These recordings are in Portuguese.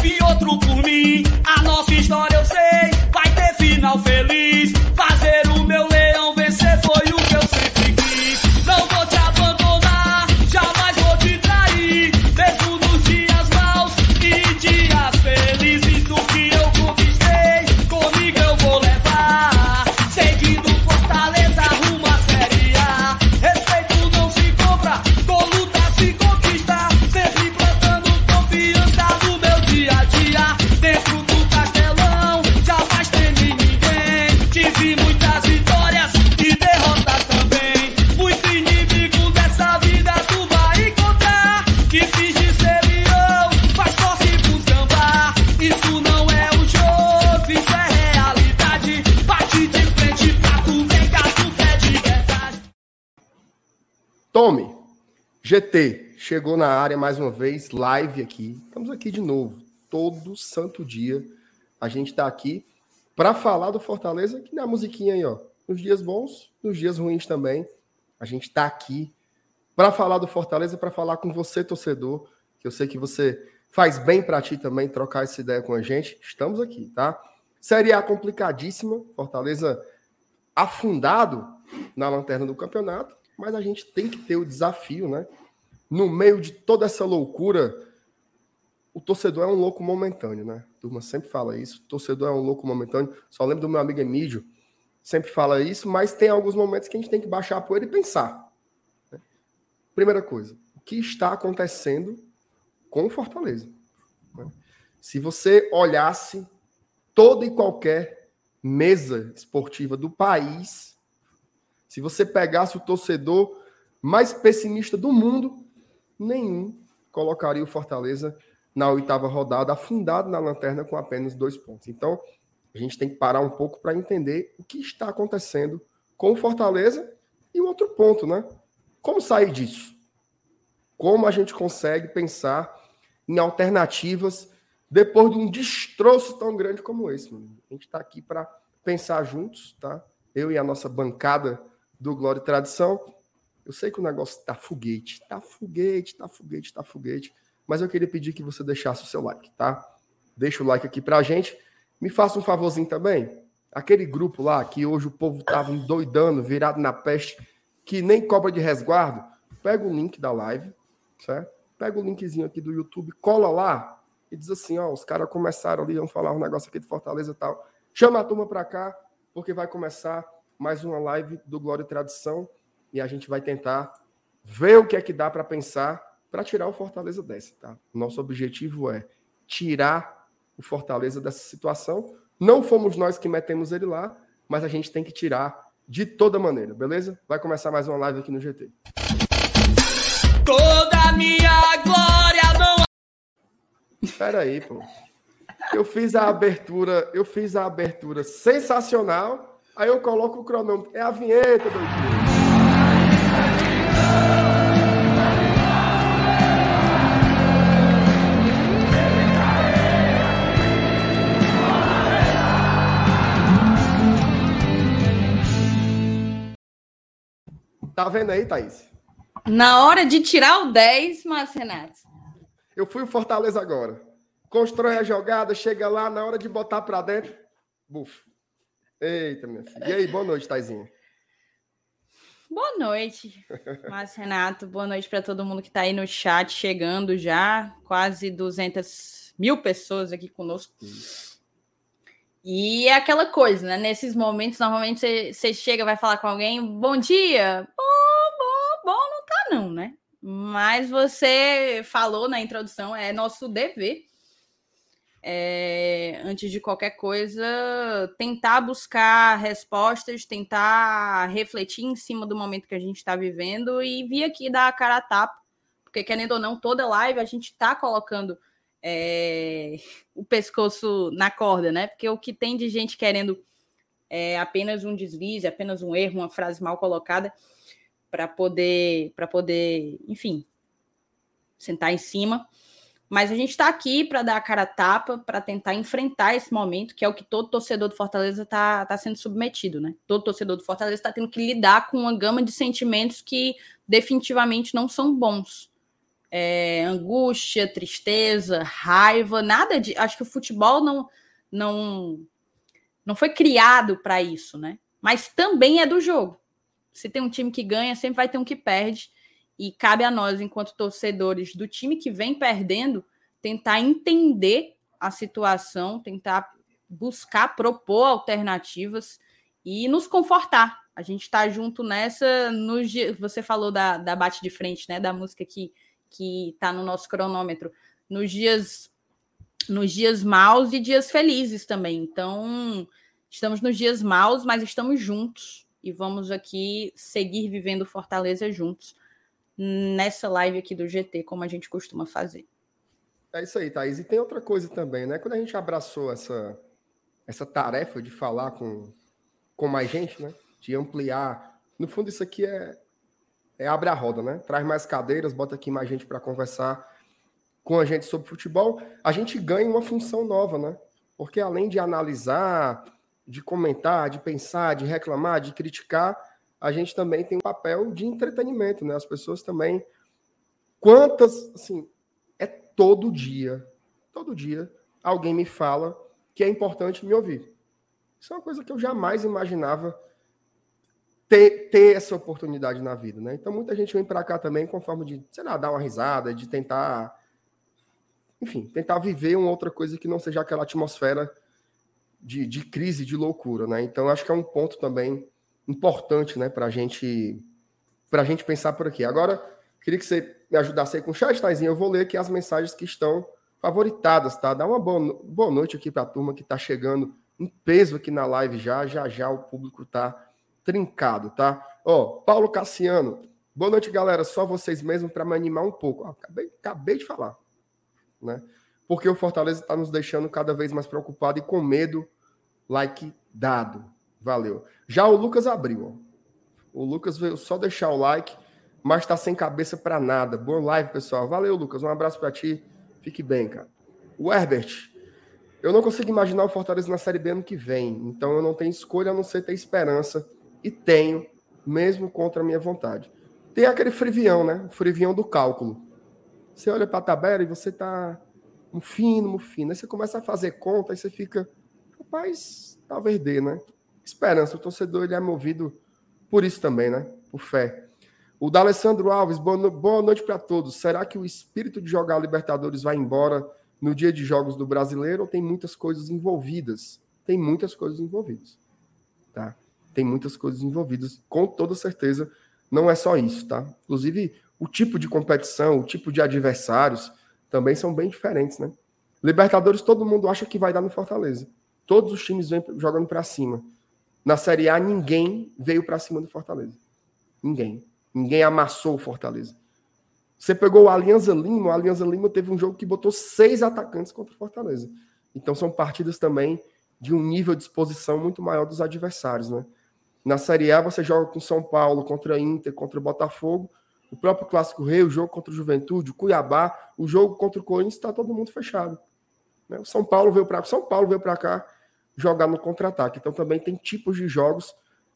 Leve outro por mim. A nossa história GT, chegou na área mais uma vez, live aqui. Estamos aqui de novo, todo santo dia. A gente está aqui para falar do Fortaleza, que na musiquinha aí, ó. Nos dias bons, nos dias ruins também. A gente está aqui para falar do Fortaleza, para falar com você, torcedor, que eu sei que você faz bem para ti também trocar essa ideia com a gente. Estamos aqui, tá? Série A complicadíssima, Fortaleza afundado na lanterna do campeonato, mas a gente tem que ter o desafio, né? No meio de toda essa loucura, o torcedor é um louco momentâneo, né? A turma sempre fala isso. O torcedor é um louco momentâneo. Só lembro do meu amigo Emílio, sempre fala isso, mas tem alguns momentos que a gente tem que baixar a poeira e pensar. né? Primeira coisa, o que está acontecendo com o Fortaleza? né? Se você olhasse toda e qualquer mesa esportiva do país, se você pegasse o torcedor mais pessimista do mundo, nenhum colocaria o Fortaleza na oitava rodada, afundado na lanterna com apenas dois pontos. Então, a gente tem que parar um pouco para entender o que está acontecendo com o Fortaleza e o outro ponto, né? Como sair disso? Como a gente consegue pensar em alternativas depois de um destroço tão grande como esse? Mano? A gente está aqui para pensar juntos, tá? Eu e a nossa bancada do Glória e Tradição. Eu sei que o negócio tá foguete, tá foguete, tá foguete, tá foguete, mas eu queria pedir que você deixasse o seu like, tá? Deixa o like aqui pra gente. Me faça um favorzinho também. Aquele grupo lá que hoje o povo tava endoidando, virado na peste, que nem cobra de resguardo, pega o link da live, certo? Pega o linkzinho aqui do YouTube, cola lá e diz assim, ó, os caras começaram ali, vão falar um negócio aqui de Fortaleza e tal. Chama a turma pra cá, porque vai começar mais uma live do Glória e Tradição e a gente vai tentar ver o que é que dá para pensar para tirar o Fortaleza dessa, tá? Nosso objetivo é tirar o Fortaleza dessa situação. Não fomos nós que metemos ele lá, mas a gente tem que tirar de toda maneira, beleza? Vai começar mais uma live aqui no GT. Toda minha glória não Espera aí, pô. Eu fiz a abertura, eu fiz a abertura sensacional. Aí eu coloco o cronômetro. É a vinheta, doidinho. Tá vendo aí, Thaís? Na hora de tirar o 10, Márcio Renato. Eu fui o Fortaleza agora. Constrói a jogada, chega lá, na hora de botar pra dentro. Buf. Eita, minha filha. E aí, boa noite, Taizinha. Boa noite, Márcio Renato. Boa noite para todo mundo que está aí no chat, chegando já. Quase 200 mil pessoas aqui conosco. E é aquela coisa, né? Nesses momentos, normalmente você, chega, vai falar com alguém, bom dia. Bom, bom, bom, não tá não, né? Mas você falou na introdução, é nosso dever é, antes de qualquer coisa, tentar buscar respostas, tentar refletir em cima do momento que a gente está vivendo e vir aqui dar a cara a tapa, porque querendo ou não, toda live a gente está colocando é, o pescoço na corda, né? Porque o que tem de gente querendo é apenas um deslize, apenas um erro, uma frase mal colocada para poder, para poder, enfim, sentar em cima. Mas a gente está aqui para dar a cara a tapa, para tentar enfrentar esse momento, que é o que todo torcedor do Fortaleza está tá sendo submetido, né? Todo torcedor do Fortaleza está tendo que lidar com uma gama de sentimentos que definitivamente não são bons. É, angústia, tristeza, raiva, nada de. Acho que o futebol não não não foi criado para isso, né? Mas também é do jogo. Se tem um time que ganha, sempre vai ter um que perde. E cabe a nós, enquanto torcedores do time que vem perdendo, tentar entender a situação, tentar buscar, propor alternativas e nos confortar. A gente está junto nessa. Nos, você falou da, da Bate de Frente, né? Da música que que está no nosso cronômetro, nos dias nos dias maus e dias felizes também. Então, estamos nos dias maus, mas estamos juntos e vamos aqui seguir vivendo Fortaleza juntos nessa live aqui do GT, como a gente costuma fazer. É isso aí, Thaís. E tem outra coisa também, né? Quando a gente abraçou essa, essa tarefa de falar com, com mais gente, né? De ampliar. No fundo, isso aqui é, é, abre a roda, né? Traz mais cadeiras, bota aqui mais gente para conversar com a gente sobre futebol. A gente ganha uma função nova, né? Porque além de analisar, de comentar, de pensar, de reclamar, de criticar, a gente também tem um papel de entretenimento, né? As pessoas também. Quantas, assim, é todo dia, todo dia, alguém me fala que é importante me ouvir. Isso é uma coisa que eu jamais imaginava ter, ter essa oportunidade na vida, né? Então muita gente vem para cá também com forma de, sei lá, dar uma risada, de tentar, enfim, tentar viver uma outra coisa que não seja aquela atmosfera de, de crise, de loucura, né? Então acho que é um ponto também importante, né, para gente, a gente pensar por aqui. Agora, queria que você me ajudasse aí com o chat, Taizinho. Eu vou ler aqui as mensagens que estão favoritadas, tá? Dá uma boa, boa noite aqui para a turma que está chegando em peso aqui na live já. Já já o público está trincado, tá? Ó, Paulo Cassiano. Boa noite, galera. Só vocês mesmo para me animar um pouco. Ó, acabei, acabei de falar, né? Porque o Fortaleza está nos deixando cada vez mais preocupado e com medo. Like dado. Valeu. Já o Lucas abriu, ó. O Lucas veio só deixar o like, mas está sem cabeça para nada. Boa live, pessoal. Valeu, Lucas. Um abraço para ti. Fique bem, cara. O Herbert. Eu não consigo imaginar o Fortaleza na Série B ano que vem. Então eu não tenho escolha a não ser ter esperança e tenho, mesmo contra a minha vontade. Tem aquele frivião, né? O frivião do cálculo. Você olha para a tabela e você tá um fino, um fino. Aí você começa a fazer conta e você fica, rapaz, talvez dê, né? Esperança. O torcedor ele é movido por isso também, né? Por fé. O D'Alessandro Alves, boa, boa noite para todos. Será que o espírito de jogar Libertadores vai embora no dia de jogos do brasileiro ou tem muitas coisas envolvidas? Tem muitas coisas envolvidas. Tá? Tem muitas coisas envolvidas, com toda certeza. Não é só isso, tá? Inclusive, o tipo de competição, o tipo de adversários também são bem diferentes, né? Libertadores, todo mundo acha que vai dar no Fortaleza. Todos os times vêm jogando para cima. Na Série A, ninguém veio para cima do Fortaleza. Ninguém. Ninguém amassou o Fortaleza. Você pegou o Alianza Lima, o Alianza Lima teve um jogo que botou seis atacantes contra o Fortaleza. Então são partidas também de um nível de exposição muito maior dos adversários, né? Na Série A você joga com São Paulo, contra Inter, contra o Botafogo, o próprio Clássico Rei, o jogo contra o Juventude, o Cuiabá, o jogo contra o Corinthians, está todo mundo fechado. Né? O São Paulo veio para São Paulo veio para cá jogar no contra-ataque. Então também tem tipos de jogos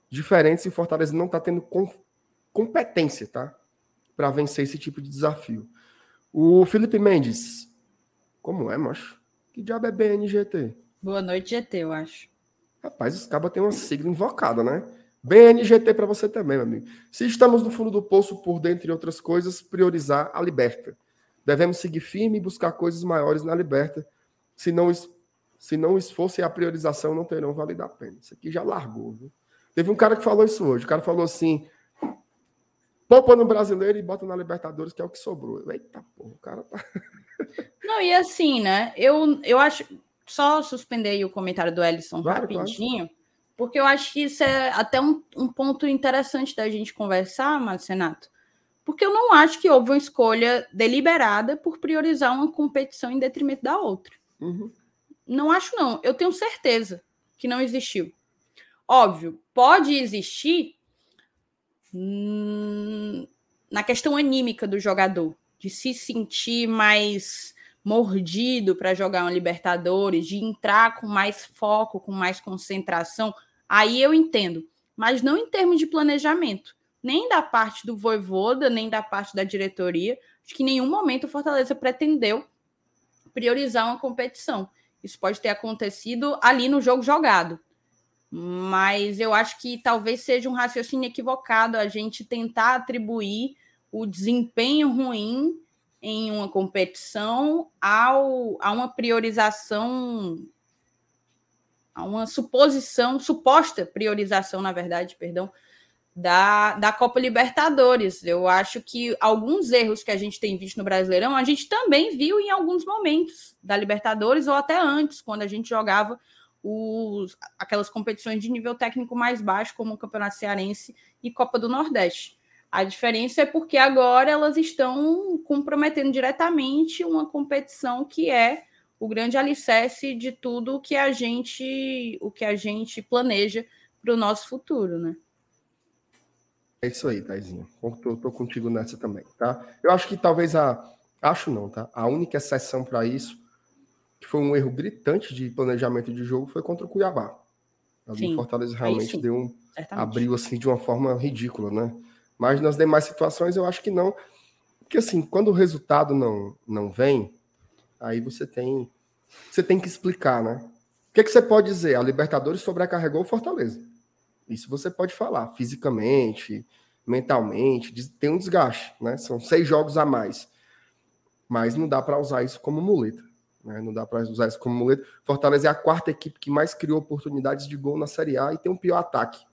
diferentes e Fortaleza não está tendo com, competência, tá? Para vencer esse tipo de desafio. O Felipe Mendes, como é, macho? Que diabo é BNGT? Boa noite, GT, eu acho. Rapaz, os cabos têm uma sigla invocada, né? BNGT para você também, meu amigo. Se estamos no fundo do poço por dentre outras coisas, priorizar a liberta. Devemos seguir firme e buscar coisas maiores na liberta. Se não, se não esforço e a priorização não terão valido a pena. Isso aqui já largou, viu? Teve um cara que falou isso hoje. O cara falou assim: poupa no brasileiro e bota na Libertadores, que é o que sobrou. Eita porra, o cara tá. Não, e assim, né? Eu, eu acho só suspender o comentário do Ellison claro, rapidinho, claro. Porque eu acho que isso é até um, um ponto interessante da gente conversar, Marcenato. Porque eu não acho que houve uma escolha deliberada por priorizar uma competição em detrimento da outra. Uhum. Não acho, não. Eu tenho certeza que não existiu. Óbvio, pode existir hum, na questão anímica do jogador, de se sentir mais mordido para jogar uma Libertadores, de entrar com mais foco, com mais concentração, aí eu entendo. Mas não em termos de planejamento, nem da parte do Voivoda, nem da parte da diretoria. Acho que em nenhum momento o Fortaleza pretendeu priorizar uma competição. Isso pode ter acontecido ali no jogo jogado. Mas eu acho que talvez seja um raciocínio equivocado a gente tentar atribuir o desempenho ruim em uma competição ao, a uma priorização, a uma suposição, suposta priorização, na verdade, perdão, da, da Copa Libertadores. Eu acho que alguns erros que a gente tem visto no Brasileirão, a gente também viu em alguns momentos da Libertadores ou até antes, quando a gente jogava os, aquelas competições de nível técnico mais baixo, como o Campeonato Cearense e Copa do Nordeste. A diferença é porque agora elas estão comprometendo diretamente uma competição que é o grande alicerce de tudo que a gente, o que a gente planeja para o nosso futuro, né? É isso aí, Taizinho. Tô, tô contigo nessa também, tá? Eu acho que talvez a. Acho não, tá? A única exceção para isso, que foi um erro gritante de planejamento de jogo, foi contra o Cuiabá. O Fortaleza realmente deu um. Certamente. Abriu assim de uma forma ridícula, né? Mas nas demais situações eu acho que não. Porque assim, quando o resultado não, não vem, aí você tem. Você tem que explicar, né? O que, que você pode dizer? A Libertadores sobrecarregou o Fortaleza. Isso você pode falar, fisicamente, mentalmente, tem um desgaste, né? São seis jogos a mais. Mas não dá para usar isso como muleta. Né? Não dá para usar isso como muleta. Fortaleza é a quarta equipe que mais criou oportunidades de gol na Série A e tem um pior ataque.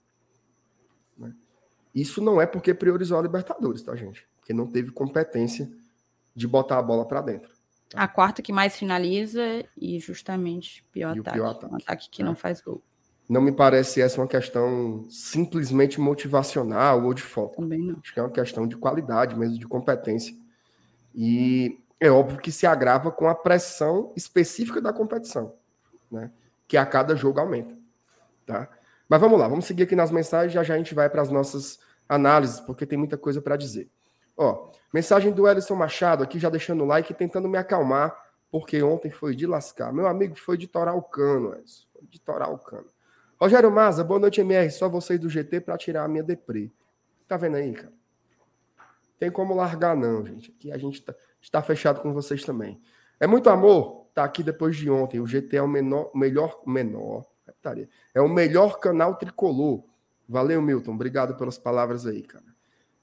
Isso não é porque priorizou a Libertadores, tá, gente? Porque não teve competência de botar a bola para dentro. Tá? A quarta que mais finaliza e justamente pior, ataque, pior ataque. Um ataque que é. não faz gol. Não me parece essa uma questão simplesmente motivacional ou de foco. Também não. Acho que é uma questão de qualidade mesmo, de competência. E é óbvio que se agrava com a pressão específica da competição, né? Que a cada jogo aumenta, tá? Mas vamos lá, vamos seguir aqui nas mensagens, já já a gente vai para as nossas análises, porque tem muita coisa para dizer. Ó, mensagem do Ellison Machado aqui, já deixando o like tentando me acalmar, porque ontem foi de lascar. Meu amigo foi de torar o cano, Ellison, foi de torar o cano. Rogério Maza, boa noite, MR. Só vocês do GT para tirar a minha deprê. Tá vendo aí, cara? Tem como largar, não, gente. Aqui a gente tá, está fechado com vocês também. É muito amor? Tá aqui depois de ontem. O GT é o menor, melhor, menor, é o melhor canal tricolor. Valeu, Milton. Obrigado pelas palavras aí, cara.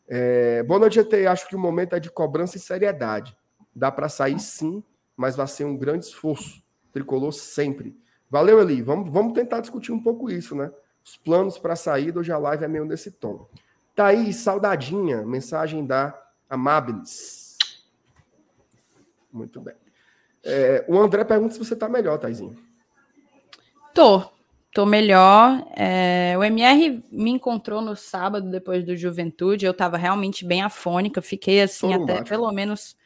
É, boa noite, GT. Acho que o momento é de cobrança e seriedade. Dá para sair sim, mas vai ser um grande esforço. Tricolor sempre. Valeu, Eli. Vamos, vamos tentar discutir um pouco isso, né? Os planos para saída, hoje a live é meio nesse tom. Tá aí, saudadinha, mensagem da Amabilis. Muito bem. É, o André pergunta se você tá melhor, Taizinho. Tô, tô melhor. É, o MR me encontrou no sábado, depois do Juventude. Eu tava realmente bem afônica, fiquei assim até pelo menos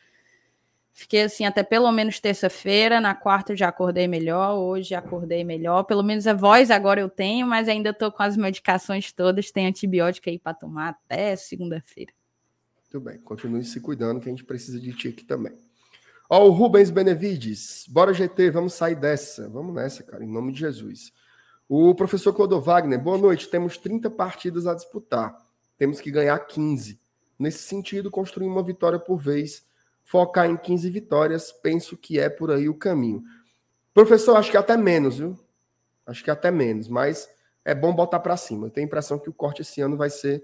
Fiquei assim até pelo menos terça-feira. Na quarta eu já acordei melhor. Hoje acordei melhor. Pelo menos a voz agora eu tenho, mas ainda estou com as medicações todas. Tem antibiótico aí para tomar até segunda-feira. Muito bem. Continue se cuidando, que a gente precisa de ti aqui também. Ó, o Rubens Benevides. Bora, GT, vamos sair dessa. Vamos nessa, cara, em nome de Jesus. O professor Clodo Wagner, boa noite. Temos 30 partidas a disputar. Temos que ganhar 15. Nesse sentido, construir uma vitória por vez focar em 15 vitórias, penso que é por aí o caminho. Professor, acho que até menos, viu? Acho que até menos, mas é bom botar para cima. Eu tenho a impressão que o corte esse ano vai ser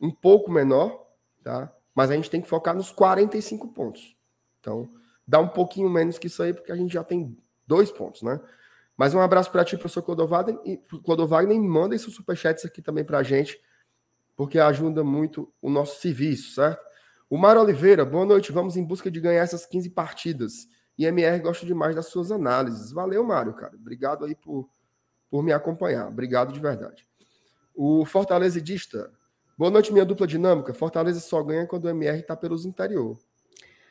um pouco menor, tá? Mas a gente tem que focar nos 45 pontos. Então, dá um pouquinho menos que isso aí, porque a gente já tem dois pontos, né? Mas um abraço para ti, professor Clodovagner, e Clodovagner, manda esses superchats aqui também para a gente, porque ajuda muito o nosso serviço, certo? O Mário Oliveira, boa noite. Vamos em busca de ganhar essas 15 partidas. E MR gosta demais das suas análises. Valeu, Mário, cara. Obrigado aí por, por me acompanhar. Obrigado de verdade. O Fortalezidista. Boa noite, minha dupla dinâmica. Fortaleza só ganha quando o MR tá pelos interior.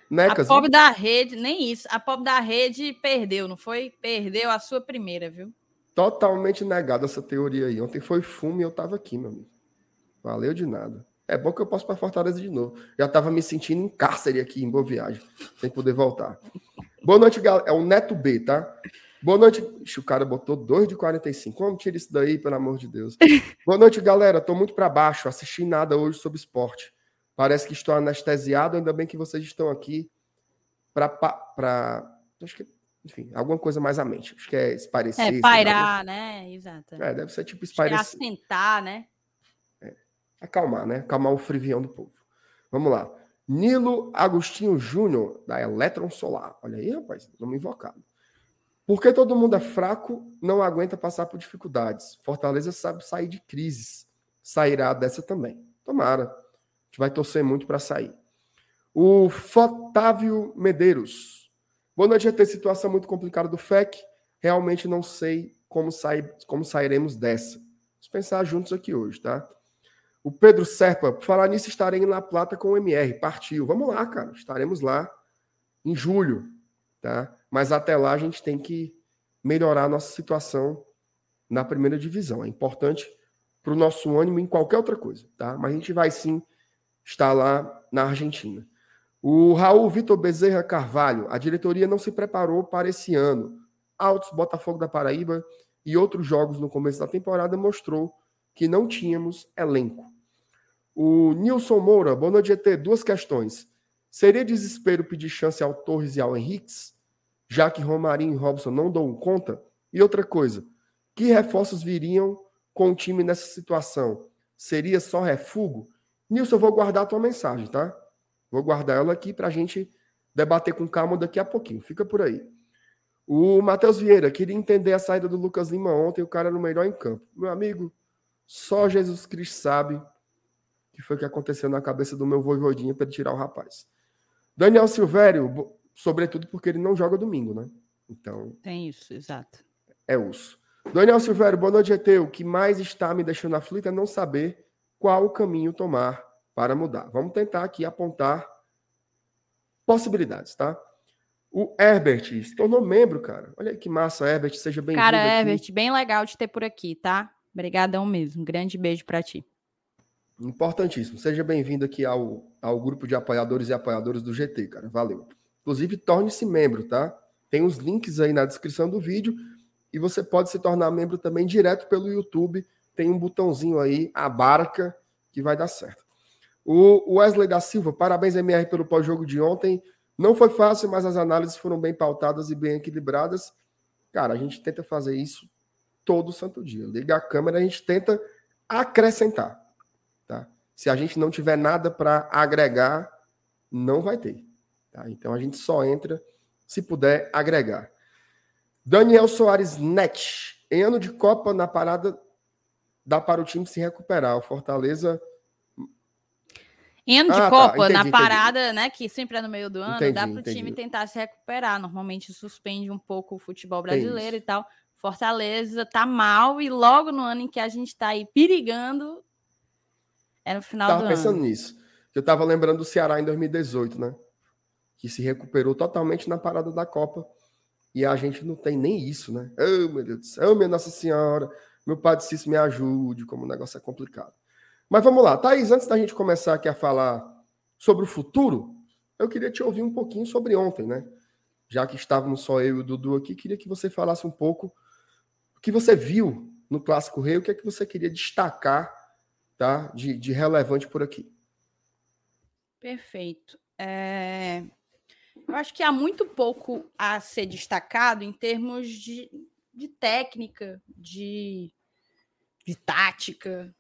Necas, a pobre da rede, nem isso. A pobre da rede perdeu, não foi? Perdeu a sua primeira, viu? Totalmente negado essa teoria aí. Ontem foi fumo e eu tava aqui, meu amigo. Valeu de nada. É bom que eu posso para Fortaleza de novo. Já estava me sentindo em cárcere aqui em Boa Viagem, sem poder voltar. Boa noite, galera. É o Neto B, tá? Boa noite. Ixi, o cara botou 2 de 45. Como tira isso daí, pelo amor de Deus? Boa noite, galera. Tô muito para baixo. Assisti nada hoje sobre esporte. Parece que estou anestesiado. Ainda bem que vocês estão aqui para. Acho que. Enfim, alguma coisa mais à mente. Acho que é esparecer. É, pairar, né? Exato. É, deve ser tipo esparecer. Sentar, né? É. Acalmar, né? Acalmar o frivião do povo. Vamos lá. Nilo Agostinho Júnior, da Eletron Solar. Olha aí, rapaz, nome invocado. Porque todo mundo é fraco, não aguenta passar por dificuldades. Fortaleza sabe sair de crises. Sairá dessa também. Tomara. Gente vai torcer muito para sair. O Fotávio Medeiros. Boa noite, ter situação muito complicada do FEC. Realmente não sei como, sair, como sairemos dessa. Vamos pensar juntos aqui hoje, tá? O Pedro Serpa, por falar nisso, estarei em La Plata com o MR. Partiu. Vamos lá, cara. Estaremos lá em julho, tá? Mas até lá a gente tem que melhorar a nossa situação na primeira divisão. É importante para o nosso ânimo em qualquer outra coisa, tá? Mas a gente vai sim estar lá na Argentina. O Raul Vitor Bezerra Carvalho, a diretoria não se preparou para esse ano. Altos, Botafogo da Paraíba e outros jogos no começo da temporada mostrou que não tínhamos elenco. O Nilson Moura, boa noite, GT. Duas questões. Seria desespero pedir chance ao Torres e ao Henriques, já que Romarinho e Robson não dão conta? E outra coisa, que reforços viriam com o time nessa situação? Seria só refugo? Nilson, eu vou guardar a tua mensagem, tá? Vou guardar ela aqui para a gente debater com calma daqui a pouquinho. Fica por aí. O Matheus Vieira, queria entender a saída do Lucas Lima ontem, o cara era o melhor em campo. Meu amigo, só Jesus Cristo sabe que foi que aconteceu na cabeça do meu voivodinha para tirar o rapaz. Daniel Silvério, sobretudo porque ele não joga domingo, né? Então. Tem isso, exato. É osso. Daniel Silvério, boa noite, ET. O que mais está me deixando aflito é não saber qual o caminho tomar para mudar. Vamos tentar aqui apontar possibilidades, tá? O Herbert se tornou membro, cara. Olha que massa, Herbert. Seja bem-vindo. Cara, Herbert, bem legal de ter por aqui, tá? Obrigadão mesmo. grande beijo para ti. Importantíssimo. Seja bem-vindo aqui ao, ao grupo de apoiadores e apoiadoras do GT, cara. Valeu. Inclusive, torne-se membro, tá? Tem os links aí na descrição do vídeo e você pode se tornar membro também direto pelo YouTube. Tem um botãozinho aí, a barca, que vai dar certo. O Wesley da Silva, parabéns, MR, pelo pós-jogo de ontem. Não foi fácil, mas as análises foram bem pautadas e bem equilibradas. Cara, a gente tenta fazer isso todo santo dia. Liga a câmera, a gente tenta acrescentar. Tá? Se a gente não tiver nada para agregar, não vai ter. Tá? Então a gente só entra se puder agregar. Daniel Soares Net. Em ano de Copa, na parada, dá para o time se recuperar. O Fortaleza. Em ano de ah, tá. Copa, tá. entendi, na parada, entendi. né? Que sempre é no meio do ano, entendi, dá para o time tentar se recuperar. Normalmente suspende um pouco o futebol brasileiro e tal. Fortaleza tá mal e logo no ano em que a gente está aí perigando, é no final tava do pensando ano. nisso. Eu tava lembrando do Ceará em 2018, né? Que se recuperou totalmente na parada da Copa. E a gente não tem nem isso, né? Oh, meu Deus do céu, oh, minha Nossa Senhora, meu Padre Cício me ajude, como o negócio é complicado. Mas vamos lá, Thaís, antes da gente começar aqui a falar sobre o futuro, eu queria te ouvir um pouquinho sobre ontem, né? Já que estávamos só eu e o Dudu aqui, queria que você falasse um pouco o que você viu no Clássico Rei, o que é que você queria destacar tá? de, de relevante por aqui. Perfeito. É... Eu acho que há muito pouco a ser destacado em termos de, de técnica, de, de tática,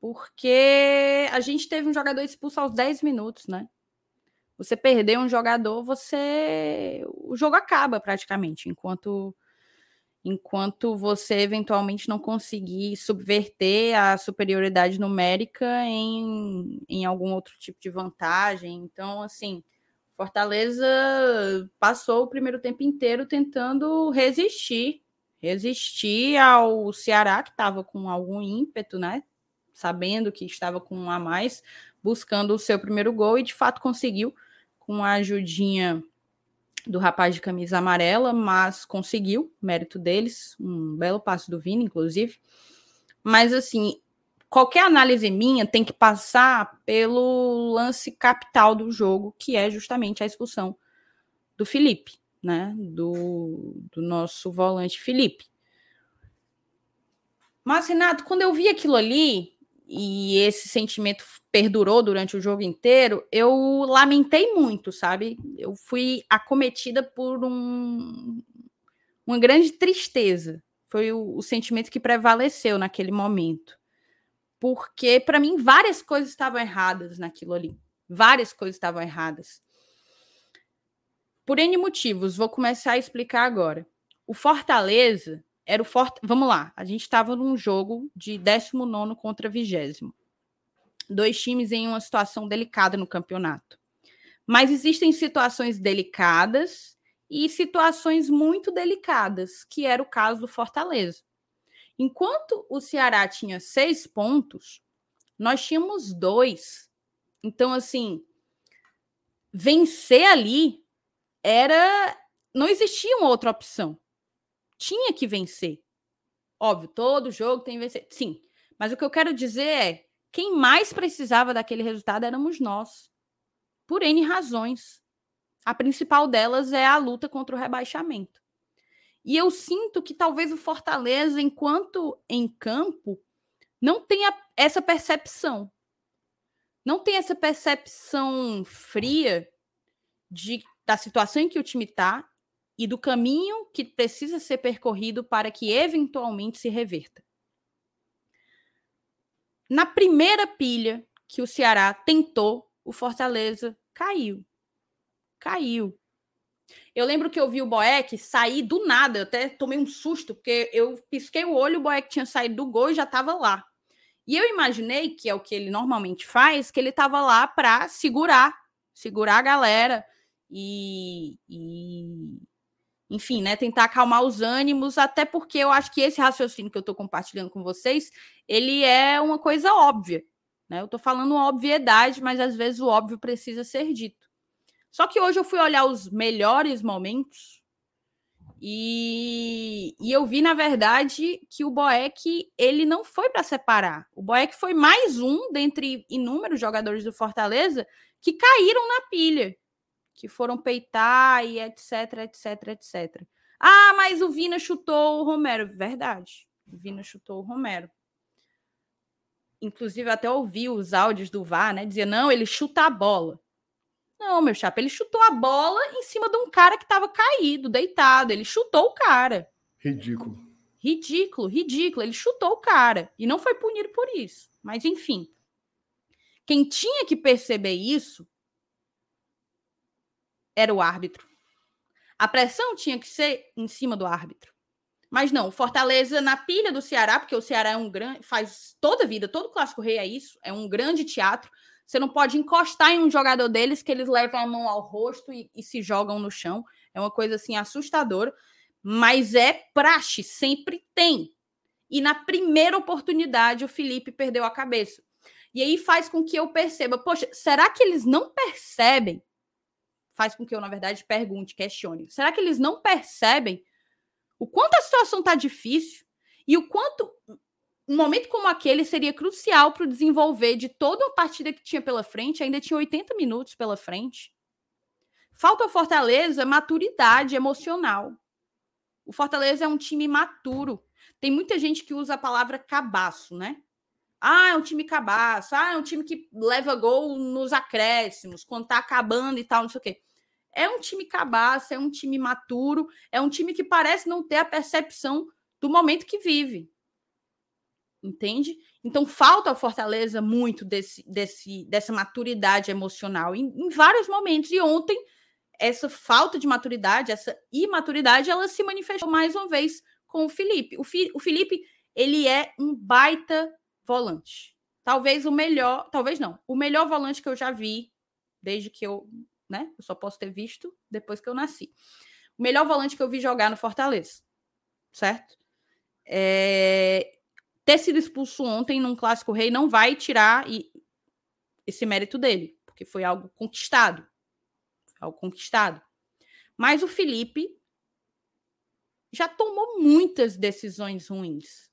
porque a gente teve um jogador expulso aos 10 minutos, né? Você perder um jogador, você. O jogo acaba praticamente, enquanto enquanto você eventualmente não conseguir subverter a superioridade numérica em, em algum outro tipo de vantagem. Então, assim, Fortaleza passou o primeiro tempo inteiro tentando resistir, resistir ao Ceará, que estava com algum ímpeto, né? Sabendo que estava com um a mais, buscando o seu primeiro gol e de fato conseguiu com a ajudinha do rapaz de camisa amarela, mas conseguiu, mérito deles, um belo passo do Vini, inclusive. Mas assim, qualquer análise minha tem que passar pelo lance capital do jogo, que é justamente a expulsão do Felipe. Né, do, do nosso volante Felipe. Mas, Renato, quando eu vi aquilo ali, e esse sentimento perdurou durante o jogo inteiro, eu lamentei muito, sabe? Eu fui acometida por um, uma grande tristeza. Foi o, o sentimento que prevaleceu naquele momento. Porque, para mim, várias coisas estavam erradas naquilo ali. Várias coisas estavam erradas. Por N motivos, vou começar a explicar agora. O Fortaleza era o Fort... Vamos lá, a gente estava num jogo de 19 contra 20. Dois times em uma situação delicada no campeonato. Mas existem situações delicadas e situações muito delicadas, que era o caso do Fortaleza. Enquanto o Ceará tinha seis pontos, nós tínhamos dois. Então, assim, vencer ali era. Não existia uma outra opção tinha que vencer. Óbvio, todo jogo tem que vencer. Sim. Mas o que eu quero dizer é: quem mais precisava daquele resultado éramos nós. Por N razões. A principal delas é a luta contra o rebaixamento. E eu sinto que talvez o Fortaleza, enquanto em campo, não tenha essa percepção. Não tem essa percepção fria de, da situação em que o time está e do caminho que precisa ser percorrido para que eventualmente se reverta. Na primeira pilha que o Ceará tentou, o Fortaleza caiu. Caiu. Eu lembro que eu vi o Boeck sair do nada, eu até tomei um susto, porque eu pisquei o olho, o Boeck tinha saído do gol e já estava lá. E eu imaginei, que é o que ele normalmente faz, que ele estava lá para segurar, segurar a galera e, e, enfim, né, tentar acalmar os ânimos, até porque eu acho que esse raciocínio que eu estou compartilhando com vocês, ele é uma coisa óbvia, né? Eu estou falando uma obviedade, mas às vezes o óbvio precisa ser dito. Só que hoje eu fui olhar os melhores momentos e, e eu vi, na verdade, que o Boeck ele não foi para separar. O Boeck foi mais um dentre inúmeros jogadores do Fortaleza que caíram na pilha que foram peitar e etc, etc, etc. Ah, mas o Vina chutou o Romero. Verdade. O Vina chutou o Romero. Inclusive, até ouvi os áudios do VAR, né? Dizia, não, ele chuta a bola. Não, meu chapa, ele chutou a bola em cima de um cara que estava caído, deitado. Ele chutou o cara. Ridículo. Ridículo, ridículo. Ele chutou o cara. E não foi punido por isso. Mas, enfim. Quem tinha que perceber isso era o árbitro. A pressão tinha que ser em cima do árbitro. Mas não, Fortaleza na pilha do Ceará, porque o Ceará é um grande, faz toda a vida, todo clássico rei é isso, é um grande teatro. Você não pode encostar em um jogador deles que eles levam a mão ao rosto e, e se jogam no chão. É uma coisa assim assustadora, mas é praxe, sempre tem. E na primeira oportunidade o Felipe perdeu a cabeça. E aí faz com que eu perceba, poxa, será que eles não percebem faz com que eu, na verdade, pergunte, questione. Será que eles não percebem o quanto a situação está difícil e o quanto um momento como aquele seria crucial para o desenvolver de toda a partida que tinha pela frente, ainda tinha 80 minutos pela frente. Falta ao Fortaleza maturidade emocional. O Fortaleza é um time maturo. Tem muita gente que usa a palavra cabaço, né? Ah, é um time cabaço. Ah, é um time que leva gol nos acréscimos, quando tá acabando e tal, não sei o quê. É um time cabaço, é um time maturo, é um time que parece não ter a percepção do momento que vive. Entende? Então falta ao Fortaleza muito desse, desse, dessa maturidade emocional em, em vários momentos. E ontem, essa falta de maturidade, essa imaturidade, ela se manifestou mais uma vez com o Felipe. O, Fi, o Felipe, ele é um baita volante. Talvez o melhor, talvez não, o melhor volante que eu já vi desde que eu né? Eu só posso ter visto depois que eu nasci. O melhor volante que eu vi jogar no Fortaleza, certo? É... Ter sido expulso ontem num clássico rei não vai tirar esse mérito dele, porque foi algo conquistado. Foi algo conquistado. Mas o Felipe já tomou muitas decisões ruins.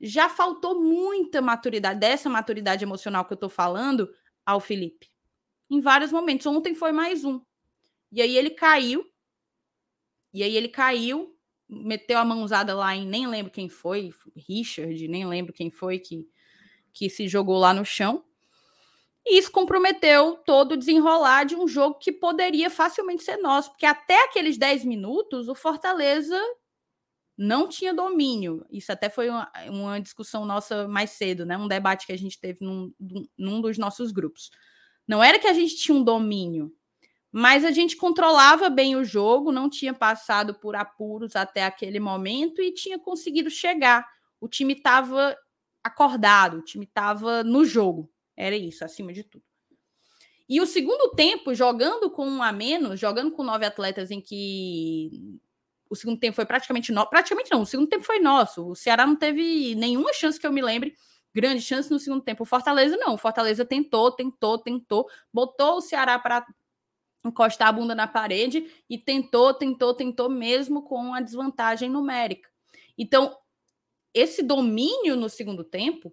Já faltou muita maturidade, dessa maturidade emocional que eu tô falando, ao Felipe em vários momentos. Ontem foi mais um. E aí ele caiu E aí ele caiu, meteu a mãozada lá em nem lembro quem foi, Richard, nem lembro quem foi que, que se jogou lá no chão. E isso comprometeu todo o desenrolar de um jogo que poderia facilmente ser nosso, porque até aqueles 10 minutos o Fortaleza não tinha domínio. Isso até foi uma, uma, discussão nossa mais cedo, né? Um debate que a gente teve num, num dos nossos grupos. Não era que a gente tinha um domínio, mas a gente controlava bem o jogo, não tinha passado por apuros até aquele momento e tinha conseguido chegar. O time estava acordado, o time estava no jogo. Era isso, acima de tudo. E o segundo tempo, jogando com um a menos, jogando com nove atletas em que o segundo tempo foi praticamente nosso. Praticamente não, o segundo tempo foi nosso. O Ceará não teve nenhuma chance que eu me lembre. Grande chance no segundo tempo. O Fortaleza não. O Fortaleza tentou, tentou, tentou. Botou o Ceará para encostar a bunda na parede e tentou, tentou, tentou, mesmo com a desvantagem numérica. Então, esse domínio no segundo tempo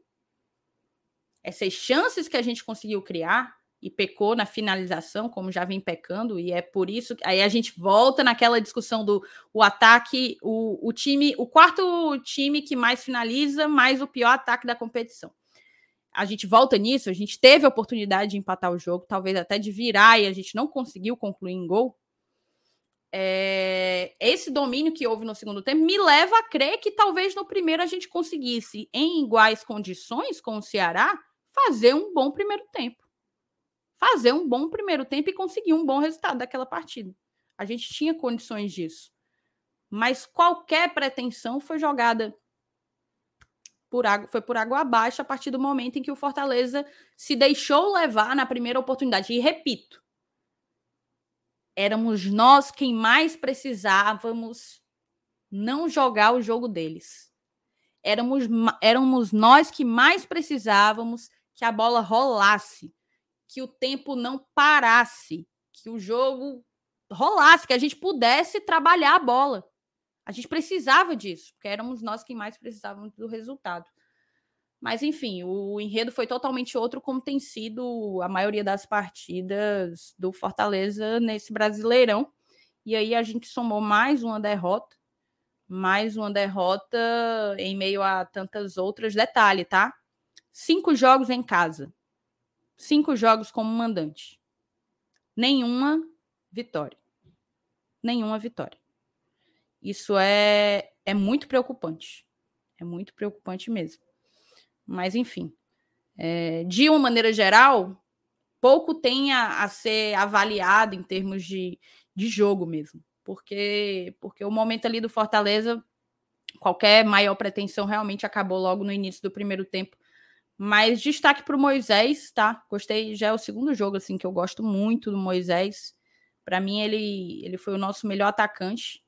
essas chances que a gente conseguiu criar e pecou na finalização, como já vem pecando, e é por isso que aí a gente volta naquela discussão do o ataque, o, o time, o quarto time que mais finaliza, mais o pior ataque da competição. A gente volta nisso, a gente teve a oportunidade de empatar o jogo, talvez até de virar, e a gente não conseguiu concluir em gol. É, esse domínio que houve no segundo tempo me leva a crer que talvez no primeiro a gente conseguisse, em iguais condições com o Ceará, fazer um bom primeiro tempo. Fazer um bom primeiro tempo e conseguir um bom resultado daquela partida. A gente tinha condições disso. Mas qualquer pretensão foi jogada por água, foi por água abaixo a partir do momento em que o Fortaleza se deixou levar na primeira oportunidade. E repito, éramos nós quem mais precisávamos não jogar o jogo deles. Éramos, éramos nós que mais precisávamos que a bola rolasse, que o tempo não parasse, que o jogo rolasse, que a gente pudesse trabalhar a bola. A gente precisava disso, porque éramos nós que mais precisávamos do resultado. Mas, enfim, o enredo foi totalmente outro, como tem sido a maioria das partidas do Fortaleza nesse Brasileirão. E aí a gente somou mais uma derrota, mais uma derrota em meio a tantas outras. Detalhe, tá? Cinco jogos em casa. Cinco jogos como mandante. Nenhuma vitória. Nenhuma vitória. Isso é, é muito preocupante. É muito preocupante mesmo. Mas, enfim. É, de uma maneira geral, pouco tem a, a, ser avaliado em termos de, de jogo mesmo. Porque, porque o momento ali do Fortaleza, qualquer maior pretensão realmente acabou logo no início do primeiro tempo mas destaque para o Moisés, tá? Gostei, já é o segundo jogo assim que eu gosto muito do Moisés. Para mim ele ele foi o nosso melhor atacante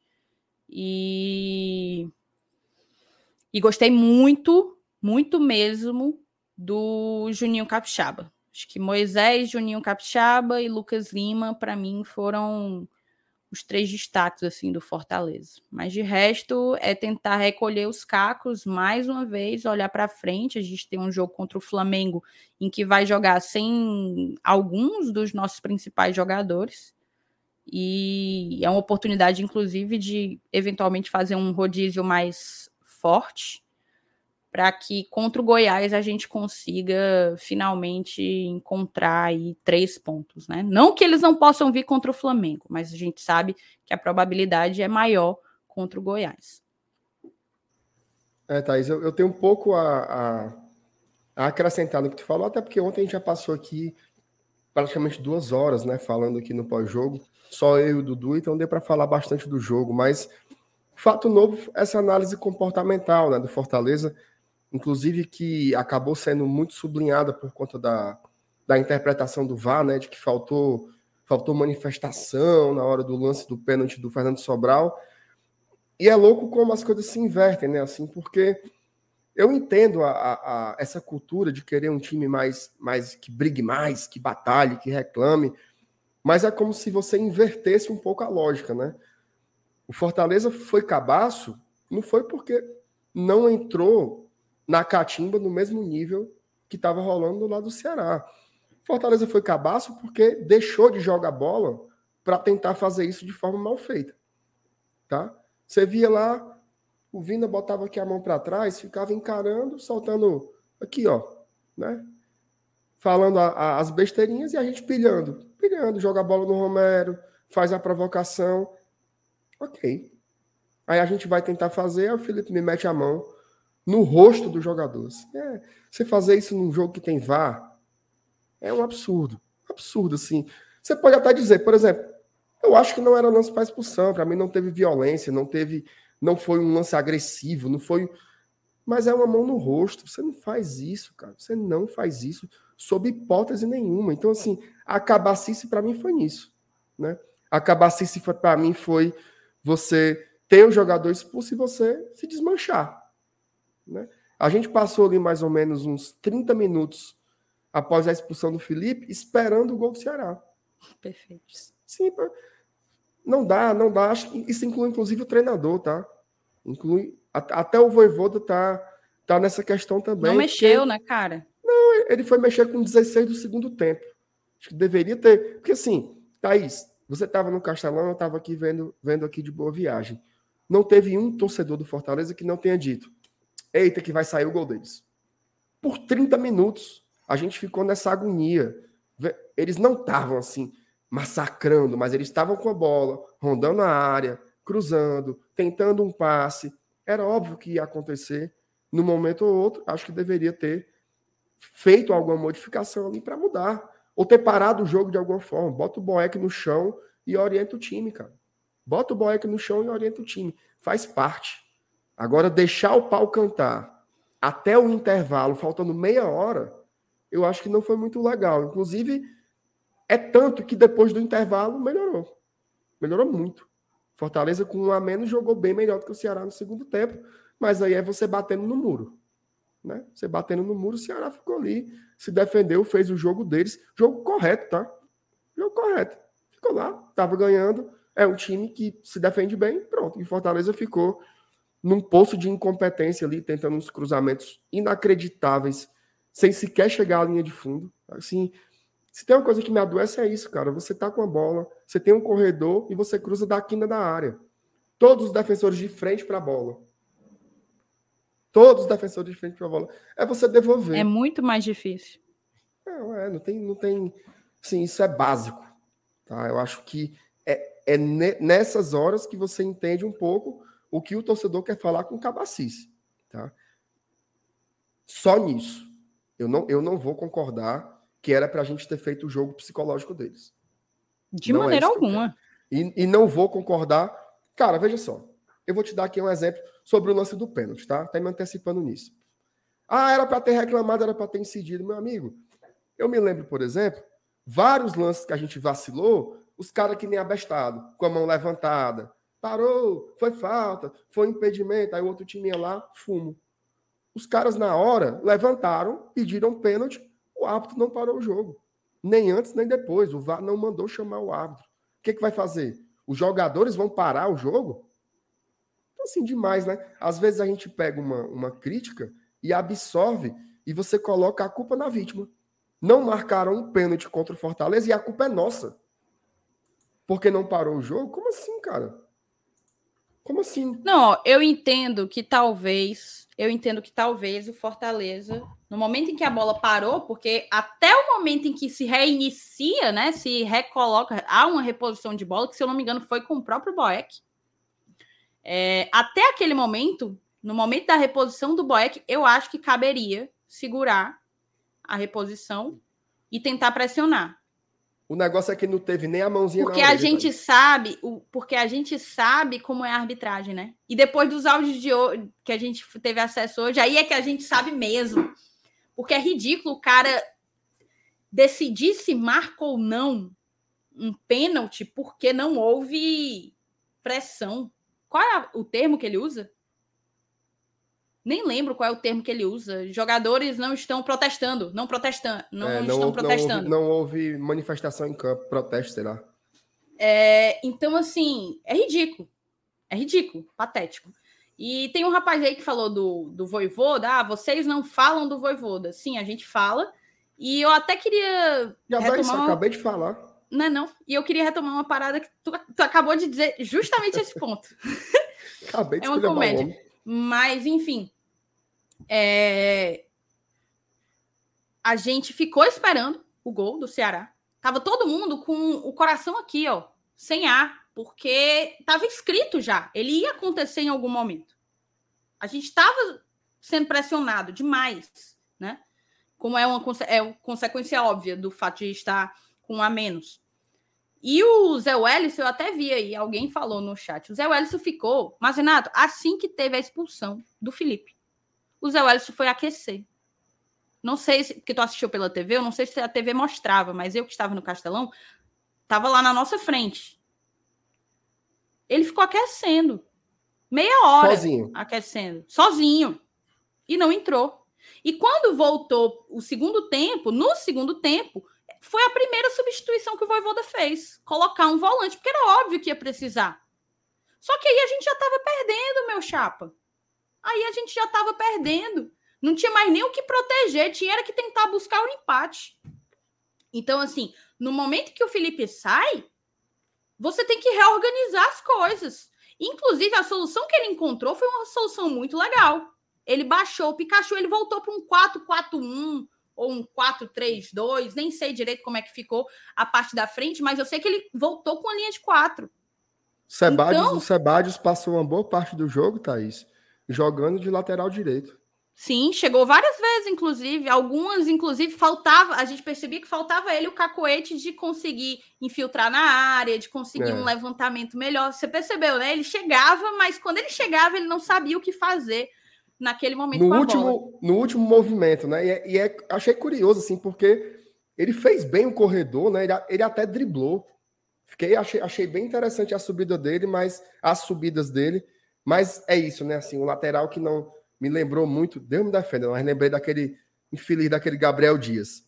e e gostei muito, muito mesmo do Juninho Capixaba. Acho que Moisés, Juninho Capixaba e Lucas Lima para mim foram os três destaques assim do Fortaleza. Mas de resto é tentar recolher os cacos mais uma vez, olhar para frente. A gente tem um jogo contra o Flamengo em que vai jogar sem alguns dos nossos principais jogadores. E é uma oportunidade, inclusive, de eventualmente fazer um rodízio mais forte para que contra o Goiás a gente consiga finalmente encontrar aí três pontos, né? Não que eles não possam vir contra o Flamengo, mas a gente sabe que a probabilidade é maior contra o Goiás. É, Thaís, eu, eu tenho um pouco a, a, a, acrescentar no que tu falou, até porque ontem a gente já passou aqui praticamente duas horas, né, falando aqui no pós-jogo, só eu e o Dudu, então deu para falar bastante do jogo, mas fato novo, essa análise comportamental, né, do Fortaleza, inclusive que acabou sendo muito sublinhada por conta da, da interpretação do VAR, né, de que faltou faltou manifestação na hora do lance do pênalti do Fernando Sobral. E é louco como as coisas se invertem, né, assim, porque eu entendo a, a, a essa cultura de querer um time mais, mais que brigue mais, que batalhe, que reclame, mas é como se você invertesse um pouco a lógica, né? O Fortaleza foi cabaço, não foi porque não entrou na catimba no mesmo nível que estava rolando lá do Ceará. Fortaleza foi cabaço porque deixou de jogar bola para tentar fazer isso de forma mal feita. tá? Você via lá, o Vina botava aqui a mão para trás, ficava encarando, soltando aqui, ó, né? Falando a, a, as besteirinhas e a gente pilhando, pilhando, joga a bola no Romero, faz a provocação. Ok. Aí a gente vai tentar fazer, o Felipe me mete a mão no rosto do jogador. É, você fazer isso num jogo que tem VAR é um absurdo. Absurdo, assim. Você pode até dizer, por exemplo, eu acho que não era lance para expulsão, para mim não teve violência, não teve, não foi um lance agressivo, não foi, mas é uma mão no rosto. Você não faz isso, cara. Você não faz isso sob hipótese nenhuma. Então assim, a cabacice para mim foi nisso, né? A cabacice para mim foi você ter o jogador expulso e você se desmanchar, né? A gente passou ali mais ou menos uns 30 minutos após a expulsão do Felipe, esperando o gol do Ceará. Perfeito. Sim, não dá, não dá. Isso inclui inclusive o treinador, tá? Inclui até o Voivoda tá tá nessa questão também. Não mexeu, porque... né, cara? Não, ele foi mexer com 16 do segundo tempo. Acho que deveria ter, porque assim, Thaís, você estava no Castelão, eu estava aqui vendo, vendo aqui de boa viagem. Não teve um torcedor do Fortaleza que não tenha dito: "Eita, que vai sair o gol deles". Por 30 minutos, a gente ficou nessa agonia. Eles não estavam assim massacrando, mas eles estavam com a bola, rondando a área, cruzando, tentando um passe. Era óbvio que ia acontecer. No momento ou outro, acho que deveria ter feito alguma modificação ali para mudar. Ou ter parado o jogo de alguma forma. Bota o Boeck no chão e orienta o time, cara. Bota o Boeck no chão e orienta o time. Faz parte. Agora, deixar o pau cantar até o intervalo, faltando meia hora, eu acho que não foi muito legal. Inclusive, é tanto que depois do intervalo melhorou. Melhorou muito. Fortaleza, com um a menos, jogou bem melhor do que o Ceará no segundo tempo. Mas aí é você batendo no muro. Né? Você batendo no muro, o Ceará ficou ali, se defendeu, fez o jogo deles. Jogo correto, tá? Jogo correto. Ficou lá, estava ganhando. É um time que se defende bem, pronto. E Fortaleza ficou num poço de incompetência ali, tentando uns cruzamentos inacreditáveis sem sequer chegar à linha de fundo. Assim, se tem uma coisa que me adoece é isso, cara. Você tá com a bola, você tem um corredor e você cruza da quina da área. Todos os defensores de frente para a bola. Todos os defensores de frente para a bola. É você devolver. É muito mais difícil. Não, é, não tem, não tem. Sim, isso é básico. Tá? Eu acho que é, é nessas horas que você entende um pouco o que o torcedor quer falar com cabacice. Tá? Só nisso. Eu não, eu não vou concordar que era para a gente ter feito o jogo psicológico deles. De não é maneira é alguma. E, e não vou concordar. Cara, veja só. Eu vou te dar aqui um exemplo sobre o lance do pênalti, tá? Tá me antecipando nisso. Ah, era para ter reclamado, era para ter incidido, meu amigo. Eu me lembro, por exemplo, vários lances que a gente vacilou, os caras que nem abestado, com a mão levantada. Parou, foi falta, foi impedimento, aí o outro time ia lá, fumo. Os caras, na hora, levantaram, pediram pênalti, o árbitro não parou o jogo. Nem antes, nem depois. O VAR não mandou chamar o árbitro. O que, que vai fazer? Os jogadores vão parar o jogo? Então, assim, demais, né? Às vezes a gente pega uma, uma crítica e absorve e você coloca a culpa na vítima. Não marcaram um pênalti contra o Fortaleza e a culpa é nossa. Porque não parou o jogo? Como assim, cara? Como assim? Não, eu entendo que talvez, eu entendo que talvez o Fortaleza, no momento em que a bola parou, porque até o momento em que se reinicia, né, se recoloca, há uma reposição de bola, que se eu não me engano foi com o próprio Boeck. É, até aquele momento, no momento da reposição do Boeck, eu acho que caberia segurar a reposição e tentar pressionar. O negócio é que não teve nem a mãozinha Porque a gente sabe, o, porque a gente sabe como é a arbitragem, né? E depois dos áudios de hoje, que a gente teve acesso hoje, aí é que a gente sabe mesmo. Porque é ridículo o cara decidir se marca ou não um pênalti porque não houve pressão. Qual é o termo que ele usa? Nem lembro qual é o termo que ele usa. Jogadores não estão protestando, não protestando, não, é, não estão protestando. Não houve, não houve, manifestação em campo, protesto, será? É, então, assim, é ridículo. É ridículo, patético. E tem um rapaz aí que falou do, do Voivoda. Ah, vocês não falam do Voivoda. Sim, a gente fala. E eu até queria. Já retomar... isso, acabei de falar. Não, é não. E eu queria retomar uma parada que tu, tu acabou de dizer justamente esse ponto. Acabei de é uma comédia. Mas, enfim. É... A gente ficou esperando o gol do Ceará. Tava todo mundo com o coração aqui, ó, sem ar, porque tava escrito já. Ele ia acontecer em algum momento. A gente estava sendo pressionado demais, né? Como é uma é consequência óbvia do fato de estar com um a menos. E o Zé Welles, eu até vi aí, alguém falou no chat. O Zé Welles ficou, mas Renato, assim que teve a expulsão do Felipe, o Zé Welles foi aquecer. Não sei se, porque tu assistiu pela TV, eu não sei se a TV mostrava, mas eu que estava no Castelão, estava lá na nossa frente. Ele ficou aquecendo. Meia hora sozinho. aquecendo, sozinho. E não entrou. E quando voltou o segundo tempo, no segundo tempo, foi a primeira substituição que o Voivoda fez. Colocar um volante, porque era óbvio que ia precisar. Só que aí a gente já estava perdendo, meu chapa. Aí a gente já estava perdendo. Não tinha mais nem o que proteger, tinha que tentar buscar o empate. Então, assim, no momento que o Felipe sai, você tem que reorganizar as coisas. Inclusive, a solução que ele encontrou foi uma solução muito legal. Ele baixou o Pikachu, ele voltou para um 4-4-1 ou um 4-3-2, nem sei direito como é que ficou a parte da frente, mas eu sei que ele voltou com a linha de 4. Sebadios, então, o Sebadios passou uma boa parte do jogo, Thaís, jogando de lateral direito. Sim, chegou várias vezes, inclusive. Algumas, inclusive, faltava. A gente percebia que faltava ele o cacoete de conseguir infiltrar na área, de conseguir é. um levantamento melhor. Você percebeu, né? Ele chegava, mas quando ele chegava, ele não sabia o que fazer naquele momento. No, último, no último movimento, né? E, é, e é, achei curioso, assim, porque ele fez bem o corredor, né? Ele, ele até driblou. Fiquei, achei, achei bem interessante a subida dele, mas as subidas dele. Mas é isso, né? Assim, o lateral que não me lembrou muito, Deus me defenda, mas lembrei daquele infeliz daquele Gabriel Dias,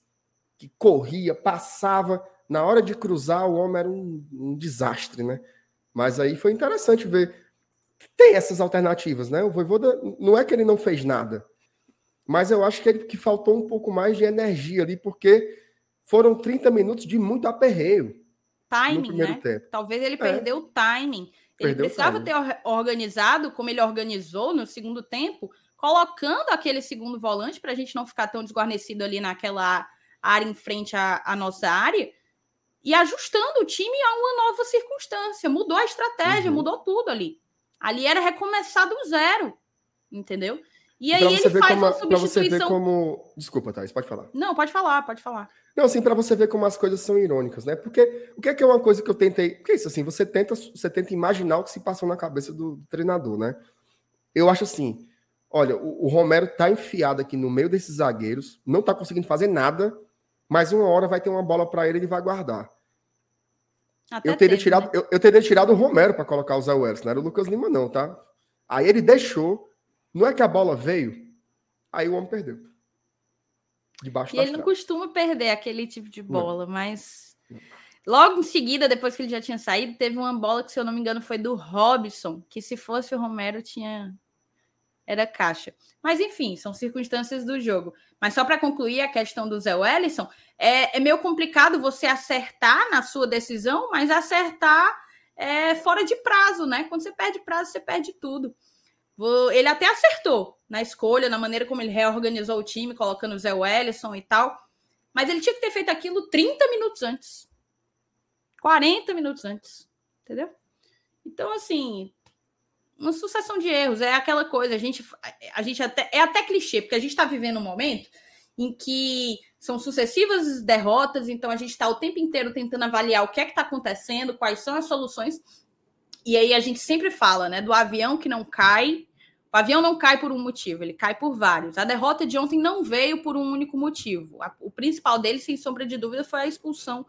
que corria, passava, na hora de cruzar, o homem era um, um desastre, né? Mas aí foi interessante ver tem essas alternativas, né? O Voivoda, não é que ele não fez nada, mas eu acho que ele que faltou um pouco mais de energia ali, porque foram 30 minutos de muito aperreio. Timing, né? Tempo. Talvez ele é. perdeu o timing. Ele perdeu precisava ter organizado como ele organizou no segundo tempo, colocando aquele segundo volante para a gente não ficar tão desguarnecido ali naquela área em frente à, à, nossa área e ajustando o time a uma nova circunstância. Mudou a estratégia, uhum. mudou tudo ali. Ali era recomeçar do zero, entendeu? E aí ele faz como, uma substituição. você ver como. Desculpa, Thais, pode falar. Não, pode falar, pode falar. Não, assim, para você ver como as coisas são irônicas, né? Porque o que é que é uma coisa que eu tentei. Porque é isso, assim, você tenta, você tenta imaginar o que se passou na cabeça do treinador, né? Eu acho assim, Olha, o, o Romero tá enfiado aqui no meio desses zagueiros, não tá conseguindo fazer nada, mas uma hora vai ter uma bola para ele, ele vai guardar. Até eu teria, teve, tirado, né? eu, eu, teria tirado o Romero para colocar o Zé Welles, não era o Lucas Lima, não, tá? Aí ele deixou, não é que a bola veio, aí o homem perdeu. Debaixo e ele não costuma perder aquele tipo de bola, não. mas. Logo em seguida, depois que ele já tinha saído, teve uma bola que, se eu não me engano, foi do Robson, que se fosse o Romero, tinha era caixa. Mas enfim, são circunstâncias do jogo. Mas só para concluir a questão do Zé Wellison, é, é, meio complicado você acertar na sua decisão, mas acertar é, fora de prazo, né? Quando você perde prazo, você perde tudo. Ele até acertou na escolha, na maneira como ele reorganizou o time, colocando o Zé Wellison e tal. Mas ele tinha que ter feito aquilo 30 minutos antes. 40 minutos antes. Entendeu? Então, assim, uma sucessão de erros. É aquela coisa, a gente, a gente até, é até clichê, porque a gente está vivendo um momento em que são sucessivas derrotas, então a gente está o tempo inteiro tentando avaliar o que é que está acontecendo, quais são as soluções. E aí a gente sempre fala, né, do avião que não cai. O avião não cai por um motivo, ele cai por vários. A derrota de ontem não veio por um único motivo. O principal dele, sem sombra de dúvida, foi a expulsão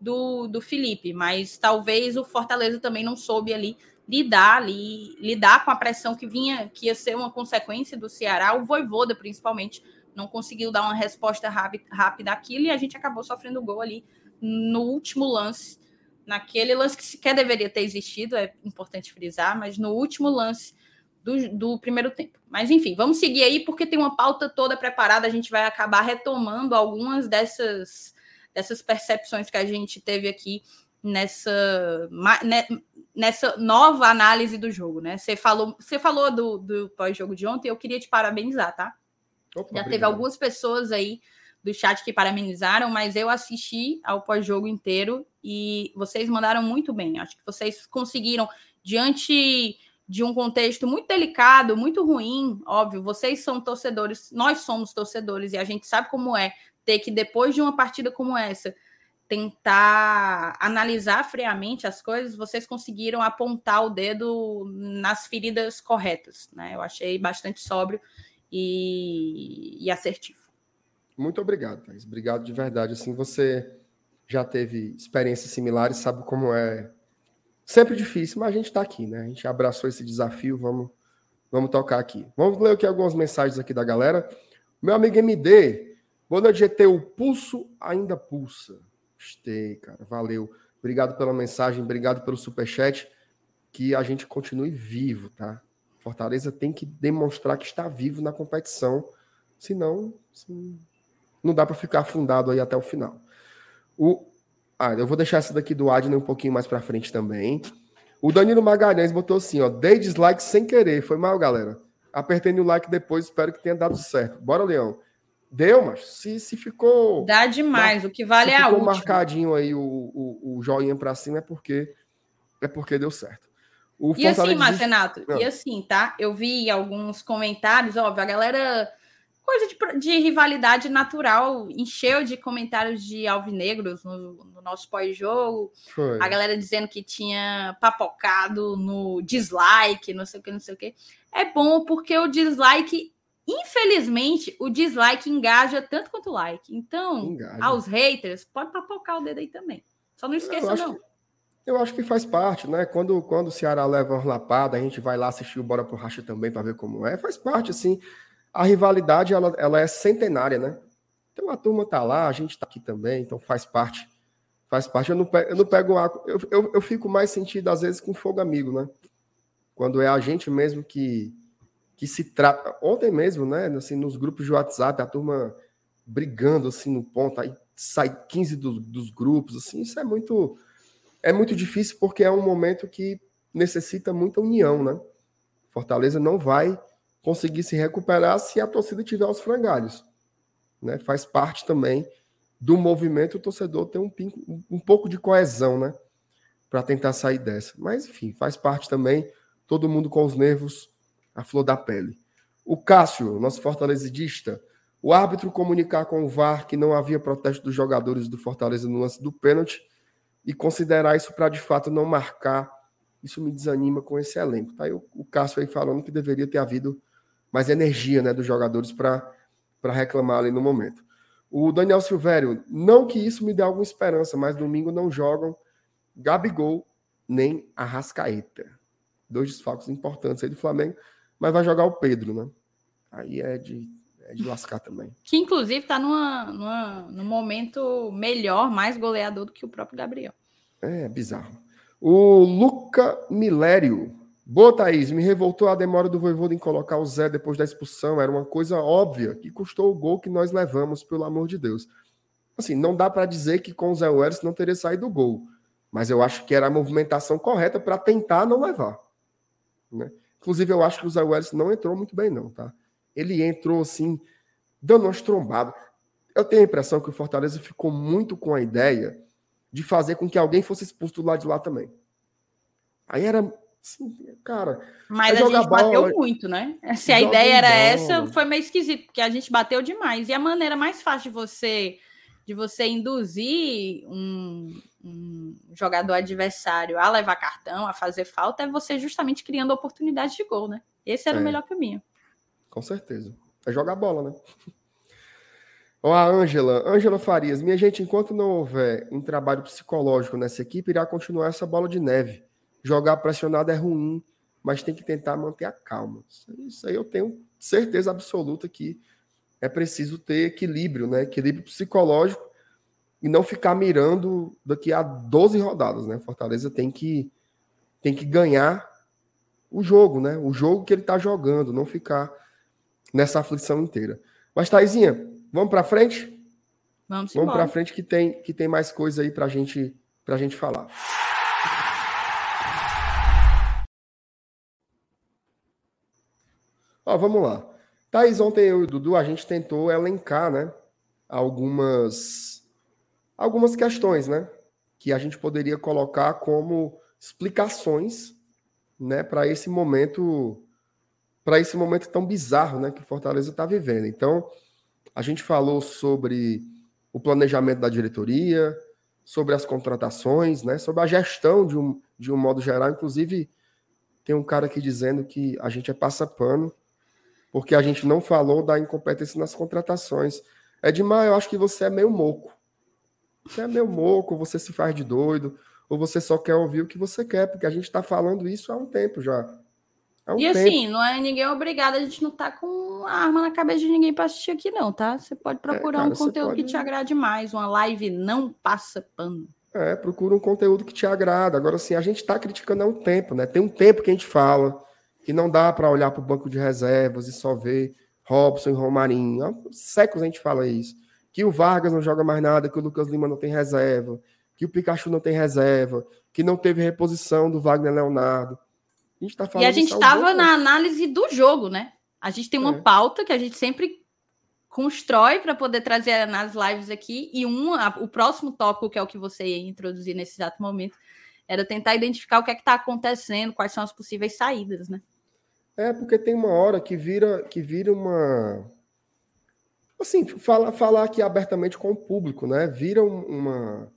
do, do Felipe, mas talvez o Fortaleza também não soube ali lidar ali, lidar com a pressão que vinha, que ia ser uma consequência do Ceará, o Voivoda principalmente não conseguiu dar uma resposta rápida àquilo e a gente acabou sofrendo gol ali no último lance, naquele lance que sequer deveria ter existido, é importante frisar, mas no último lance do, do primeiro tempo. Mas enfim, vamos seguir aí porque tem uma pauta toda preparada, a gente vai acabar retomando algumas dessas dessas percepções que a gente teve aqui nessa, né, nessa nova análise do jogo, né? Você falou, você falou do, do pós-jogo de ontem, eu queria te parabenizar, tá? Opa, Já obrigado. teve algumas pessoas aí do chat que parabenizaram, mas eu assisti ao pós-jogo inteiro e vocês mandaram muito bem. Acho que vocês conseguiram, diante de um contexto muito delicado, muito ruim, óbvio, vocês são torcedores, nós somos torcedores e a gente sabe como é ter que, depois de uma partida como essa, tentar analisar friamente as coisas, vocês conseguiram apontar o dedo nas feridas corretas, né? Eu achei bastante sóbrio e, e assertivo. Muito obrigado, Thais. Obrigado de verdade. Assim, você já teve experiências similares, sabe como é sempre difícil, mas a gente está aqui, né? A gente abraçou esse desafio, vamos, vamos tocar aqui. Vamos ler aqui algumas mensagens aqui da galera. Meu amigo MD, boa noite, GT. O pulso ainda pulsa. Gostei, cara. Valeu. Obrigado pela mensagem, obrigado pelo superchat. Que a gente continue vivo, tá? Fortaleza tem que demonstrar que está vivo na competição, senão assim, não dá para ficar afundado aí até o final. O... Ah, eu vou deixar essa daqui do Adner um pouquinho mais para frente também. O Danilo Magalhães botou assim, ó, dei dislike sem querer, foi mal, galera. Apertei no like depois, espero que tenha dado certo. Bora, Leão. Deu, mas se, se ficou. Dá demais, o que vale é a última. marcadinho aí o, o, o joinha para cima é porque é porque deu certo. O e assim, Marcenato, diz... e assim, tá? Eu vi alguns comentários, óbvio, a galera. Coisa de, de rivalidade natural, encheu de comentários de alvinegros no, no nosso pós-jogo. A galera dizendo que tinha papocado no dislike, não sei o que, não sei o que. É bom porque o dislike Infelizmente, o dislike engaja tanto quanto o like. Então, engaja. aos haters, pode papocar o dedo aí também. Só não esqueça, eu não. Que, eu acho que faz parte, né? Quando, quando o Ceará leva uma lapada, a gente vai lá assistir o Bora pro Racha também para ver como é. Faz parte, assim. A rivalidade, ela, ela é centenária, né? Então a turma tá lá, a gente tá aqui também, então faz parte. Faz parte. Eu não pego, eu não pego eu, eu, eu fico mais sentido, às vezes, com fogo amigo, né? Quando é a gente mesmo que que se trata. Ontem mesmo, né? Assim, nos grupos de WhatsApp, a turma brigando assim no ponto, aí sai 15 do, dos grupos, assim, isso é muito é muito difícil porque é um momento que necessita muita união, né? Fortaleza não vai conseguir se recuperar se a torcida tiver os frangalhos, né? Faz parte também do movimento o torcedor ter um, um pouco de coesão, né? Para tentar sair dessa. Mas enfim, faz parte também todo mundo com os nervos a flor da pele. O Cássio, nosso fortalecedista, o árbitro comunicar com o VAR que não havia protesto dos jogadores do Fortaleza no lance do pênalti e considerar isso para de fato não marcar, isso me desanima com esse elenco. Tá aí o, o Cássio aí falando que deveria ter havido mais energia né, dos jogadores para reclamar ali no momento. O Daniel Silvério, não que isso me dê alguma esperança, mas domingo não jogam Gabigol nem Arrascaeta. Dois desfalques importantes aí do Flamengo mas vai jogar o Pedro, né? Aí é de, é de lascar também. Que inclusive está numa, numa, num momento melhor, mais goleador do que o próprio Gabriel. É bizarro. O Luca Milério. Boa, Thaís. Me revoltou a demora do Voivoda em colocar o Zé depois da expulsão. Era uma coisa óbvia que custou o gol que nós levamos, pelo amor de Deus. Assim, não dá para dizer que com o Zé Welles não teria saído o gol. Mas eu acho que era a movimentação correta para tentar não levar. Né? Inclusive, eu acho que o Zé Welles não entrou muito bem, não, tá? Ele entrou assim, dando umas trombadas. Eu tenho a impressão que o Fortaleza ficou muito com a ideia de fazer com que alguém fosse expulso do lado de lá também. Aí era assim, cara. Mas a gente bola, bateu muito, né? Se a ideia era bola. essa, foi meio esquisito, porque a gente bateu demais. E a maneira mais fácil de você de você induzir um, um, jogador adversário a levar cartão, a fazer falta, é você justamente criando oportunidades de gol, né? Esse era é. o melhor caminho. Com certeza. É jogar bola, né? Ó, a Ângela, Ângela Farias, minha gente, enquanto não houver um trabalho psicológico nessa equipe, irá continuar essa bola de neve. Jogar pressionado é ruim, mas tem que tentar manter a calma. Isso aí eu tenho certeza absoluta que é preciso ter equilíbrio, né? Equilíbrio psicológico e não ficar mirando daqui a 12 rodadas, né? Fortaleza tem que tem que ganhar o jogo, né? O jogo que ele tá jogando, não ficar nessa aflição inteira. Mas Taizinha, vamos para frente? Vamos, Vamos para frente que tem, que tem mais coisa aí para gente, a gente falar. Ó, vamos lá. Thaís, ontem eu e o Dudu, a gente tentou elencar, né? Algumas, algumas questões, né? Que a gente poderia colocar como explicações, né? Para esse momento, para esse momento tão bizarro, né? Que Fortaleza está vivendo. Então, a gente falou sobre o planejamento da diretoria, sobre as contratações, né? Sobre a gestão de um, de um modo geral. Inclusive, tem um cara aqui dizendo que a gente é passa-pano porque a gente não falou da incompetência nas contratações. Edmar, eu acho que você é meio moco. Você é meio moco, você se faz de doido, ou você só quer ouvir o que você quer, porque a gente está falando isso há um tempo já. Um e tempo. assim, não é ninguém obrigado, a gente não tá com arma na cabeça de ninguém para assistir aqui, não, tá? Você pode procurar é, cara, um conteúdo pode... que te agrade mais, uma live não passa pano. É, procura um conteúdo que te agrada. Agora, assim, a gente está criticando há um tempo, né? Tem um tempo que a gente fala que não dá para olhar para o banco de reservas e só ver Robson e Romarinho. Há séculos a gente fala isso. Que o Vargas não joga mais nada, que o Lucas Lima não tem reserva, que o Pikachu não tem reserva, que não teve reposição do Wagner Leonardo. A gente tá falando e a gente estava na análise do jogo, né? A gente tem uma é. pauta que a gente sempre constrói para poder trazer nas lives aqui, e um, a, o próximo tópico, que é o que você ia introduzir nesse exato momento, era tentar identificar o que é que está acontecendo, quais são as possíveis saídas, né? É, porque tem uma hora que vira que vira uma. Assim, falar, falar aqui abertamente com o público, né? Vira uma,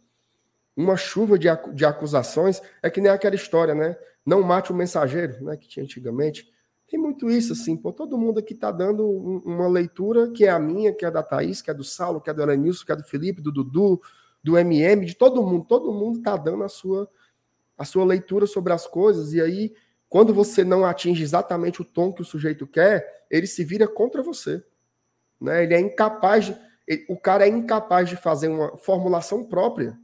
uma chuva de, de acusações. É que nem aquela história, né? Não mate o mensageiro, né? Que tinha antigamente. Tem muito isso, assim, pô, todo mundo aqui tá dando uma leitura que é a minha, que é da Thaís, que é do Saulo, que é do Elenilson, que é do Felipe, do Dudu, do MM, de todo mundo. Todo mundo tá dando a sua, a sua leitura sobre as coisas, e aí quando você não atinge exatamente o tom que o sujeito quer, ele se vira contra você. Né? Ele é incapaz de, ele, o cara é incapaz de fazer uma formulação própria,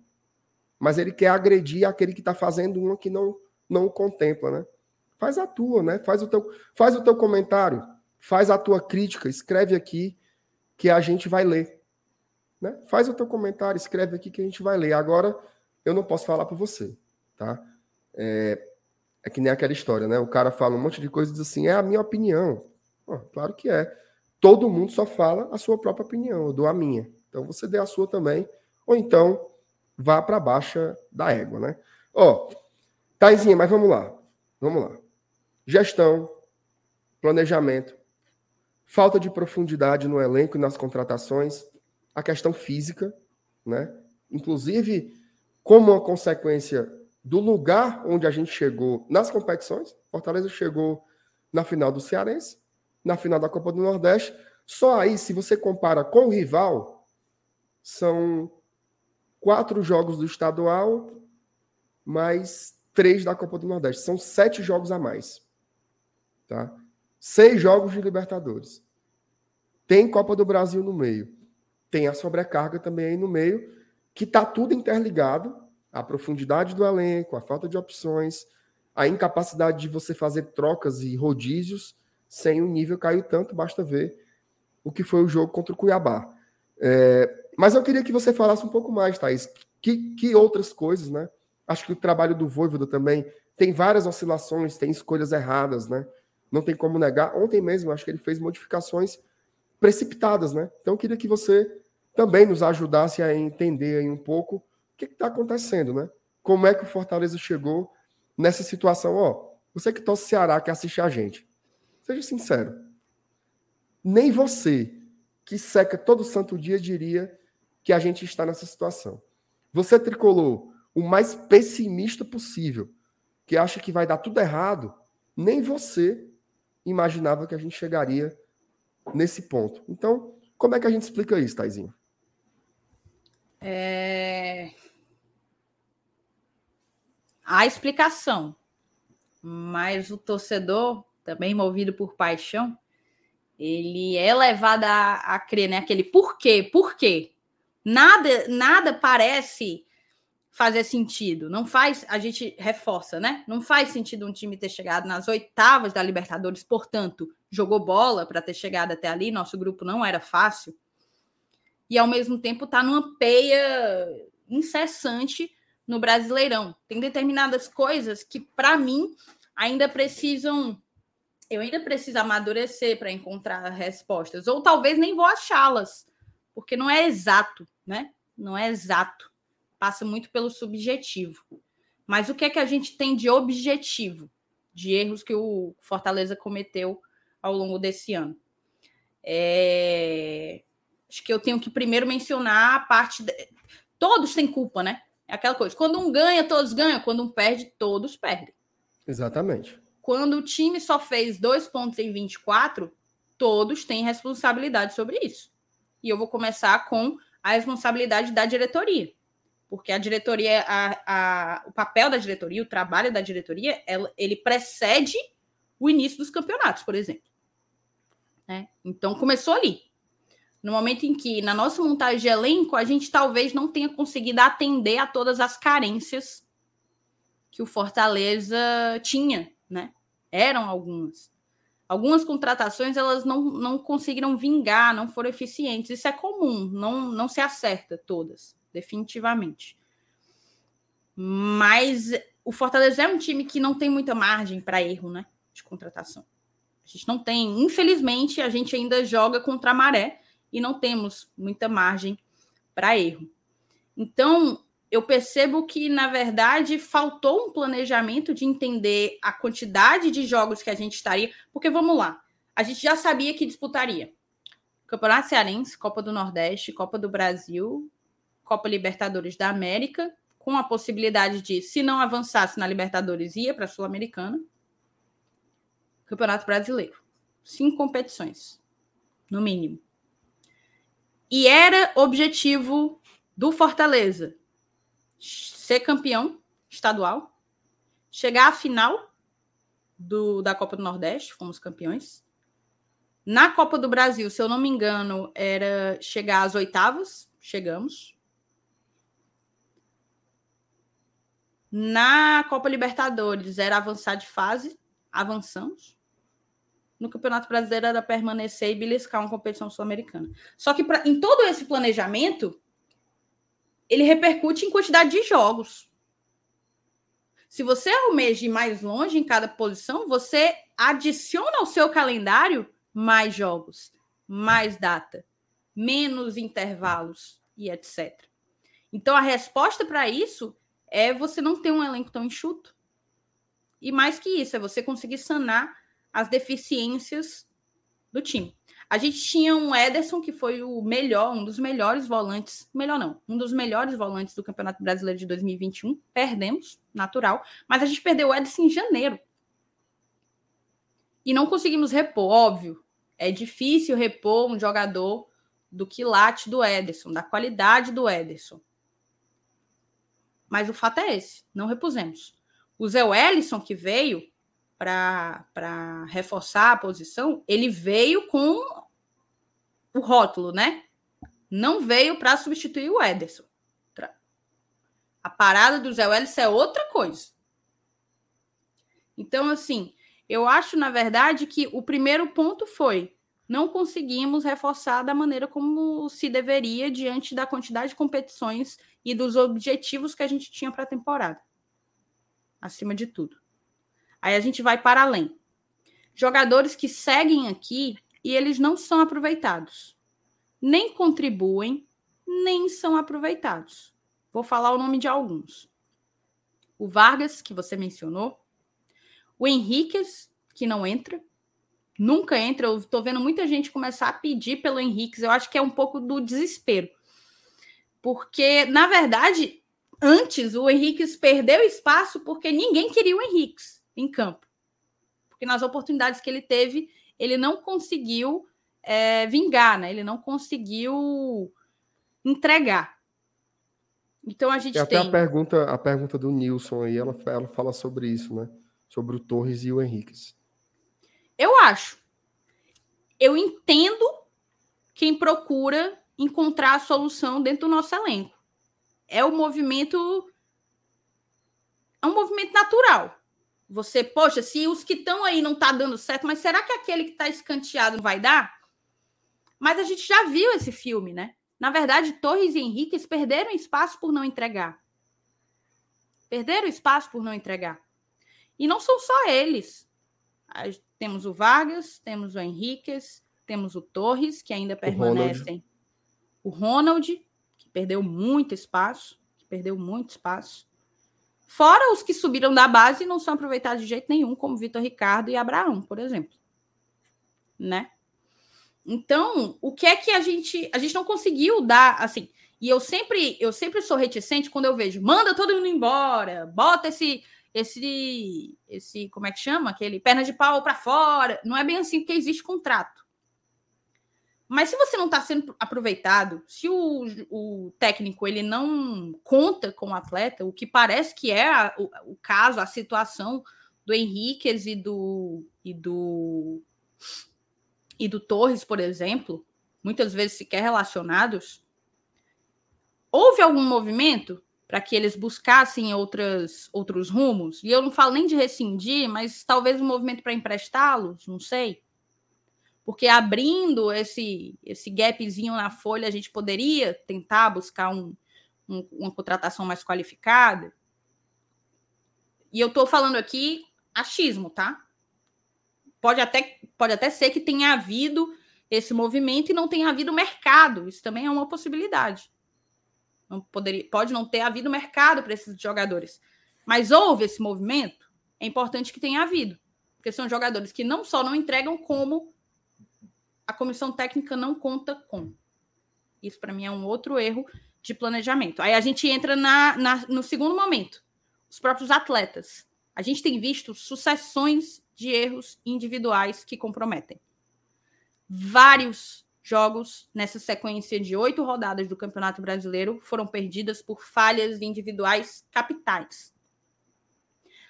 mas ele quer agredir aquele que está fazendo uma que não não contempla, né? Faz a tua, né? Faz o teu, faz o teu comentário, faz a tua crítica, escreve aqui que a gente vai ler. Né? Faz o teu comentário, escreve aqui que a gente vai ler. Agora, eu não posso falar por você, tá? É, é que nem aquela história, né? O cara fala um monte de coisa e diz assim: é a minha opinião. Claro que é. Todo mundo só fala a sua própria opinião, eu dou a minha. Então você dê a sua também, ou então vá para baixa da égua, né? Ó, Taizinha, mas vamos lá. Vamos lá. Gestão, planejamento, falta de profundidade no elenco e nas contratações, a questão física, né? Inclusive, como uma consequência do lugar onde a gente chegou nas competições. Fortaleza chegou na final do Cearense, na final da Copa do Nordeste. Só aí, se você compara com o rival, são quatro jogos do estadual, mais três da Copa do Nordeste. São sete jogos a mais. Tá? Seis jogos de Libertadores. Tem Copa do Brasil no meio. Tem a sobrecarga também aí no meio, que está tudo interligado a profundidade do elenco, a falta de opções, a incapacidade de você fazer trocas e rodízios sem o nível cair tanto, basta ver o que foi o jogo contra o Cuiabá. É, mas eu queria que você falasse um pouco mais, Thaís. Que, que outras coisas, né? Acho que o trabalho do Voivoda também tem várias oscilações, tem escolhas erradas, né? Não tem como negar. Ontem mesmo, acho que ele fez modificações precipitadas, né? Então eu queria que você também nos ajudasse a entender aí um pouco que está acontecendo, né? Como é que o Fortaleza chegou nessa situação? Ó, você que torce Ceará, que assiste a gente, seja sincero. Nem você, que seca todo santo dia, diria que a gente está nessa situação. Você tricolou o mais pessimista possível, que acha que vai dar tudo errado, nem você imaginava que a gente chegaria nesse ponto. Então, como é que a gente explica isso, Taizinho? É a explicação, mas o torcedor, também movido por paixão, ele é levado a, a crer, né? Aquele porquê, por quê? Nada, nada parece fazer sentido. Não faz, a gente reforça, né? Não faz sentido um time ter chegado nas oitavas da Libertadores, portanto, jogou bola para ter chegado até ali. Nosso grupo não era fácil. e ao mesmo tempo está numa peia incessante no Brasileirão. Tem determinadas coisas que, para mim, ainda precisam. Eu ainda preciso amadurecer para encontrar respostas, ou talvez nem vou achá-las, porque não é exato, né? Não é exato. Passa muito pelo subjetivo. Mas o que é que a gente tem de objetivo, de erros que o Fortaleza cometeu ao longo desse ano? É... Acho que eu tenho que primeiro mencionar a parte. De... Todos têm culpa, né? É aquela coisa. Quando um ganha, todos ganham. Quando um perde, todos perdem. Exatamente. Quando o time só fez dois pontos em 24, todos têm responsabilidade sobre isso. E eu vou começar com a responsabilidade da diretoria. Porque a diretoria, a, a, o papel da diretoria, o trabalho da diretoria, ela, ele precede o início dos campeonatos, por exemplo. Né? Então começou ali no momento em que, na nossa montagem de elenco, a gente talvez não tenha conseguido atender a todas as carências que o Fortaleza tinha, né? Eram algumas. Algumas contratações elas não, não conseguiram vingar, não foram eficientes. Isso é comum, não, não se acerta todas, definitivamente. Mas o Fortaleza é um time que não tem muita margem para erro, né? De contratação. A gente não tem, infelizmente, a gente ainda joga contra a maré e não temos muita margem para erro. Então, eu percebo que, na verdade, faltou um planejamento de entender a quantidade de jogos que a gente estaria. Porque vamos lá, a gente já sabia que disputaria Campeonato Cearense, Copa do Nordeste, Copa do Brasil, Copa Libertadores da América, com a possibilidade de, se não avançasse na Libertadores, ia para a Sul-Americana. Campeonato Brasileiro. Cinco competições, no mínimo. E era objetivo do Fortaleza ser campeão estadual, chegar à final do, da Copa do Nordeste, fomos campeões. Na Copa do Brasil, se eu não me engano, era chegar às oitavas, chegamos. Na Copa Libertadores era avançar de fase, avançamos no Campeonato Brasileiro era permanecer e beliscar uma competição sul-americana. Só que pra, em todo esse planejamento, ele repercute em quantidade de jogos. Se você almeja ir mais longe em cada posição, você adiciona ao seu calendário mais jogos, mais data, menos intervalos e etc. Então a resposta para isso é você não ter um elenco tão enxuto. E mais que isso, é você conseguir sanar as deficiências do time. A gente tinha um Ederson que foi o melhor, um dos melhores volantes, melhor não, um dos melhores volantes do Campeonato Brasileiro de 2021. Perdemos, natural, mas a gente perdeu o Ederson em janeiro. E não conseguimos repor, óbvio. É difícil repor um jogador do quilate do Ederson, da qualidade do Ederson. Mas o fato é esse, não repusemos. O Zé Wellison que veio, para reforçar a posição, ele veio com o rótulo, né? Não veio para substituir o Ederson. A parada do Zé Welles é outra coisa. Então, assim, eu acho, na verdade, que o primeiro ponto foi não conseguimos reforçar da maneira como se deveria diante da quantidade de competições e dos objetivos que a gente tinha para a temporada. Acima de tudo. Aí a gente vai para além. Jogadores que seguem aqui e eles não são aproveitados. Nem contribuem, nem são aproveitados. Vou falar o nome de alguns. O Vargas, que você mencionou. O Henriquez, que não entra. Nunca entra. Eu estou vendo muita gente começar a pedir pelo Henriquez. Eu acho que é um pouco do desespero. Porque, na verdade, antes o Henriquez perdeu espaço porque ninguém queria o Henriquez em campo. Porque nas oportunidades que ele teve, ele não conseguiu é, vingar, né? Ele não conseguiu entregar. Então a gente tem. Até a pergunta, a pergunta do Nilson aí, ela, ela fala sobre isso, né? Sobre o Torres e o Henrique. Eu acho. Eu entendo quem procura encontrar a solução dentro do nosso elenco. É o movimento. É um movimento natural. Você, poxa, se os que estão aí não tá dando certo, mas será que aquele que está escanteado vai dar? Mas a gente já viu esse filme, né? Na verdade, Torres e Henriques perderam espaço por não entregar. Perderam espaço por não entregar. E não são só eles. Temos o Vargas, temos o Henriques, temos o Torres, que ainda permanecem. O Ronald, que perdeu muito espaço, que perdeu muito espaço. Fora os que subiram da base e não são aproveitados de jeito nenhum, como Vitor Ricardo e Abraão, por exemplo. Né? Então, o que é que a gente a gente não conseguiu dar assim? E eu sempre eu sempre sou reticente quando eu vejo, manda todo mundo embora, bota esse esse esse como é que chama? Aquele perna de pau para fora. Não é bem assim porque existe contrato. Mas se você não está sendo aproveitado, se o, o, técnico ele não conta com o atleta, o que parece que é a, o, o, caso, a situação do Henriquez e do, e do e do Torres, por exemplo, muitas vezes sequer relacionados, houve algum movimento para que eles buscassem outras, outros rumos? E eu não falo nem de rescindir, mas talvez um movimento para emprestá-los, não sei. Porque abrindo esse, esse gapzinho na folha, a gente poderia tentar buscar um, um, uma contratação mais qualificada. E eu estou falando aqui achismo, tá? Pode até, pode até ser que tenha havido esse movimento e não tenha havido mercado. Isso também é uma possibilidade. Não poderia, pode não ter havido mercado para esses jogadores. Mas houve esse movimento, é importante que tenha havido. Porque são jogadores que não só não entregam, como a comissão técnica não conta com. Isso, para mim, é um outro erro de planejamento. Aí a gente entra na, na, no segundo momento. Os próprios atletas. A gente tem visto sucessões de erros individuais que comprometem. Vários jogos nessa sequência de oito rodadas do Campeonato Brasileiro foram perdidas por falhas individuais capitais.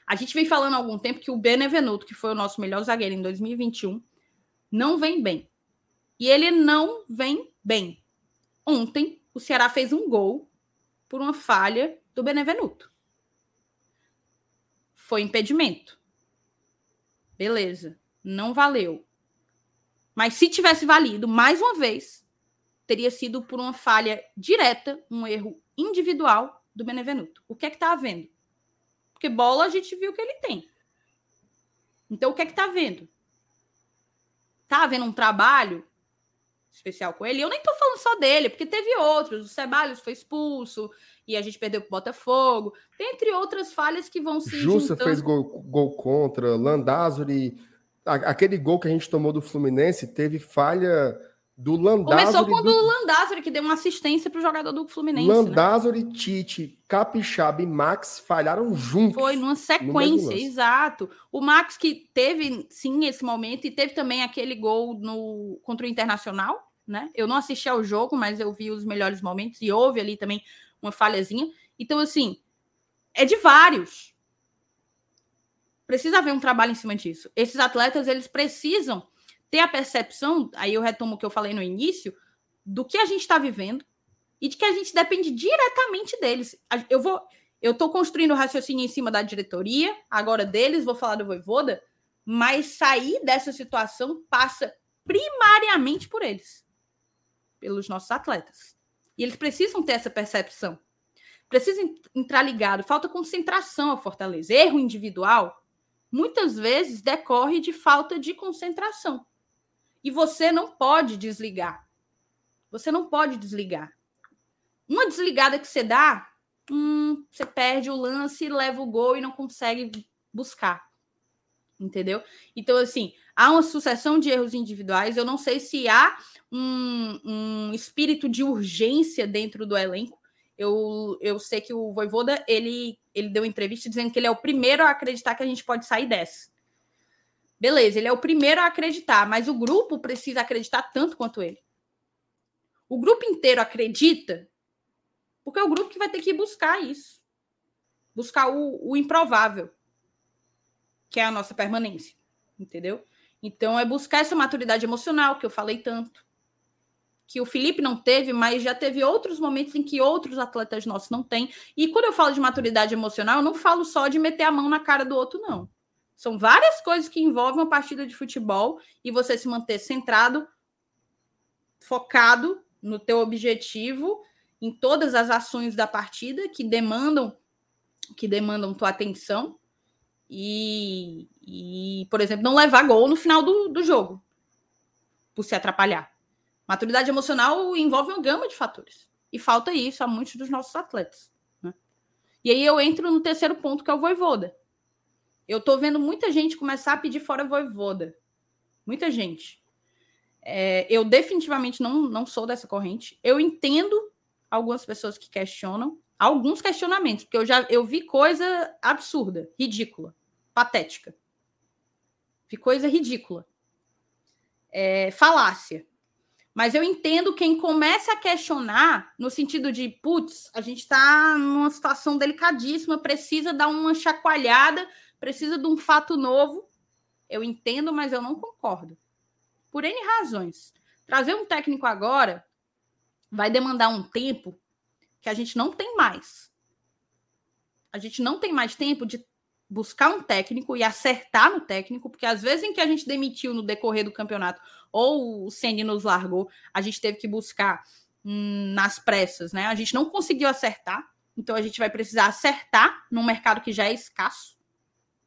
A gente vem falando há algum tempo que o Benevenuto, que foi o nosso melhor zagueiro em 2021, não vem bem. E ele não vem bem. Ontem, o Ceará fez um gol por uma falha do Benevenuto. Foi impedimento. Beleza, não valeu. Mas se tivesse valido, mais uma vez, teria sido por uma falha direta, um erro individual do Benevenuto. O que é que está havendo? Porque bola a gente viu que ele tem. Então, o que é que está havendo? Está havendo um trabalho especial com ele. Eu nem estou falando só dele, porque teve outros. O Ceballos foi expulso e a gente perdeu para o Botafogo. Entre outras falhas que vão se Jussa juntando. fez gol, gol contra, Landázuri... Aquele gol que a gente tomou do Fluminense teve falha do Landázuri... Começou quando do... o Landázuri, que deu uma assistência para o jogador do Fluminense. Landázuri, né? Tite, Capixaba e Max falharam juntos. Foi numa sequência, exato. O Max que teve, sim, esse momento, e teve também aquele gol no contra o Internacional, né? Eu não assisti ao jogo, mas eu vi os melhores momentos e houve ali também uma falhazinha. Então, assim, é de vários. Precisa haver um trabalho em cima disso. Esses atletas, eles precisam ter a percepção, aí eu retomo o que eu falei no início, do que a gente está vivendo e de que a gente depende diretamente deles. Eu vou, eu estou construindo o raciocínio em cima da diretoria, agora deles, vou falar do Voivoda, mas sair dessa situação passa primariamente por eles pelos nossos atletas. E eles precisam ter essa percepção. Precisam entrar ligado. Falta concentração ao Fortaleza. Erro individual, muitas vezes, decorre de falta de concentração. E você não pode desligar. Você não pode desligar. Uma desligada que você dá, hum, você perde o lance, leva o gol e não consegue buscar. Entendeu? Então, assim, há uma sucessão de erros individuais. Eu não sei se há um, um espírito de urgência dentro do elenco. Eu, eu sei que o Voivoda ele, ele deu entrevista dizendo que ele é o primeiro a acreditar que a gente pode sair dessa. Beleza, ele é o primeiro a acreditar, mas o grupo precisa acreditar tanto quanto ele. O grupo inteiro acredita, porque é o grupo que vai ter que buscar isso buscar o, o improvável, que é a nossa permanência, entendeu? Então é buscar essa maturidade emocional que eu falei tanto que o Felipe não teve, mas já teve outros momentos em que outros atletas nossos não têm. E quando eu falo de maturidade emocional, eu não falo só de meter a mão na cara do outro, não. São várias coisas que envolvem uma partida de futebol e você se manter centrado, focado no teu objetivo, em todas as ações da partida que demandam que demandam tua atenção e, e por exemplo, não levar gol no final do, do jogo por se atrapalhar. Maturidade emocional envolve uma gama de fatores. E falta isso a muitos dos nossos atletas. Né? E aí eu entro no terceiro ponto, que é o voivoda. Eu tô vendo muita gente começar a pedir fora voivoda. Muita gente. É, eu definitivamente não, não sou dessa corrente. Eu entendo algumas pessoas que questionam, alguns questionamentos, porque eu já eu vi coisa absurda, ridícula, patética. Vi coisa ridícula. É, falácia. Mas eu entendo quem começa a questionar no sentido de, putz, a gente está numa situação delicadíssima, precisa dar uma chacoalhada precisa de um fato novo. Eu entendo, mas eu não concordo. Por N razões. Trazer um técnico agora vai demandar um tempo que a gente não tem mais. A gente não tem mais tempo de buscar um técnico e acertar no técnico, porque às vezes em que a gente demitiu no decorrer do campeonato ou o Ceni nos largou, a gente teve que buscar hum, nas pressas, né? A gente não conseguiu acertar, então a gente vai precisar acertar num mercado que já é escasso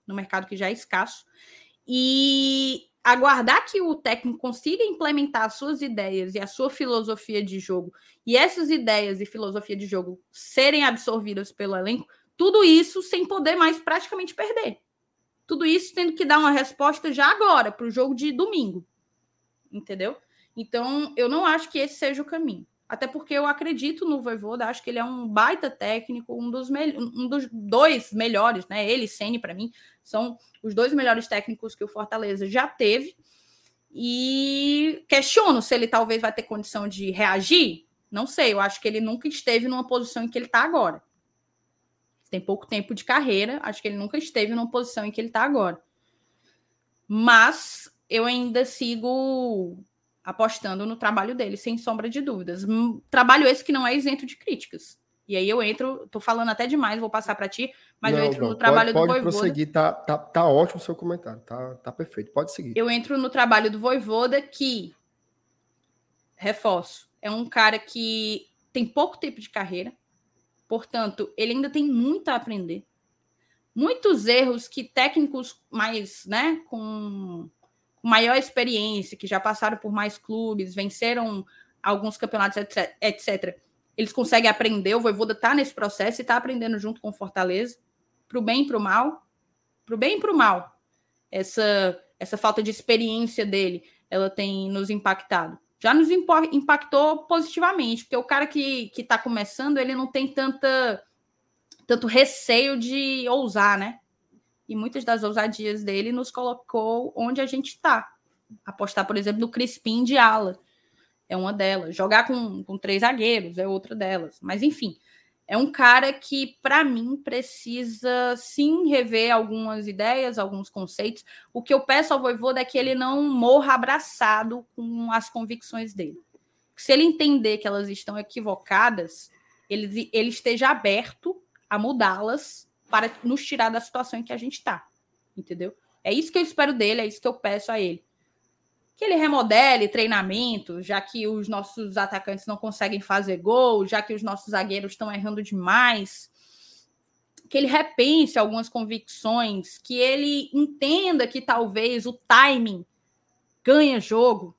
no mercado que já é escasso, e aguardar que o técnico consiga implementar as suas ideias e a sua filosofia de jogo, e essas ideias e filosofia de jogo serem absorvidas pelo elenco, tudo isso sem poder mais praticamente perder. Tudo isso tendo que dar uma resposta já agora, para o jogo de domingo. Entendeu? Então, eu não acho que esse seja o caminho. Até porque eu acredito no Voivoda, acho que ele é um baita técnico, um dos, um dos dois melhores, né? Ele e Ceni para mim são os dois melhores técnicos que o Fortaleza já teve. E questiono se ele talvez vai ter condição de reagir. Não sei, eu acho que ele nunca esteve numa posição em que ele está agora. Tem pouco tempo de carreira, acho que ele nunca esteve numa posição em que ele está agora. Mas eu ainda sigo apostando no trabalho dele, sem sombra de dúvidas. Hum, trabalho esse que não é isento de críticas. E aí eu entro, tô falando até demais, vou passar para ti, mas não, eu entro não, no trabalho pode, do Voivoda. Pode prosseguir, tá, tá, tá ótimo o seu comentário, tá, tá perfeito, pode seguir. Eu entro no trabalho do Voivoda que, reforço, é um cara que tem pouco tempo de carreira, portanto, ele ainda tem muito a aprender. Muitos erros que técnicos mais, né, com com maior experiência, que já passaram por mais clubes, venceram alguns campeonatos, etc. Eles conseguem aprender, o Voivoda está nesse processo e está aprendendo junto com o Fortaleza, para o bem e para o mal, para o bem e para o mal. Essa, essa falta de experiência dele, ela tem nos impactado. Já nos impactou positivamente, porque o cara que está começando, ele não tem tanta, tanto receio de ousar, né? E muitas das ousadias dele nos colocou onde a gente está. Apostar, por exemplo, no Crispim de ala é uma delas. Jogar com, com três zagueiros é outra delas. Mas, enfim, é um cara que, para mim, precisa sim rever algumas ideias, alguns conceitos. O que eu peço ao Voivoda é que ele não morra abraçado com as convicções dele. Se ele entender que elas estão equivocadas, ele, ele esteja aberto a mudá-las para nos tirar da situação em que a gente está. Entendeu? É isso que eu espero dele, é isso que eu peço a ele. Que ele remodele treinamento, já que os nossos atacantes não conseguem fazer gol, já que os nossos zagueiros estão errando demais. Que ele repense algumas convicções, que ele entenda que talvez o timing ganha jogo.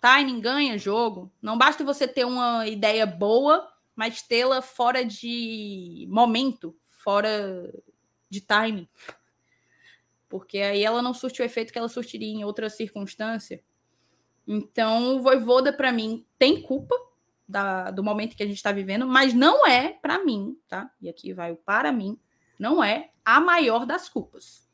Timing ganha jogo. Não basta você ter uma ideia boa, mas tê-la fora de momento, fora de timing. Porque aí ela não surte o efeito que ela surtiria em outra circunstância. Então, o Voivoda, para mim, tem culpa da, do momento que a gente está vivendo, mas não é, para mim, tá? E aqui vai o para mim, não é a maior das culpas.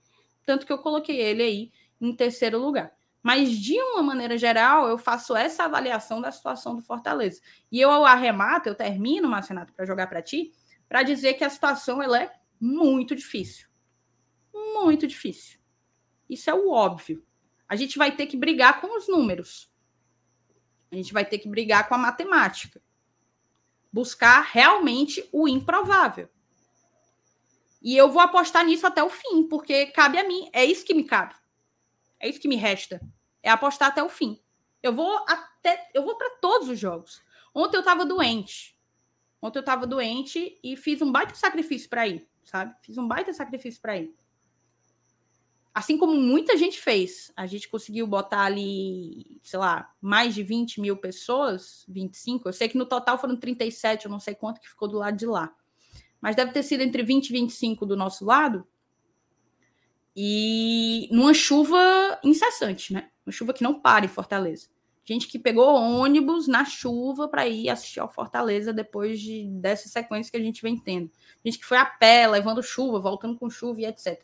Tanto que eu coloquei ele aí em terceiro lugar. Mas, de uma maneira geral, eu faço essa avaliação da situação do Fortaleza. E eu arremato, eu termino, Marcenato, para jogar para ti, para dizer que a situação ela é muito difícil. Muito difícil. Isso é o óbvio. A gente vai ter que brigar com os números. A gente vai ter que brigar com a matemática. Buscar realmente o improvável. E eu vou apostar nisso até o fim, porque cabe a mim. É isso que me cabe. É isso que me resta. É apostar até o fim. Eu vou até, eu vou para todos os jogos. Ontem eu estava doente. Ontem eu estava doente e fiz um baita sacrifício para ir, sabe? Fiz um baita sacrifício para ir. Assim como muita gente fez. A gente conseguiu botar ali, sei lá, mais de 20 mil pessoas, 25. Eu sei que no total foram 37, eu não sei quanto que ficou do lado de lá. Mas deve ter sido entre 20 e 25 do nosso lado. E numa chuva incessante, né? Uma chuva que não para em Fortaleza. Gente que pegou ônibus na chuva para ir assistir ao Fortaleza depois de, dessa sequência que a gente vem tendo. Gente que foi a pé, levando chuva, voltando com chuva e etc.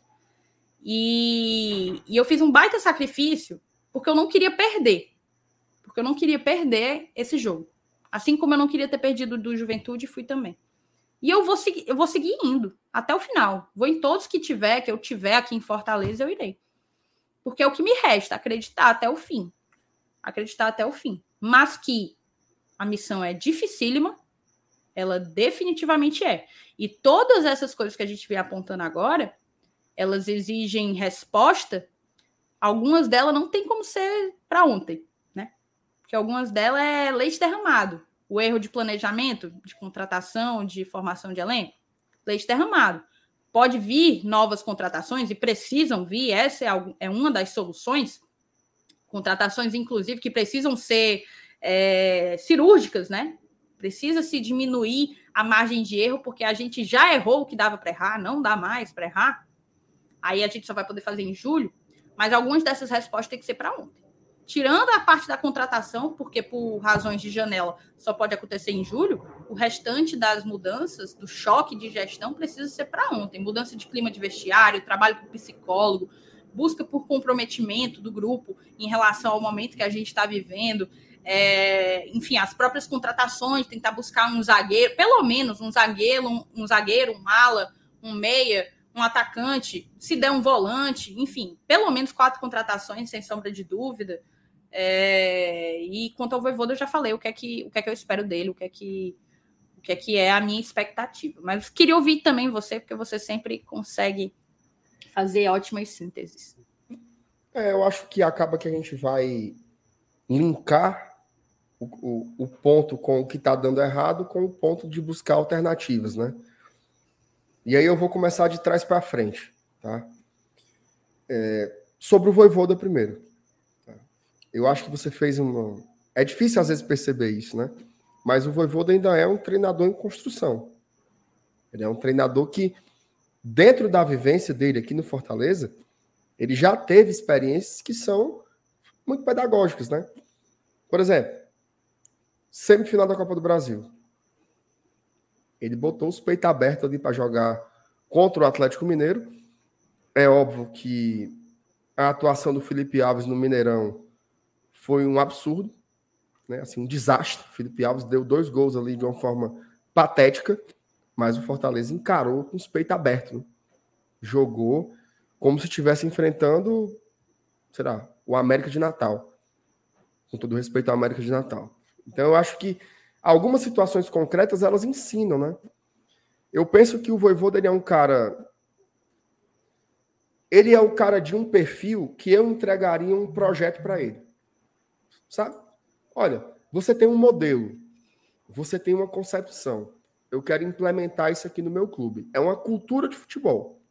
E, e eu fiz um baita sacrifício porque eu não queria perder. Porque eu não queria perder esse jogo. Assim como eu não queria ter perdido do Juventude, fui também. E eu vou eu vou seguir indo até o final. Vou em todos que tiver, que eu tiver aqui em Fortaleza, eu irei. Porque é o que me resta, acreditar até o fim. Acreditar até o fim. Mas que a missão é dificílima, ela definitivamente é. E todas essas coisas que a gente vem apontando agora, elas exigem resposta. Algumas delas não tem como ser para ontem, né? Porque algumas delas é leite derramado o erro de planejamento, de contratação, de formação de elenco, leite derramado. Pode vir novas contratações e precisam vir, essa é, é uma das soluções. Contratações, inclusive, que precisam ser é, cirúrgicas, né? Precisa se diminuir a margem de erro, porque a gente já errou o que dava para errar, não dá mais para errar. Aí a gente só vai poder fazer em julho, mas algumas dessas respostas têm que ser para ontem tirando a parte da contratação, porque por razões de janela só pode acontecer em julho, o restante das mudanças, do choque de gestão, precisa ser para ontem. Mudança de clima de vestiário, trabalho com psicólogo, busca por comprometimento do grupo em relação ao momento que a gente está vivendo. É, enfim, as próprias contratações, tentar buscar um zagueiro, pelo menos um zagueiro, um, um zagueiro, um mala, um meia, um atacante, se der um volante, enfim, pelo menos quatro contratações, sem sombra de dúvida. É, e quanto ao Voivoda, eu já falei o que é que, o que, é que eu espero dele, o que é que, o que é que é a minha expectativa. Mas queria ouvir também você, porque você sempre consegue fazer ótimas sínteses. É, eu acho que acaba que a gente vai linkar o, o, o ponto com o que está dando errado com o ponto de buscar alternativas, né? E aí eu vou começar de trás para frente, tá? É, sobre o Voivoda primeiro. Eu acho que você fez uma. É difícil às vezes perceber isso, né? Mas o Voivoda ainda é um treinador em construção. Ele é um treinador que, dentro da vivência dele aqui no Fortaleza, ele já teve experiências que são muito pedagógicas, né? Por exemplo, semifinal da Copa do Brasil. Ele botou os peitos abertos ali para jogar contra o Atlético Mineiro. É óbvio que a atuação do Felipe Alves no Mineirão foi um absurdo, né? Assim, um desastre. Felipe Alves deu dois gols ali de uma forma patética, mas o Fortaleza encarou com os peitos abertos. Né? Jogou como se estivesse enfrentando, será, o América de Natal. Com todo respeito ao América de Natal. Então eu acho que algumas situações concretas elas ensinam, né? Eu penso que o Voivoda ele é um cara ele é o cara de um perfil que eu entregaria um projeto para ele. Sabe? Olha, você tem um modelo, você tem uma concepção. Eu quero implementar isso aqui no meu clube. É uma cultura de futebol.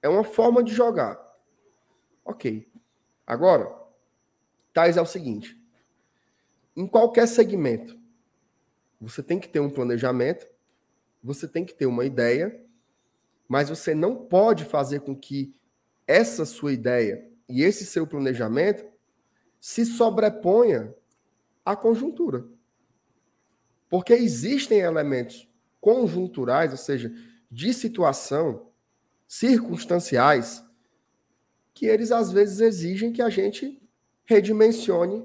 É uma forma de jogar. Ok. Agora, Thais é o seguinte: em qualquer segmento, você tem que ter um planejamento, você tem que ter uma ideia, mas você não pode fazer com que essa sua ideia e esse seu planejamento se sobreponha à conjuntura. Porque existem elementos conjunturais, ou seja, de situação, circunstanciais, que eles às vezes exigem que a gente redimensione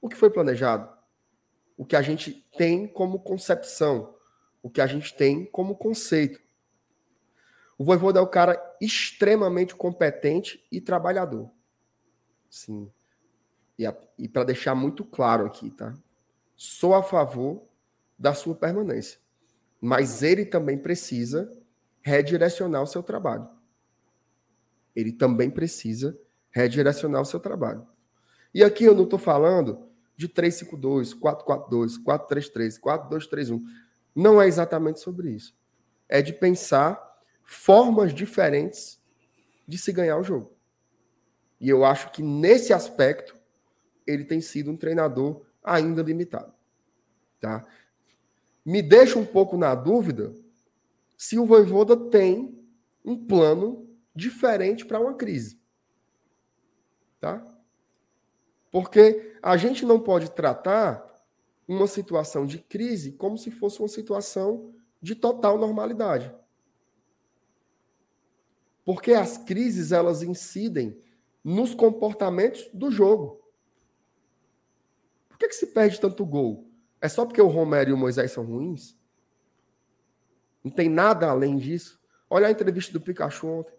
o que foi planejado, o que a gente tem como concepção, o que a gente tem como conceito. O Voivoda é um cara extremamente competente e trabalhador. Sim. E, e para deixar muito claro aqui, tá? Sou a favor da sua permanência. Mas ele também precisa redirecionar o seu trabalho. Ele também precisa redirecionar o seu trabalho. E aqui eu não estou falando de 352, 442, 433, 4231. Não é exatamente sobre isso. É de pensar formas diferentes de se ganhar o jogo. E eu acho que nesse aspecto ele tem sido um treinador ainda limitado. Tá? Me deixa um pouco na dúvida se o Voivoda tem um plano diferente para uma crise. Tá? Porque a gente não pode tratar uma situação de crise como se fosse uma situação de total normalidade. Porque as crises elas incidem nos comportamentos do jogo. Por que, que se perde tanto gol? É só porque o Romero e o Moisés são ruins? Não tem nada além disso. Olha a entrevista do Pikachu ontem.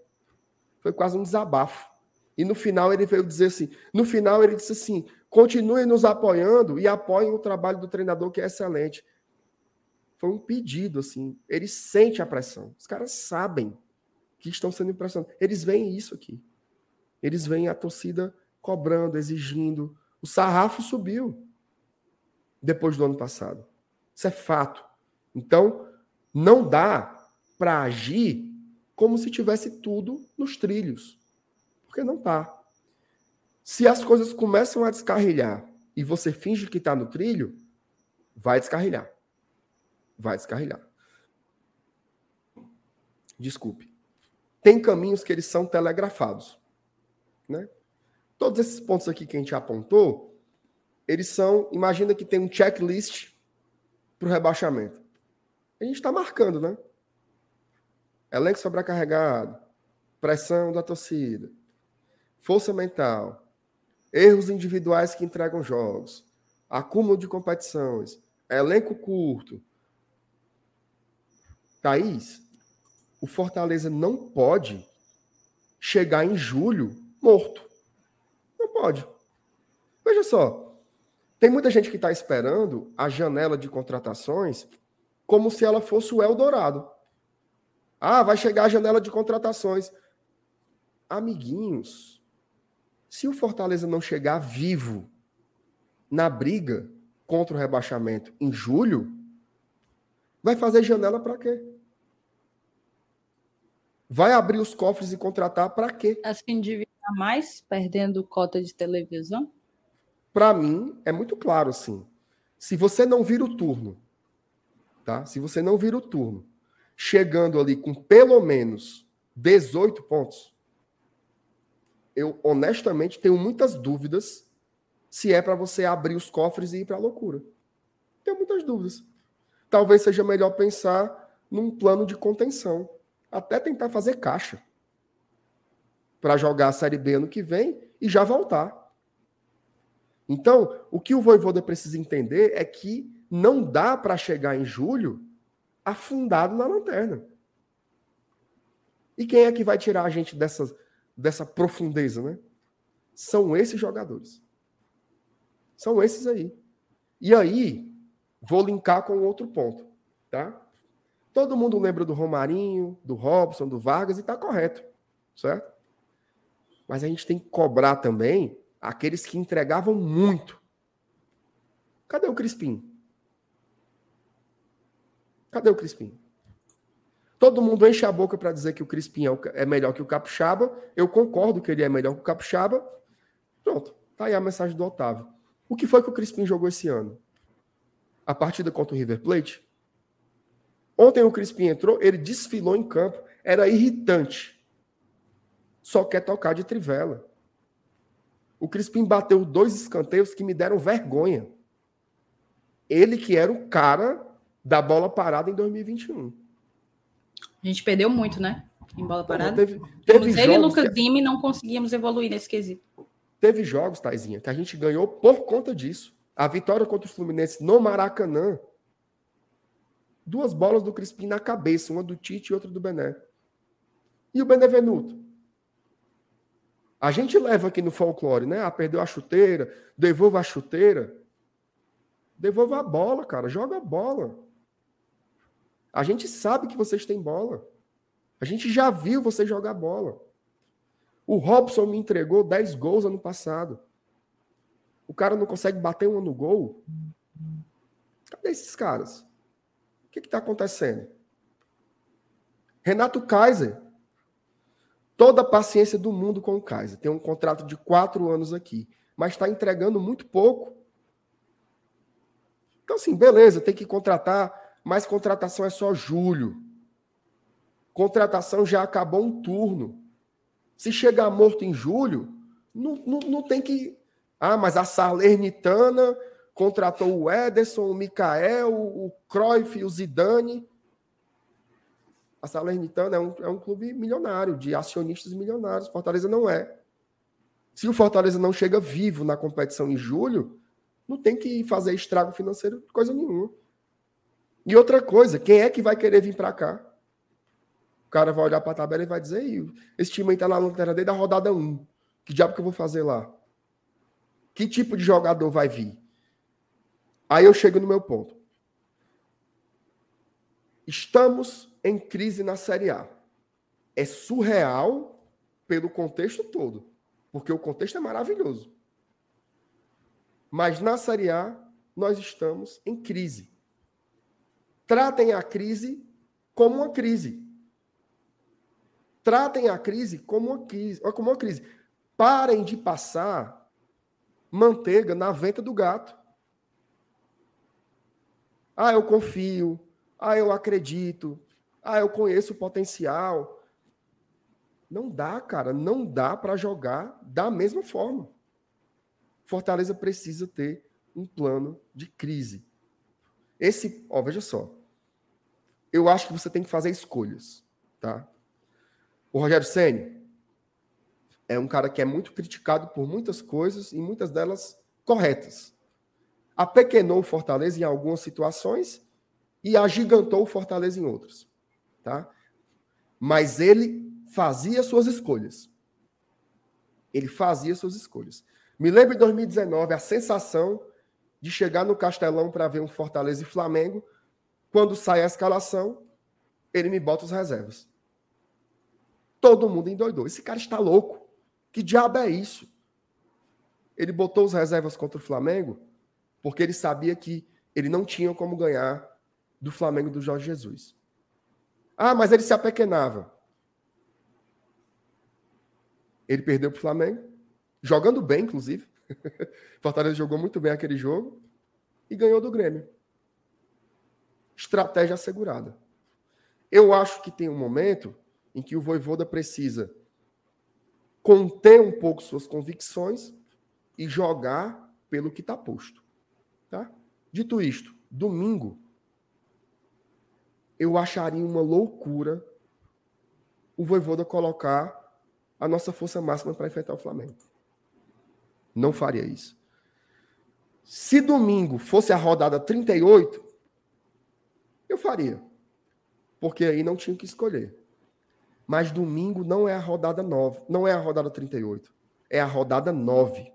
Foi quase um desabafo. E no final ele veio dizer assim: no final ele disse assim: continuem nos apoiando e apoiem o trabalho do treinador, que é excelente. Foi um pedido, assim. Ele sente a pressão. Os caras sabem que estão sendo impressionados. Eles veem isso aqui. Eles veem a torcida cobrando, exigindo. O sarrafo subiu depois do ano passado. Isso é fato. Então, não dá para agir como se tivesse tudo nos trilhos. Porque não tá. Se as coisas começam a descarrilhar e você finge que está no trilho, vai descarrilhar. Vai descarrilhar. Desculpe. Tem caminhos que eles são telegrafados. Né? Todos esses pontos aqui que a gente apontou, eles são, imagina que tem um checklist para o rebaixamento. A gente está marcando, né? Elenco sobrecarregado, pressão da torcida, força mental, erros individuais que entregam jogos, acúmulo de competições, elenco curto. Thaís, o Fortaleza não pode chegar em julho morto. Não pode. Veja só, tem muita gente que está esperando a janela de contratações como se ela fosse o Eldorado. Ah, vai chegar a janela de contratações. Amiguinhos, se o Fortaleza não chegar vivo na briga contra o rebaixamento em julho, vai fazer janela para quê? Vai abrir os cofres e contratar para quê? Assim endividar mais, perdendo cota de televisão? Para mim, é muito claro assim. Se você não vira o turno, tá? Se você não vira o turno, chegando ali com pelo menos 18 pontos, eu honestamente tenho muitas dúvidas se é para você abrir os cofres e ir para a loucura. Tenho muitas dúvidas. Talvez seja melhor pensar num plano de contenção até tentar fazer caixa para jogar a Série B ano que vem e já voltar. Então, o que o Voivoda precisa entender é que não dá para chegar em julho afundado na lanterna. E quem é que vai tirar a gente dessa, dessa profundeza, né? São esses jogadores. São esses aí. E aí, vou linkar com outro ponto, tá? Todo mundo lembra do Romarinho, do Robson, do Vargas e está correto, certo? Mas a gente tem que cobrar também aqueles que entregavam muito. Cadê o Crispim? Cadê o Crispim? Todo mundo enche a boca para dizer que o Crispim é, é melhor que o Capixaba. Eu concordo que ele é melhor que o Capixaba. Pronto, tá aí a mensagem do Otávio. O que foi que o Crispim jogou esse ano? A partida contra o River Plate? Ontem o Crispim entrou, ele desfilou em campo, era irritante. Só quer tocar de trivela. O Crispim bateu dois escanteios que me deram vergonha. Ele que era o cara da bola parada em 2021. A gente perdeu muito, né? Em bola parada. Teve, teve ele e Lucas Dime não conseguíamos evoluir nesse quesito. Teve jogos, Taizinha, que a gente ganhou por conta disso. A vitória contra o Fluminense no Maracanã duas bolas do Crispim na cabeça, uma do Tite e outra do Bené. E o Benevenuto? A gente leva aqui no folclore, né? Ah, perdeu a chuteira, devolva a chuteira. Devolva a bola, cara, joga a bola. A gente sabe que vocês têm bola. A gente já viu você jogar bola. O Robson me entregou 10 gols ano passado. cara não consegue bater uma no gol. Cadê esses caras? O que está acontecendo? Renato Kaiser. Toda a paciência do mundo com o Kaiser. Tem um contrato de quatro anos aqui, mas está entregando muito pouco. Então, assim, beleza, tem que contratar, mas contratação é só julho. Contratação já acabou um turno. Se chegar morto em julho, não, não, não tem que. Ah, mas a Salernitana contratou o Ederson, o Mikael, o Cruyff, o Zidane. A Salernitana é um, é um clube milionário, de acionistas milionários. Fortaleza não é. Se o Fortaleza não chega vivo na competição em julho, não tem que fazer estrago financeiro, coisa nenhuma. E outra coisa, quem é que vai querer vir para cá? O cara vai olhar para a tabela e vai dizer: esse time aí tá na lanterna desde a rodada 1. Que diabo que eu vou fazer lá? Que tipo de jogador vai vir? Aí eu chego no meu ponto. Estamos em crise na Série A. É surreal pelo contexto todo, porque o contexto é maravilhoso. Mas na Série A, nós estamos em crise. Tratem a crise como uma crise. Tratem a crise como uma crise. Como uma crise. Parem de passar manteiga na venta do gato. Ah, eu confio. Ah, eu acredito. Ah, eu conheço o potencial. Não dá, cara. Não dá para jogar da mesma forma. Fortaleza precisa ter um plano de crise. Esse, ó, veja só. Eu acho que você tem que fazer escolhas, tá? O Rogério Ceni é um cara que é muito criticado por muitas coisas e muitas delas corretas. Apequenou o Fortaleza em algumas situações e agigantou o Fortaleza em outras, tá? Mas ele fazia suas escolhas. Ele fazia suas escolhas. Me lembro em 2019 a sensação de chegar no Castelão para ver um Fortaleza e Flamengo. Quando sai a escalação, ele me bota os reservas. Todo mundo endoidou. Esse cara está louco. Que diabo é isso? Ele botou os reservas contra o Flamengo porque ele sabia que ele não tinha como ganhar do Flamengo do Jorge Jesus. Ah, mas ele se apequenava. Ele perdeu para o Flamengo, jogando bem, inclusive. Fortaleza jogou muito bem aquele jogo e ganhou do Grêmio. Estratégia assegurada. Eu acho que tem um momento em que o Voivoda precisa conter um pouco suas convicções e jogar pelo que está posto. Tá? Dito isto, domingo, eu acharia uma loucura o Voivoda colocar a nossa força máxima para enfrentar o Flamengo. Não faria isso. Se domingo fosse a rodada 38, eu faria. Porque aí não tinha que escolher. Mas domingo não é a rodada 9, não é a rodada 38, é a rodada 9.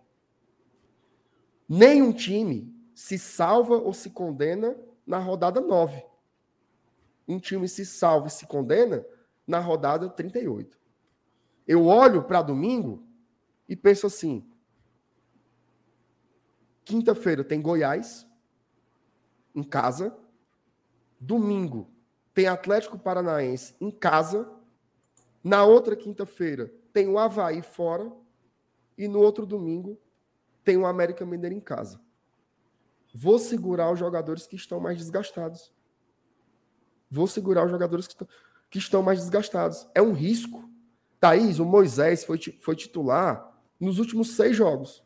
Nenhum time se salva ou se condena na rodada 9. Um time se salva e se condena na rodada 38. Eu olho para domingo e penso assim: quinta-feira tem Goiás em casa, domingo tem Atlético Paranaense em casa na outra quinta-feira tem o Havaí fora. E no outro domingo tem o América Mineiro em casa. Vou segurar os jogadores que estão mais desgastados. Vou segurar os jogadores que estão, que estão mais desgastados. É um risco. Thaís, o Moisés foi, foi titular nos últimos seis jogos.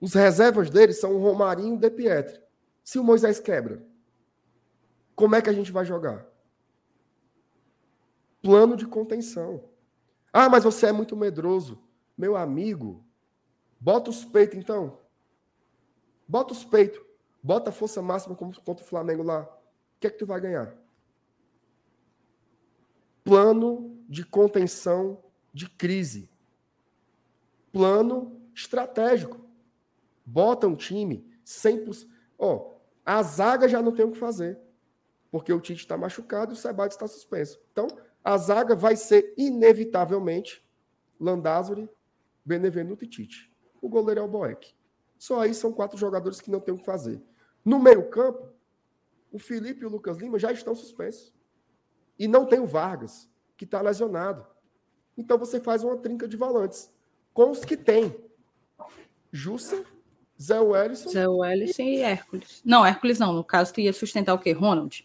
Os reservas dele são o Romarinho e o De Pietri. Se o Moisés quebra, como é que a gente vai jogar? plano de contenção. Ah, mas você é muito medroso. Meu amigo, bota os peitos então. Bota os peitos. Bota a força máxima contra o Flamengo lá. Que é que tu vai ganhar? Plano de contenção de crise. Plano estratégico. Bota um time 100%. Ó, oh, a zaga já não tem o que fazer. Porque o Tite está machucado e o Sebade está suspenso. Então, a zaga vai ser inevitavelmente Landázuri, Benevenuto e Tite. O goleiro é o Boeck. Só aí são quatro jogadores que não tem o que fazer. No meio-campo, o Felipe e o Lucas Lima já estão suspensos. E não tem o Vargas, que está lesionado. Então você faz uma trinca de volantes com os que tem. Jussa, Zé Wellison. Zé Wellison e Hércules. Não, Hércules não. No caso, tu ia sustentar o quê? Ronald?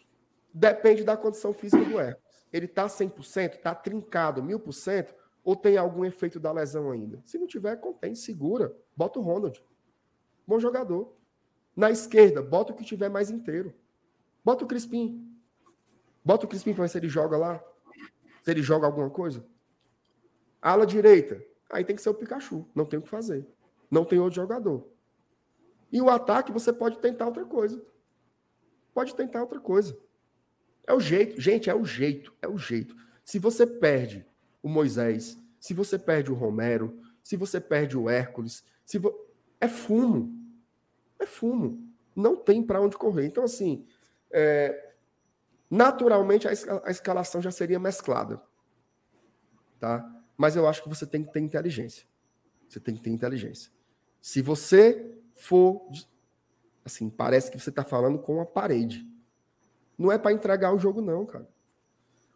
Depende da condição física do Hércules. Ele está 100%, está trincado 1000%, ou tem algum efeito da lesão ainda? Se não tiver, contém, segura. Bota o Ronald. Bom jogador. Na esquerda, bota o que tiver mais inteiro. Bota o Crispim. Bota o Crispim para ver se ele joga lá. Se ele joga alguma coisa. Ala direita. Aí tem que ser o Pikachu. Não tem o que fazer. Não tem outro jogador. E o ataque, você pode tentar outra coisa. Pode tentar outra coisa. É o jeito. Gente, é o jeito. É o jeito. Se você perde o Moisés, se você perde o Romero, se você perde o Hércules, se vo... é fumo. É fumo. Não tem para onde correr. Então, assim, é... naturalmente a, a escalação já seria mesclada. Tá? Mas eu acho que você tem que ter inteligência. Você tem que ter inteligência. Se você for. Assim, parece que você está falando com uma parede. Não é para entregar o jogo, não, cara.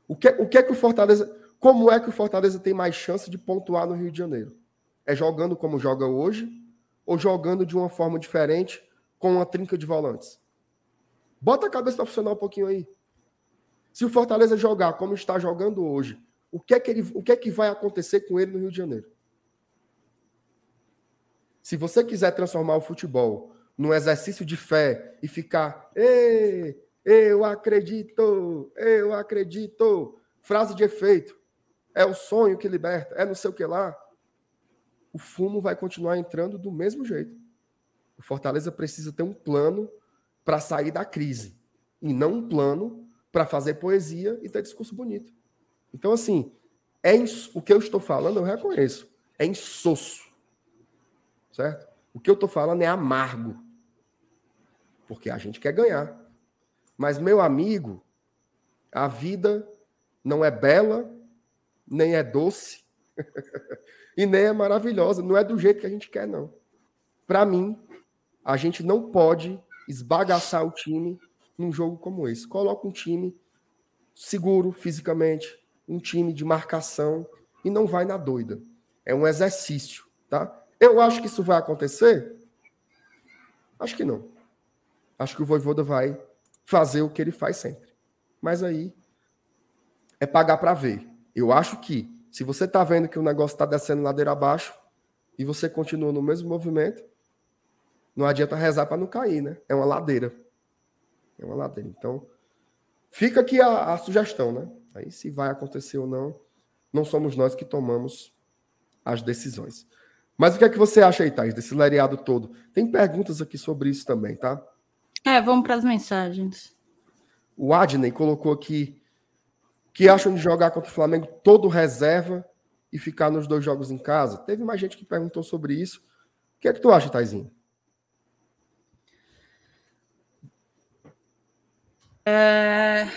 O que, o que é que o Fortaleza. Como é que o Fortaleza tem mais chance de pontuar no Rio de Janeiro? É jogando como joga hoje ou jogando de uma forma diferente com uma trinca de volantes? Bota a cabeça profissional um pouquinho aí. Se o Fortaleza jogar como está jogando hoje, o que é que, ele, o que, é que vai acontecer com ele no Rio de Janeiro? Se você quiser transformar o futebol num exercício de fé e ficar, eu acredito, eu acredito, frase de efeito, é o sonho que liberta, é não sei o que lá, o fumo vai continuar entrando do mesmo jeito. O Fortaleza precisa ter um plano para sair da crise e não um plano para fazer poesia e ter discurso bonito. Então, assim, é o que eu estou falando, eu reconheço. É insosso. Certo? O que eu estou falando é amargo. Porque a gente quer ganhar. Mas, meu amigo, a vida não é bela, nem é doce, e nem é maravilhosa. Não é do jeito que a gente quer, não. Para mim, a gente não pode esbagaçar o time num jogo como esse. Coloca um time seguro fisicamente, um time de marcação e não vai na doida. É um exercício, tá? Eu acho que isso vai acontecer? Acho que não. Acho que o Voivoda vai fazer o que ele faz sempre. Mas aí é pagar para ver. Eu acho que se você está vendo que o negócio está descendo ladeira abaixo e você continua no mesmo movimento, não adianta rezar para não cair, né? É uma ladeira. É uma ladeira. Então, fica aqui a, a sugestão, né? Aí, se vai acontecer ou não, não somos nós que tomamos as decisões. Mas o que é que você acha aí, Thais, desse lereado todo? Tem perguntas aqui sobre isso também, tá? É, vamos para as mensagens. O Adney colocou aqui que acham de jogar contra o Flamengo todo reserva e ficar nos dois jogos em casa. Teve mais gente que perguntou sobre isso. O que é que tu acha, Taizinho? É...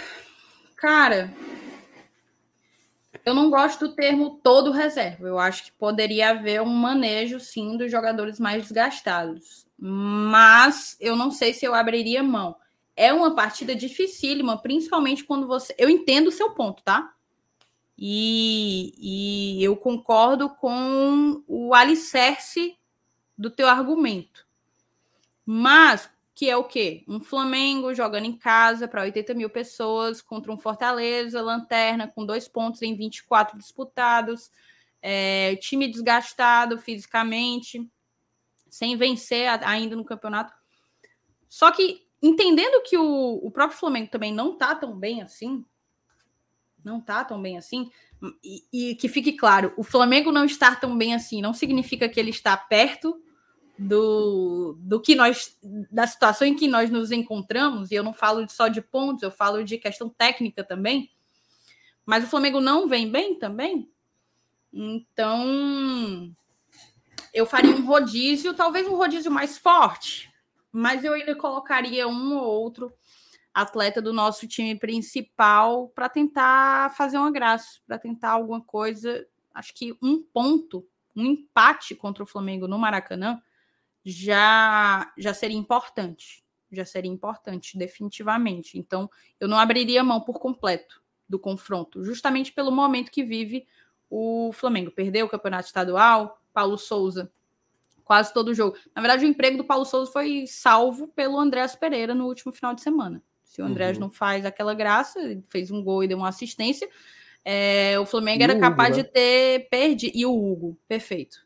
Cara, eu não gosto do termo todo reserva. Eu acho que poderia haver um manejo, sim, dos jogadores mais desgastados. Mas eu não sei se eu abriria mão. É uma partida dificílima, principalmente quando você. Eu entendo o seu ponto, tá? E, e eu concordo com o alicerce do teu argumento. Mas que é o quê? Um Flamengo jogando em casa para 80 mil pessoas contra um Fortaleza, lanterna, com dois pontos em 24 disputados, é, time desgastado fisicamente, sem vencer ainda no campeonato. Só que, entendendo que o, o próprio Flamengo também não tá tão bem assim, não tá tão bem assim, e, e que fique claro, o Flamengo não estar tão bem assim não significa que ele está perto do, do que nós, da situação em que nós nos encontramos, e eu não falo só de pontos, eu falo de questão técnica também, mas o Flamengo não vem bem também. Então, eu faria um rodízio, talvez um rodízio mais forte, mas eu ainda colocaria um ou outro atleta do nosso time principal para tentar fazer uma graça, para tentar alguma coisa. Acho que um ponto, um empate contra o Flamengo no Maracanã já já seria importante. Já seria importante, definitivamente. Então, eu não abriria mão por completo do confronto, justamente pelo momento que vive o Flamengo. Perdeu o campeonato estadual, Paulo Souza quase todo o jogo. Na verdade, o emprego do Paulo Souza foi salvo pelo Andréas Pereira no último final de semana. Se o Andréas uhum. não faz aquela graça, fez um gol e deu uma assistência, é, o Flamengo e era Hugo, capaz né? de ter perdido. E o Hugo, perfeito.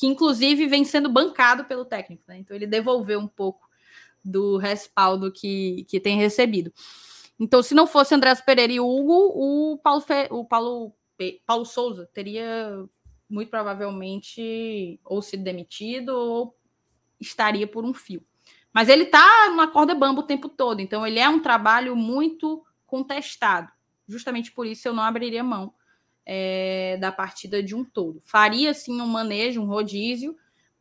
Que inclusive vem sendo bancado pelo técnico, né? Então ele devolveu um pouco do respaldo que, que tem recebido. Então, se não fosse Andréas Pereira e Hugo, o Paulo, Fe... o Paulo, Paulo Souza teria muito provavelmente ou sido demitido ou estaria por um fio. Mas ele está numa corda bamba o tempo todo, então ele é um trabalho muito contestado. Justamente por isso eu não abriria mão é, da partida de um todo. Faria sim um manejo, um rodízio,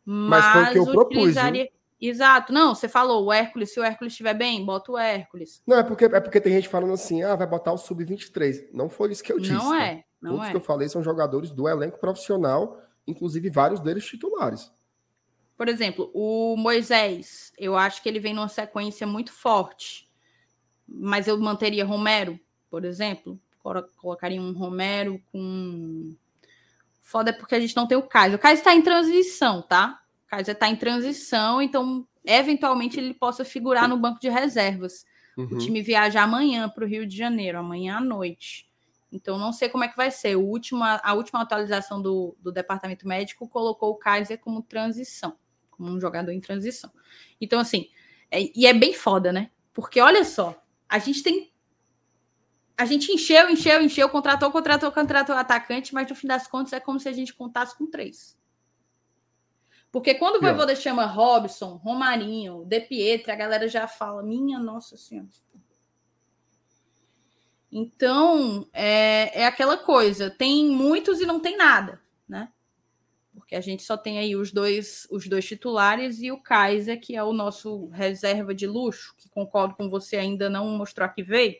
mas, mas foi o que eu utilizaria. Propus, Exato, não, você falou o Hércules, se o Hércules estiver bem, bota o Hércules. Não, é porque, é porque tem gente falando assim, ah, vai botar o sub-23. Não foi isso que eu disse. Não tá? é. Não Todos é. que eu falei são jogadores do elenco profissional, inclusive vários deles titulares. Por exemplo, o Moisés, eu acho que ele vem numa sequência muito forte. Mas eu manteria Romero, por exemplo. Colocaria um Romero com. Foda é porque a gente não tem o Kaiser. O Kaiser está em transição, tá? O Kaiser está em transição, então eventualmente ele possa figurar no banco de reservas. Uhum. O time viaja amanhã para o Rio de Janeiro, amanhã à noite. Então, não sei como é que vai ser. O última, a última atualização do, do departamento médico colocou o Kaiser como transição, como um jogador em transição. Então, assim, é, e é bem foda, né? Porque olha só, a gente tem. A gente encheu, encheu, encheu, contratou, contratou, contratou o atacante, mas no fim das contas é como se a gente contasse com três. Porque quando o Voivoda chama Robson, Romarinho, De Pietro, a galera já fala: Minha Nossa Senhora. Então, é, é aquela coisa, tem muitos e não tem nada, né? Porque a gente só tem aí os dois, os dois titulares e o Kaiser, que é o nosso reserva de luxo, que concordo com você, ainda não mostrou que veio.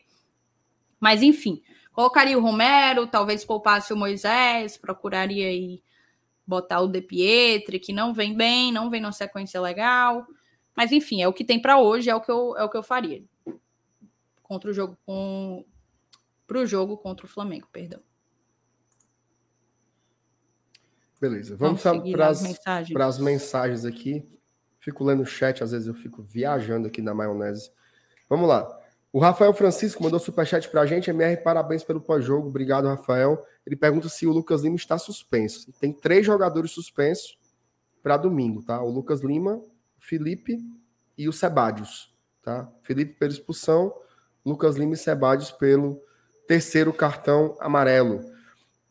Mas, enfim, colocaria o Romero, talvez poupasse o Moisés, procuraria aí botar o De Pietri, que não vem bem, não vem numa sequência legal. Mas, enfim, é o que tem para hoje, é o, que eu, é o que eu faria. Contra o jogo com, para o jogo contra o Flamengo, perdão. Beleza, vamos, vamos para as mensagens. mensagens aqui. Fico lendo o chat, às vezes eu fico viajando aqui na maionese. Vamos lá. O Rafael Francisco mandou superchat para a gente. MR, parabéns pelo pós-jogo. Obrigado, Rafael. Ele pergunta se o Lucas Lima está suspenso. Tem três jogadores suspensos para domingo, tá? O Lucas Lima, o Felipe e o Sebadios, tá? Felipe pela expulsão, Lucas Lima e Sebadios pelo terceiro cartão amarelo.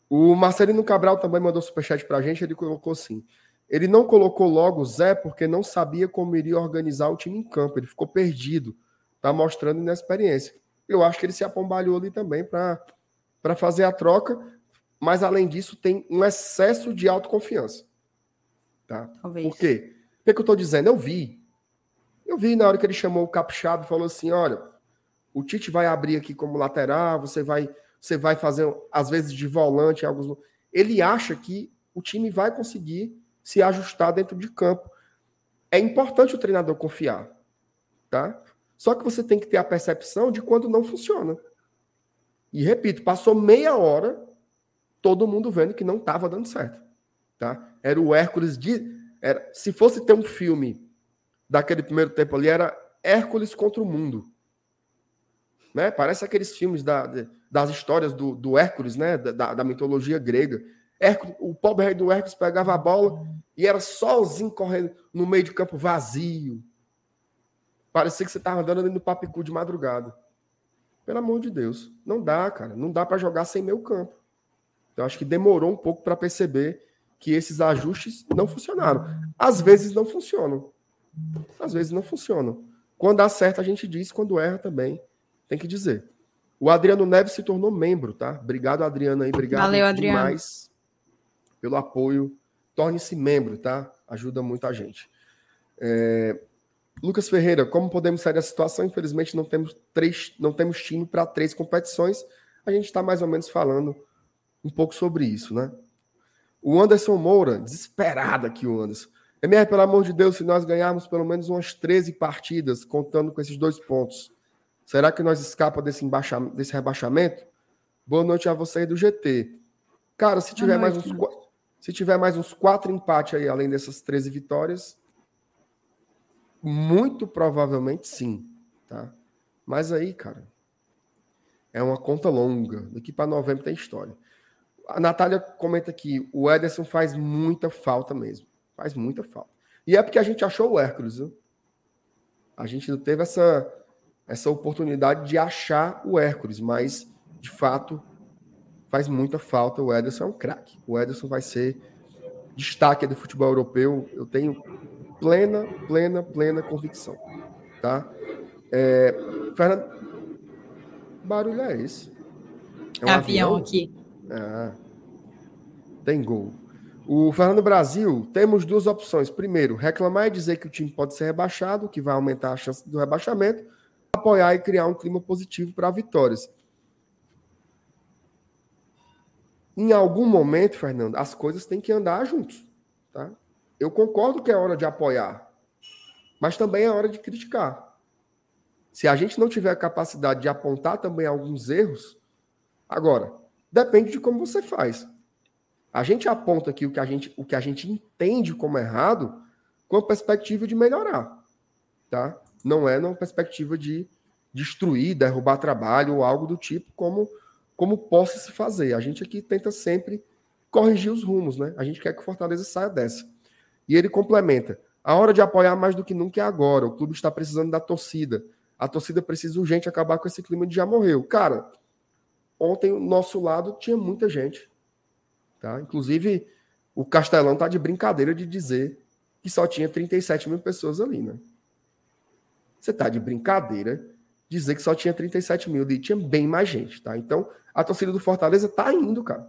O Marcelino Cabral também mandou superchat para a gente, ele colocou assim, ele não colocou logo o Zé porque não sabia como iria organizar o time em campo, ele ficou perdido, tá mostrando inexperiência. Eu acho que ele se apombalhou ali também para fazer a troca, mas além disso tem um excesso de autoconfiança. Tá? Talvez. Por quê? O que, é que eu estou dizendo? Eu vi. Eu vi na hora que ele chamou o Capixaba e falou assim: olha, o Tite vai abrir aqui como lateral, você vai, você vai fazer, às vezes, de volante. Alguns... Ele acha que o time vai conseguir se ajustar dentro de campo. É importante o treinador confiar, tá? Só que você tem que ter a percepção de quando não funciona. E repito, passou meia hora, todo mundo vendo que não estava dando certo, tá? Era o Hércules de, era, se fosse ter um filme daquele primeiro tempo ali, era Hércules contra o mundo. Né? Parece aqueles filmes da, das histórias do, do Hércules, né? Da, da mitologia grega. Hércules, o pobre rei do Hércules pegava a bola e era sozinho correndo no meio de campo vazio. Parecia que você estava andando ali no papicu de madrugada. Pelo amor de Deus. Não dá, cara. Não dá para jogar sem meio campo. Então, acho que demorou um pouco para perceber que esses ajustes não funcionaram. Às vezes não funcionam. Às vezes não funcionam. Quando acerta, a gente diz. Quando erra também, tem que dizer. O Adriano Neves se tornou membro, tá? Obrigado, Adriano aí. Obrigado Valeu, Adriano. demais pelo apoio. Torne-se membro, tá? Ajuda muito a gente. É... Lucas Ferreira, como podemos sair da situação? Infelizmente, não temos três, não temos time para três competições. A gente está mais ou menos falando um pouco sobre isso, né? O Anderson Moura, desesperado aqui, o Anderson. MR, pelo amor de Deus, se nós ganharmos pelo menos umas 13 partidas, contando com esses dois pontos, será que nós escapa desse, desse rebaixamento? Boa noite a você do GT. Cara, se tiver, noite, mais uns, se tiver mais uns quatro empates aí, além dessas 13 vitórias, muito provavelmente sim, tá? Mas aí, cara, é uma conta longa. Daqui para novembro tem história. A Natália comenta aqui: o Ederson faz muita falta mesmo. Faz muita falta. E é porque a gente achou o Hércules, viu? A gente não teve essa, essa oportunidade de achar o Hércules, mas de fato faz muita falta. O Ederson é um craque. O Ederson vai ser destaque do futebol europeu. Eu tenho plena, plena, plena convicção. Tá? É, Fernando, barulho é esse? É um avião, avião aqui. Ah, tem gol. O Fernando Brasil, temos duas opções. Primeiro, reclamar e dizer que o time pode ser rebaixado, que vai aumentar a chance do rebaixamento. Apoiar e criar um clima positivo para vitórias. Em algum momento, Fernando, as coisas têm que andar juntos. Tá? Eu concordo que é hora de apoiar, mas também é hora de criticar. Se a gente não tiver a capacidade de apontar também alguns erros, agora, depende de como você faz. A gente aponta aqui o que a gente, o que a gente entende como errado com a perspectiva de melhorar, tá? Não é numa perspectiva de destruir, derrubar trabalho ou algo do tipo, como, como possa se fazer. A gente aqui tenta sempre corrigir os rumos, né? A gente quer que Fortaleza saia dessa. E ele complementa: a hora de apoiar mais do que nunca é agora. O clube está precisando da torcida. A torcida precisa urgente acabar com esse clima de já morreu. Cara, ontem o nosso lado tinha muita gente. Tá? Inclusive, o Castelão tá de brincadeira de dizer que só tinha 37 mil pessoas ali, né? Você tá de brincadeira dizer que só tinha 37 mil, e tinha bem mais gente, tá? Então, a torcida do Fortaleza tá indo, cara.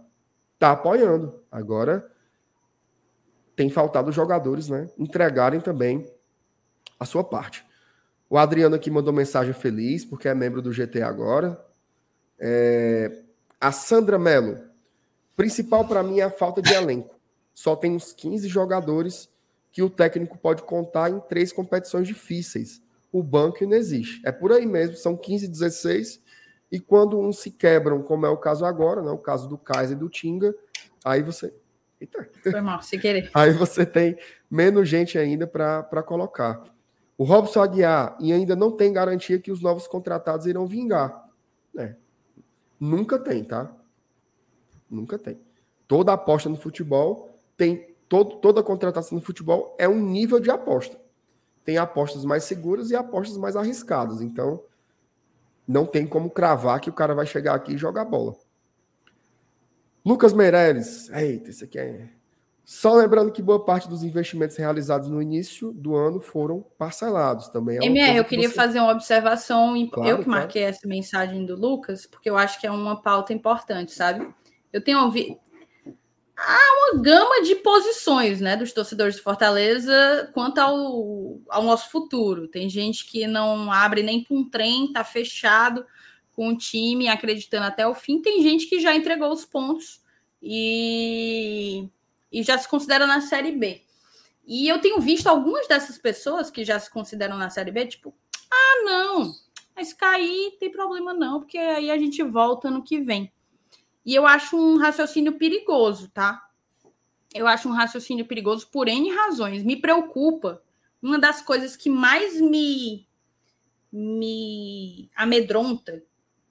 Tá apoiando. Agora, tem faltado os jogadores, né? Entregarem também a sua parte. O Adriano aqui mandou mensagem feliz, porque é membro do GT agora. É... A Sandra Mello, principal para mim é a falta de elenco. Só tem uns 15 jogadores que o técnico pode contar em três competições difíceis. O banco não existe. É por aí mesmo, são 15, 16. E quando uns se quebram, como é o caso agora, né, o caso do Kaiser e do Tinga, aí você. Eita. Foi mal, se querer. Aí você tem menos gente ainda para colocar. O Robson Aguiar, e ainda não tem garantia que os novos contratados irão vingar. É. Nunca tem, tá? Nunca tem. Toda aposta no futebol tem. Todo, toda contratação no futebol é um nível de aposta. Tem apostas mais seguras e apostas mais arriscadas. Então, não tem como cravar que o cara vai chegar aqui e jogar bola. Lucas Meireles. Eita, esse aqui é. Só lembrando que boa parte dos investimentos realizados no início do ano foram parcelados também. É MR, eu queria você... fazer uma observação. Claro, eu que claro. marquei essa mensagem do Lucas, porque eu acho que é uma pauta importante, sabe? Eu tenho ouvido. Há uma gama de posições né, dos torcedores de Fortaleza quanto ao, ao nosso futuro. Tem gente que não abre nem para um trem, está fechado com o time, acreditando até o fim. Tem gente que já entregou os pontos e, e já se considera na Série B. E eu tenho visto algumas dessas pessoas que já se consideram na Série B, tipo, ah, não, mas cair tem problema não, porque aí a gente volta no que vem. E eu acho um raciocínio perigoso, tá? Eu acho um raciocínio perigoso por N razões. Me preocupa. Uma das coisas que mais me, me amedronta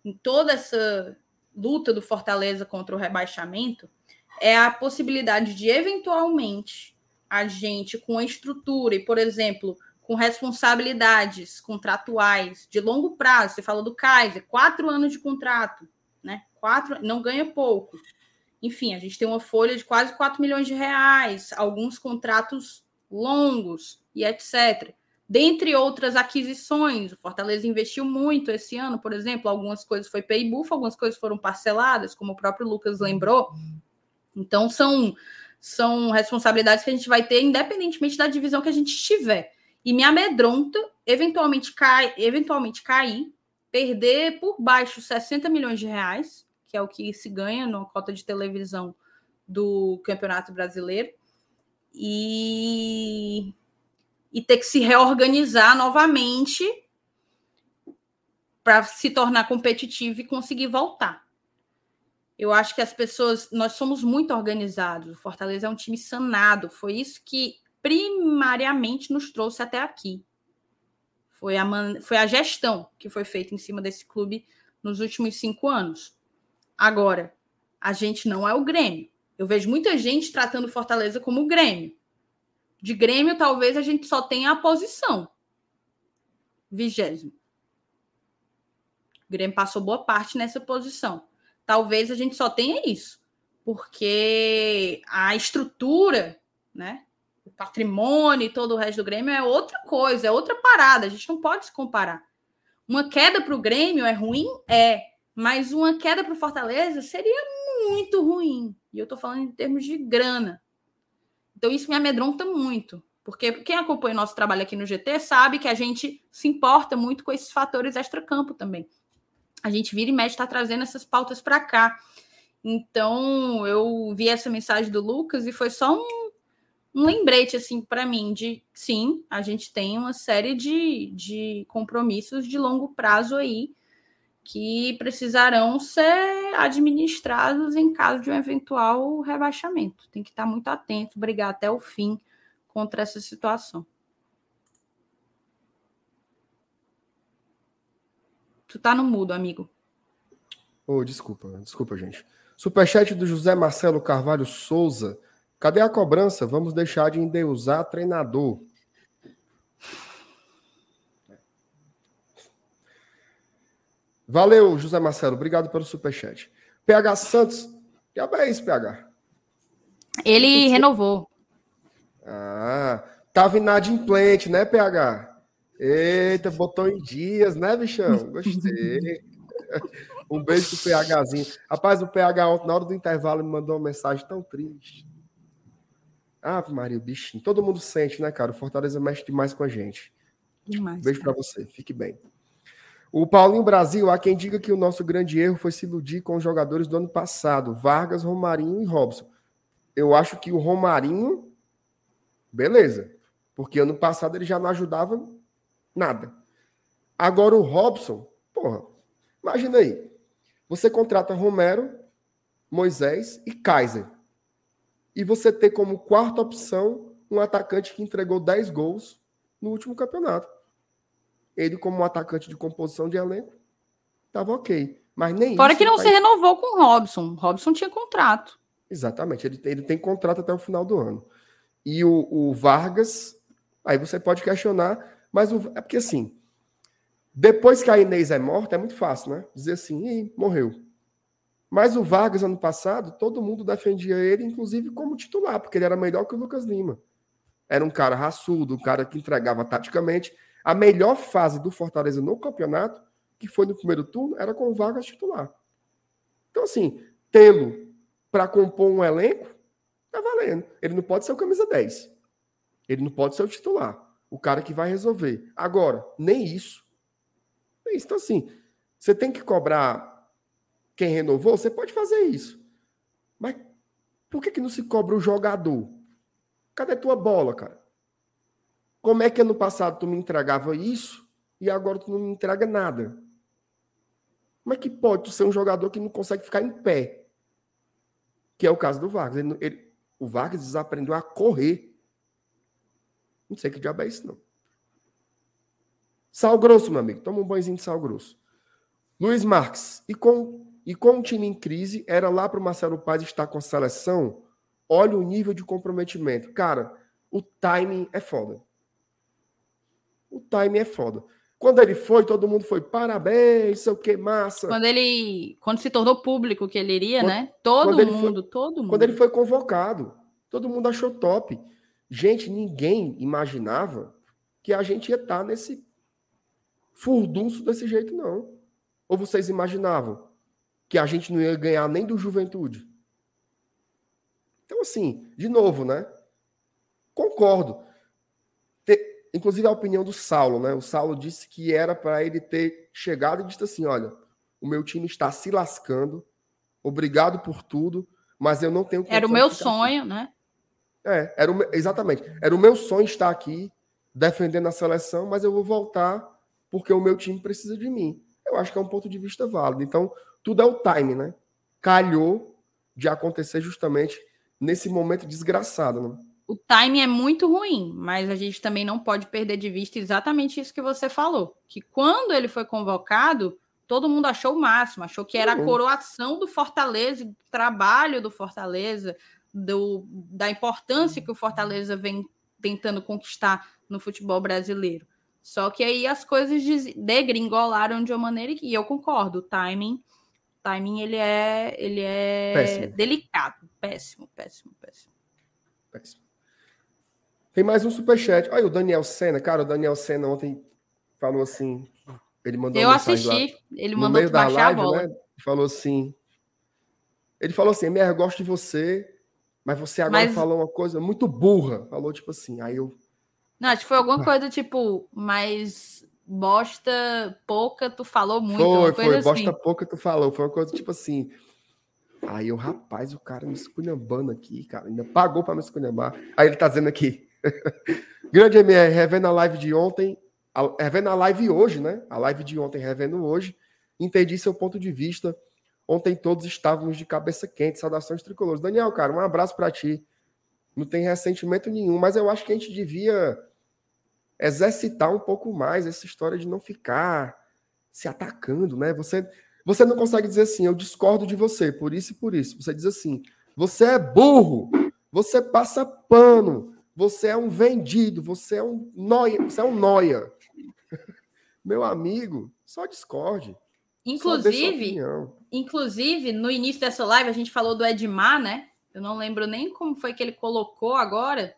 em toda essa luta do Fortaleza contra o rebaixamento é a possibilidade de, eventualmente, a gente, com a estrutura e, por exemplo, com responsabilidades contratuais de longo prazo, você falou do Kaiser, quatro anos de contrato, né? Quatro, não ganha pouco. Enfim, a gente tem uma folha de quase 4 milhões de reais, alguns contratos longos e etc. Dentre outras aquisições, o Fortaleza investiu muito esse ano, por exemplo, algumas coisas foi paybuff, algumas coisas foram parceladas, como o próprio Lucas lembrou. Então, são, são responsabilidades que a gente vai ter independentemente da divisão que a gente estiver. E me amedronta eventualmente, cai, eventualmente cair, perder por baixo 60 milhões de reais, que é o que se ganha numa cota de televisão do Campeonato Brasileiro, e, e ter que se reorganizar novamente para se tornar competitivo e conseguir voltar. Eu acho que as pessoas, nós somos muito organizados. O Fortaleza é um time sanado. Foi isso que primariamente nos trouxe até aqui. Foi a, man... foi a gestão que foi feita em cima desse clube nos últimos cinco anos. Agora, a gente não é o Grêmio. Eu vejo muita gente tratando Fortaleza como o Grêmio. De Grêmio, talvez a gente só tenha a posição. Vigésimo. O Grêmio passou boa parte nessa posição talvez a gente só tenha isso, porque a estrutura, né, o patrimônio e todo o resto do Grêmio é outra coisa, é outra parada, a gente não pode se comparar. Uma queda para o Grêmio é ruim? É, mas uma queda para o Fortaleza seria muito ruim. E eu estou falando em termos de grana. Então isso me amedronta muito. Porque quem acompanha o nosso trabalho aqui no GT sabe que a gente se importa muito com esses fatores extra-campo também a gente vira e mexe está trazendo essas pautas para cá. Então, eu vi essa mensagem do Lucas e foi só um, um lembrete, assim, para mim, de sim, a gente tem uma série de, de compromissos de longo prazo aí que precisarão ser administrados em caso de um eventual rebaixamento. Tem que estar muito atento, brigar até o fim contra essa situação. Tu tá no mudo, amigo. Oh, desculpa, desculpa, gente. Superchat do José Marcelo Carvalho Souza. Cadê a cobrança? Vamos deixar de endeusar treinador. Valeu, José Marcelo. Obrigado pelo superchat. PH Santos. Que é isso, PH? Ele renovou. Ah, tava inadimplente, né, PH? Eita, botou em dias, né, bichão? Gostei. um beijo pro PHzinho. Rapaz, o PH ontem, na hora do intervalo, me mandou uma mensagem tão triste. Ah, Maria, o bichinho. Todo mundo sente, né, cara? O Fortaleza mexe demais com a gente. Demais. Beijo para você. Fique bem. O Paulinho Brasil, há quem diga que o nosso grande erro foi se iludir com os jogadores do ano passado, Vargas, Romarinho e Robson. Eu acho que o Romarinho, beleza, porque ano passado ele já não ajudava Nada. Agora o Robson, porra, imagina aí. Você contrata Romero, Moisés e Kaiser. E você ter como quarta opção um atacante que entregou 10 gols no último campeonato. Ele, como um atacante de composição de elenco, estava ok. Mas nem Fora que não se renovou com o Robson. Robson tinha contrato. Exatamente. Ele, ele tem contrato até o final do ano. E o, o Vargas, aí você pode questionar mas o, é porque assim, depois que a Inês é morta, é muito fácil, né? Dizer assim, morreu. Mas o Vargas, ano passado, todo mundo defendia ele, inclusive como titular, porque ele era melhor que o Lucas Lima. Era um cara raçudo, um cara que entregava taticamente. A melhor fase do Fortaleza no campeonato, que foi no primeiro turno, era com o Vargas titular. Então, assim, tê-lo para compor um elenco, tá valendo. Ele não pode ser o camisa 10. Ele não pode ser o titular o cara que vai resolver. Agora, nem isso. Nem isso. Então, assim, você tem que cobrar quem renovou, você pode fazer isso. Mas por que, que não se cobra o jogador? Cadê tua bola, cara? Como é que ano passado tu me entregava isso e agora tu não me entrega nada? Como é que pode tu ser um jogador que não consegue ficar em pé? Que é o caso do Vargas. Ele, ele, o Vargas desaprendeu a correr não sei que diabo é isso, não. Sal grosso, meu amigo. Toma um banhozinho de sal grosso. Luiz Marques. E com, e com o time em crise, era lá para o Marcelo Paz estar com a seleção? Olha o nível de comprometimento. Cara, o timing é foda. O timing é foda. Quando ele foi, todo mundo foi parabéns, sei o que, massa. Quando ele. Quando se tornou público que ele iria, quando, né? Todo mundo, foi, todo mundo. Quando ele foi convocado, todo mundo achou top. Gente, ninguém imaginava que a gente ia estar tá nesse furdunço desse jeito, não. Ou vocês imaginavam que a gente não ia ganhar nem do Juventude? Então, assim, de novo, né? Concordo. Inclusive a opinião do Saulo, né? O Saulo disse que era para ele ter chegado e disse assim: olha, o meu time está se lascando, obrigado por tudo, mas eu não tenho Era o meu sonho, aqui. né? É, era o, exatamente. Era o meu sonho estar aqui defendendo a seleção, mas eu vou voltar porque o meu time precisa de mim. Eu acho que é um ponto de vista válido. Então, tudo é o time, né? Calhou de acontecer justamente nesse momento desgraçado, né? O time é muito ruim, mas a gente também não pode perder de vista exatamente isso que você falou. Que quando ele foi convocado, todo mundo achou o máximo, achou que era a coroação do Fortaleza, do trabalho do Fortaleza, do, da importância que o Fortaleza vem tentando conquistar no futebol brasileiro. Só que aí as coisas degringolaram de uma maneira que eu concordo, o timing, timing ele é, ele é péssimo. delicado, péssimo, péssimo, péssimo. Péssimo. Tem mais um superchat. Olha o Daniel Senna, cara, o Daniel Senna ontem falou assim, ele mandou Eu assisti, lá, ele mandou no meio da live, né? Falou assim, ele falou assim, eu gosto de você, mas você agora mas... falou uma coisa muito burra. Falou tipo assim, aí eu não, acho que foi alguma coisa tipo, mas bosta pouca, tu falou muito. Foi, foi, assim. bosta pouca, tu falou. Foi uma coisa tipo assim. Aí eu, rapaz, o cara me esculhambando aqui, cara. Ainda pagou para me esculhambar. Aí ele tá dizendo aqui. Grande MR, revendo a live de ontem, a, revendo a live hoje, né? A live de ontem, revendo hoje. Entendi seu ponto de vista. Ontem todos estávamos de cabeça quente. Saudações tricolores. Daniel, cara, um abraço para ti. Não tem ressentimento nenhum, mas eu acho que a gente devia exercitar um pouco mais essa história de não ficar se atacando, né? Você, você não consegue dizer assim, eu discordo de você, por isso e por isso. Você diz assim, você é burro, você passa pano, você é um vendido, você é um noia, você é um noia. Meu amigo, só discorde. Inclusive, inclusive, no início dessa live a gente falou do Edmar, né? Eu não lembro nem como foi que ele colocou agora,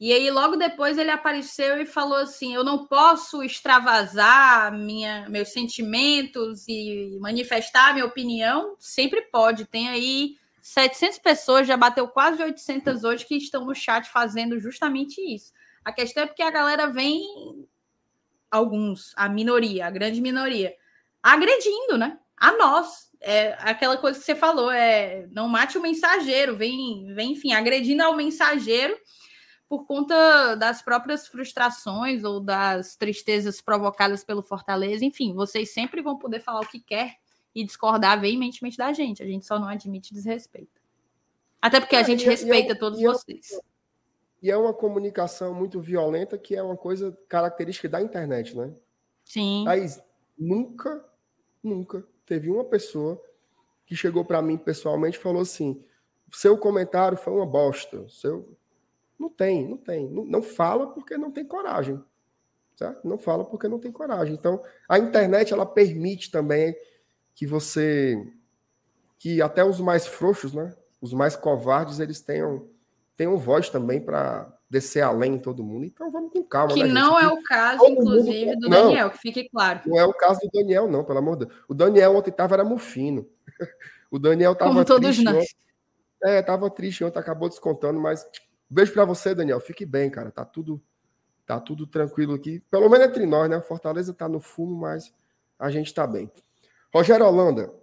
e aí, logo depois, ele apareceu e falou assim: Eu não posso extravasar minha, meus sentimentos e manifestar minha opinião. Sempre pode. Tem aí 700 pessoas, já bateu quase 800 hoje, que estão no chat fazendo justamente isso. A questão é porque a galera vem, alguns, a minoria, a grande minoria, agredindo, né? A nós. É aquela coisa que você falou: é não mate o mensageiro, vem, vem enfim, agredindo ao mensageiro por conta das próprias frustrações ou das tristezas provocadas pelo Fortaleza. Enfim, vocês sempre vão poder falar o que quer e discordar veementemente da gente. A gente só não admite desrespeito. Até porque a é, gente e, respeita e é, todos e vocês. E é uma comunicação muito violenta que é uma coisa característica da internet, né? Sim. Mas nunca, nunca teve uma pessoa que chegou para mim pessoalmente e falou assim: seu comentário foi uma bosta, seu não tem, não tem. Não, não fala porque não tem coragem. Certo? Não fala porque não tem coragem. Então, a internet ela permite também que você que até os mais frouxos, né, os mais covardes, eles tenham tenham voz também para descer além em todo mundo. Então vamos com calma. Que né, não é o caso, inclusive, mundo... do Daniel, não, que fique claro. Não é o caso do Daniel, não, pelo amor de Deus. O Daniel ontem estava era mufino. O Daniel estava Como todos nós. Ontem. É, estava triste ontem, acabou descontando, mas beijo para você, Daniel. Fique bem, cara. Tá tudo tá tudo tranquilo aqui. Pelo menos entre nós, né? Fortaleza tá no fumo, mas a gente tá bem. Rogério Holanda.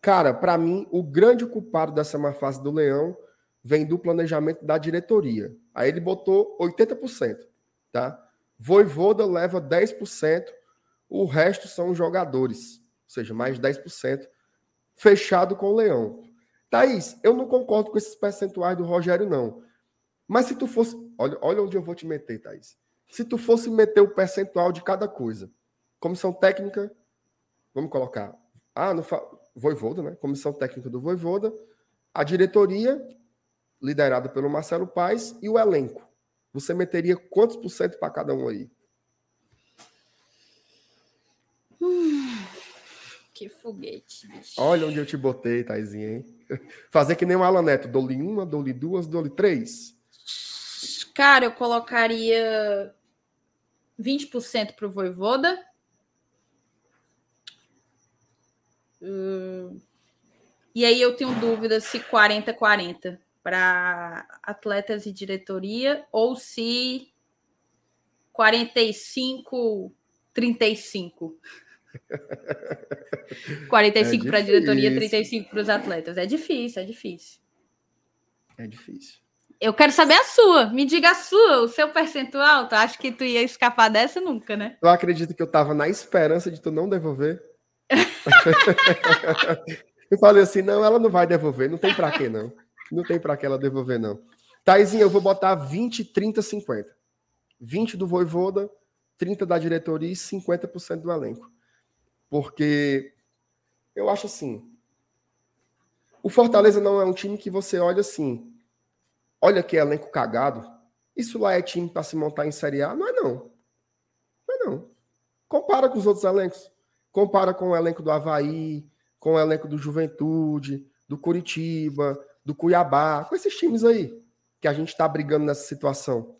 Cara, para mim, o grande culpado dessa má fase do Leão vem do planejamento da diretoria. Aí ele botou 80%, tá? Voivoda leva 10%, o resto são jogadores, ou seja, mais 10%, fechado com o Leão. Thaís, eu não concordo com esses percentuais do Rogério, não. Mas se tu fosse. Olha, olha onde eu vou te meter, Thaís. Se tu fosse meter o percentual de cada coisa, comissão técnica, vamos colocar. Ah, no fa... Voivoda, né? Comissão técnica do Voivoda, a diretoria, liderada pelo Marcelo Paes, e o elenco. Você meteria quantos por cento para cada um aí? Hum, que foguete. Bicho. Olha onde eu te botei, Taizinha, hein? Fazer que nem o Alan Neto. Dou-lhe uma, dou-lhe duas, dou-lhe três. Cara, eu colocaria 20% para o Voivoda. Hum, e aí eu tenho dúvida se 40-40 para atletas e diretoria ou se 45-35. 45 para a diretoria, 35 para os atletas. É difícil, é difícil. É difícil. Eu quero saber a sua. Me diga a sua, o seu percentual. Tu acha que tu ia escapar dessa nunca, né? Eu acredito que eu tava na esperança de tu não devolver. eu falei assim: não, ela não vai devolver. Não tem pra quê, não. Não tem pra que ela devolver, não. Taizinha, eu vou botar 20, 30, 50. 20 do Voivoda, 30 da diretoria e 50% do elenco. Porque eu acho assim. O Fortaleza não é um time que você olha assim. Olha que elenco cagado. Isso lá é time para se montar em Série A? Não é não. Não é não. Compara com os outros elencos. Compara com o elenco do Havaí, com o elenco do Juventude, do Curitiba, do Cuiabá, com esses times aí que a gente está brigando nessa situação.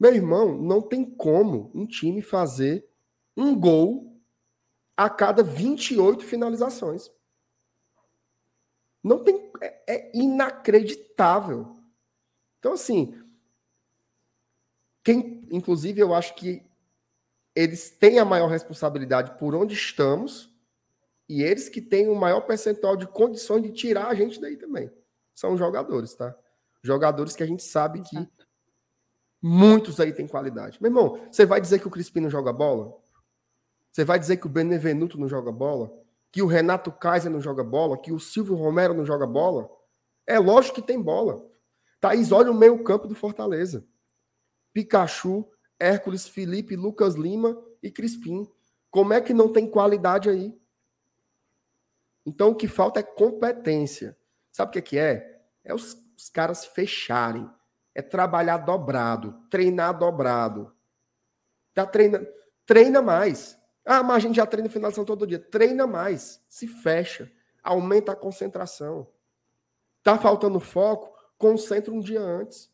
Meu irmão, não tem como um time fazer um gol a cada 28 finalizações. Não tem. É, é inacreditável. Então, assim. Quem, inclusive, eu acho que eles têm a maior responsabilidade por onde estamos e eles que têm o maior percentual de condições de tirar a gente daí também. São jogadores, tá? Jogadores que a gente sabe que muitos aí têm qualidade. Meu irmão, você vai dizer que o Crispim não joga bola? Você vai dizer que o Benevenuto não joga bola? Que o Renato Kaiser não joga bola? Que o Silvio Romero não joga bola? É lógico que tem bola. Thaís, olha o meio campo do Fortaleza. Pikachu, Hércules, Felipe, Lucas Lima e Crispim. Como é que não tem qualidade aí? Então o que falta é competência. Sabe o que é? Que é? é os os caras fecharem. É trabalhar dobrado, treinar dobrado. Tá treinando, treina mais. Ah, mas a gente já treina finalização todo dia. Treina mais, se fecha, aumenta a concentração. Tá faltando foco? Concentra um dia antes.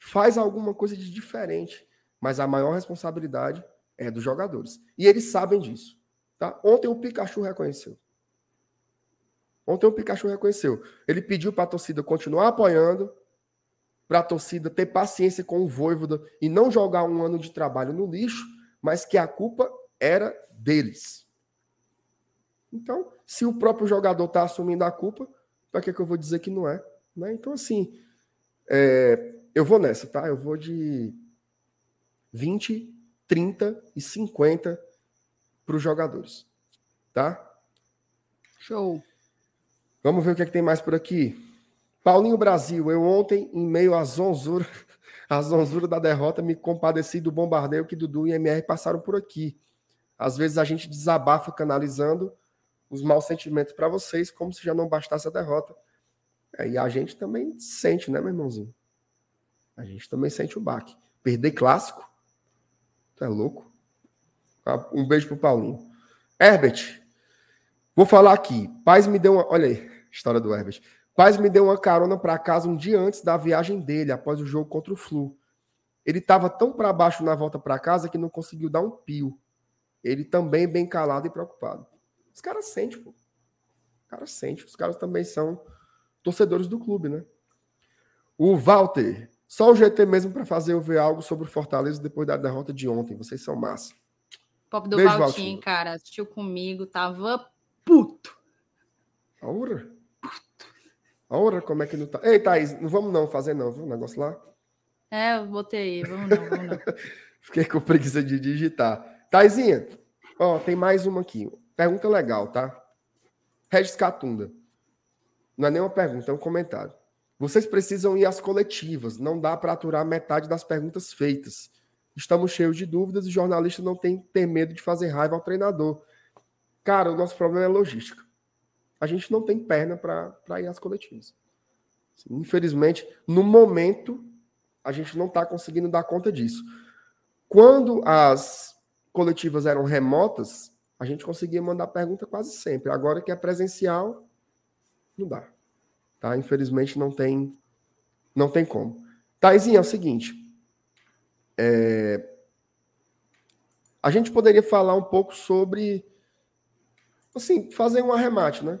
Faz alguma coisa de diferente, mas a maior responsabilidade é dos jogadores. E eles sabem disso, tá? Ontem o Pikachu reconheceu. Ontem o Pikachu reconheceu. Ele pediu para a torcida continuar apoiando, para a torcida ter paciência com o Voivoda e não jogar um ano de trabalho no lixo, mas que a culpa era deles. Então, se o próprio jogador está assumindo a culpa, para que, que eu vou dizer que não é? Né? Então, assim, é, eu vou nessa, tá? Eu vou de 20, 30 e 50 para os jogadores, tá? Show. Vamos ver o que, é que tem mais por aqui. Paulinho Brasil, eu ontem, em meio à zonzura, à zonzura da derrota, me compadeci do bombardeio que Dudu e MR passaram por aqui. Às vezes a gente desabafa canalizando os maus sentimentos para vocês, como se já não bastasse a derrota. É, e a gente também sente, né, meu irmãozinho? A gente também sente o baque. Perder clássico? Tu é louco? Ah, um beijo pro Paulinho. Herbert, vou falar aqui. Paz me deu uma. Olha aí. História do Herbert. Paz me deu uma carona para casa um dia antes da viagem dele, após o jogo contra o Flu. Ele estava tão para baixo na volta para casa que não conseguiu dar um pio. Ele também bem calado e preocupado. Os caras sentem, pô. Os caras sentem. Os caras também são torcedores do clube, né? O Walter. Só o GT mesmo para fazer eu ver algo sobre o Fortaleza depois da derrota de ontem. Vocês são massa. Pop do Beijo, Valtinho, cara. Assistiu comigo. Tava puto. Aura? Ora, como é que não tá? Ei, Thaís, não vamos não fazer não, viu? O negócio lá. É, eu botei aí, vamos não, vamos não. Fiquei com preguiça de digitar. Taizinha, ó, tem mais uma aqui. Pergunta legal, tá? Regis Catunda. Não é nem uma pergunta, é um comentário. Vocês precisam ir às coletivas, não dá para aturar metade das perguntas feitas. Estamos cheios de dúvidas e jornalista não tem ter medo de fazer raiva ao treinador. Cara, o nosso problema é logística a gente não tem perna para ir às coletivas. Infelizmente, no momento, a gente não está conseguindo dar conta disso. Quando as coletivas eram remotas, a gente conseguia mandar pergunta quase sempre. Agora que é presencial, não dá. Tá? Infelizmente, não tem, não tem como. Taizinha, é o seguinte. É... A gente poderia falar um pouco sobre assim, fazer um arremate, né?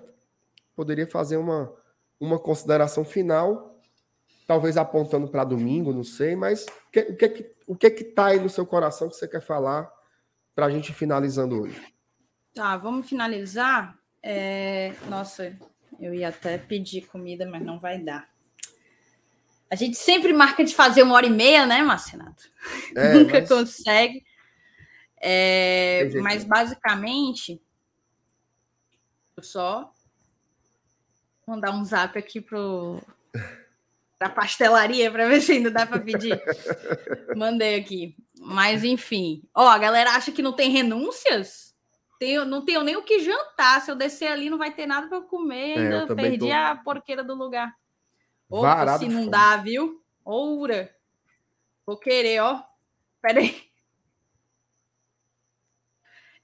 Poderia fazer uma, uma consideração final, talvez apontando para domingo, não sei, mas o que, o que, que, o que que tá aí no seu coração que você quer falar para a gente finalizando hoje? Tá, vamos finalizar. É... Nossa, eu ia até pedir comida, mas não vai dar. A gente sempre marca de fazer uma hora e meia, né, Marcenato? É, Nunca mas... consegue. É, mas basicamente, só mandar um zap aqui pro da pastelaria para ver se ainda dá para pedir. Mandei aqui. Mas enfim, ó, a galera acha que não tem renúncias? Tenho, não tenho nem o que jantar. Se eu descer ali, não vai ter nada para comer. É, ainda perdi tô... a porqueira do lugar. Opa, se não dá, viu? Oura. Vou querer, ó. Pera aí.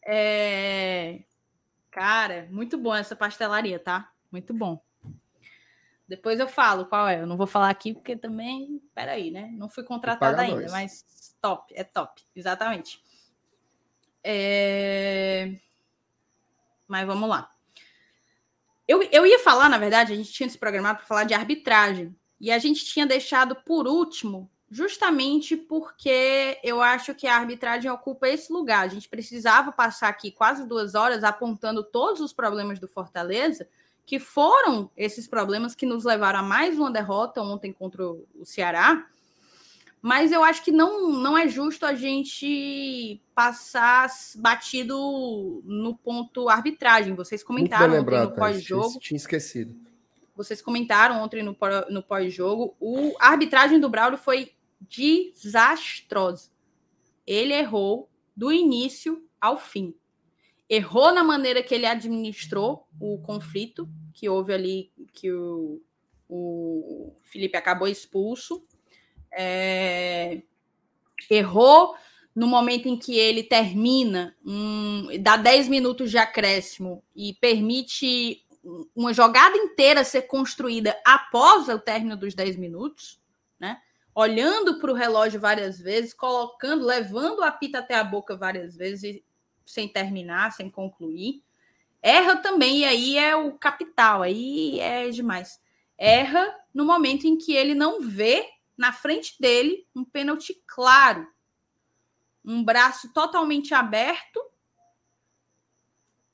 É... Cara, muito bom essa pastelaria, tá? Muito bom. Depois eu falo qual é. Eu não vou falar aqui porque também. Peraí, né? Não fui contratada ainda, nós. mas top, é top, exatamente. É... Mas vamos lá. Eu, eu ia falar, na verdade, a gente tinha se programado para falar de arbitragem. E a gente tinha deixado por último, justamente porque eu acho que a arbitragem ocupa esse lugar. A gente precisava passar aqui quase duas horas apontando todos os problemas do Fortaleza que foram esses problemas que nos levaram a mais uma derrota ontem contra o Ceará. Mas eu acho que não, não é justo a gente passar batido no ponto arbitragem. Vocês comentaram ontem no pós-jogo. Tinha esquecido. Vocês comentaram ontem no, no pós-jogo. A arbitragem do Braulio foi desastrosa. Ele errou do início ao fim errou na maneira que ele administrou o conflito que houve ali, que o, o Felipe acabou expulso. É, errou no momento em que ele termina, um, dá 10 minutos de acréscimo e permite uma jogada inteira ser construída após o término dos 10 minutos, né? Olhando para o relógio várias vezes, colocando, levando a pita até a boca várias vezes sem terminar, sem concluir. Erra também, e aí é o capital, aí é demais. Erra no momento em que ele não vê na frente dele um pênalti claro, um braço totalmente aberto,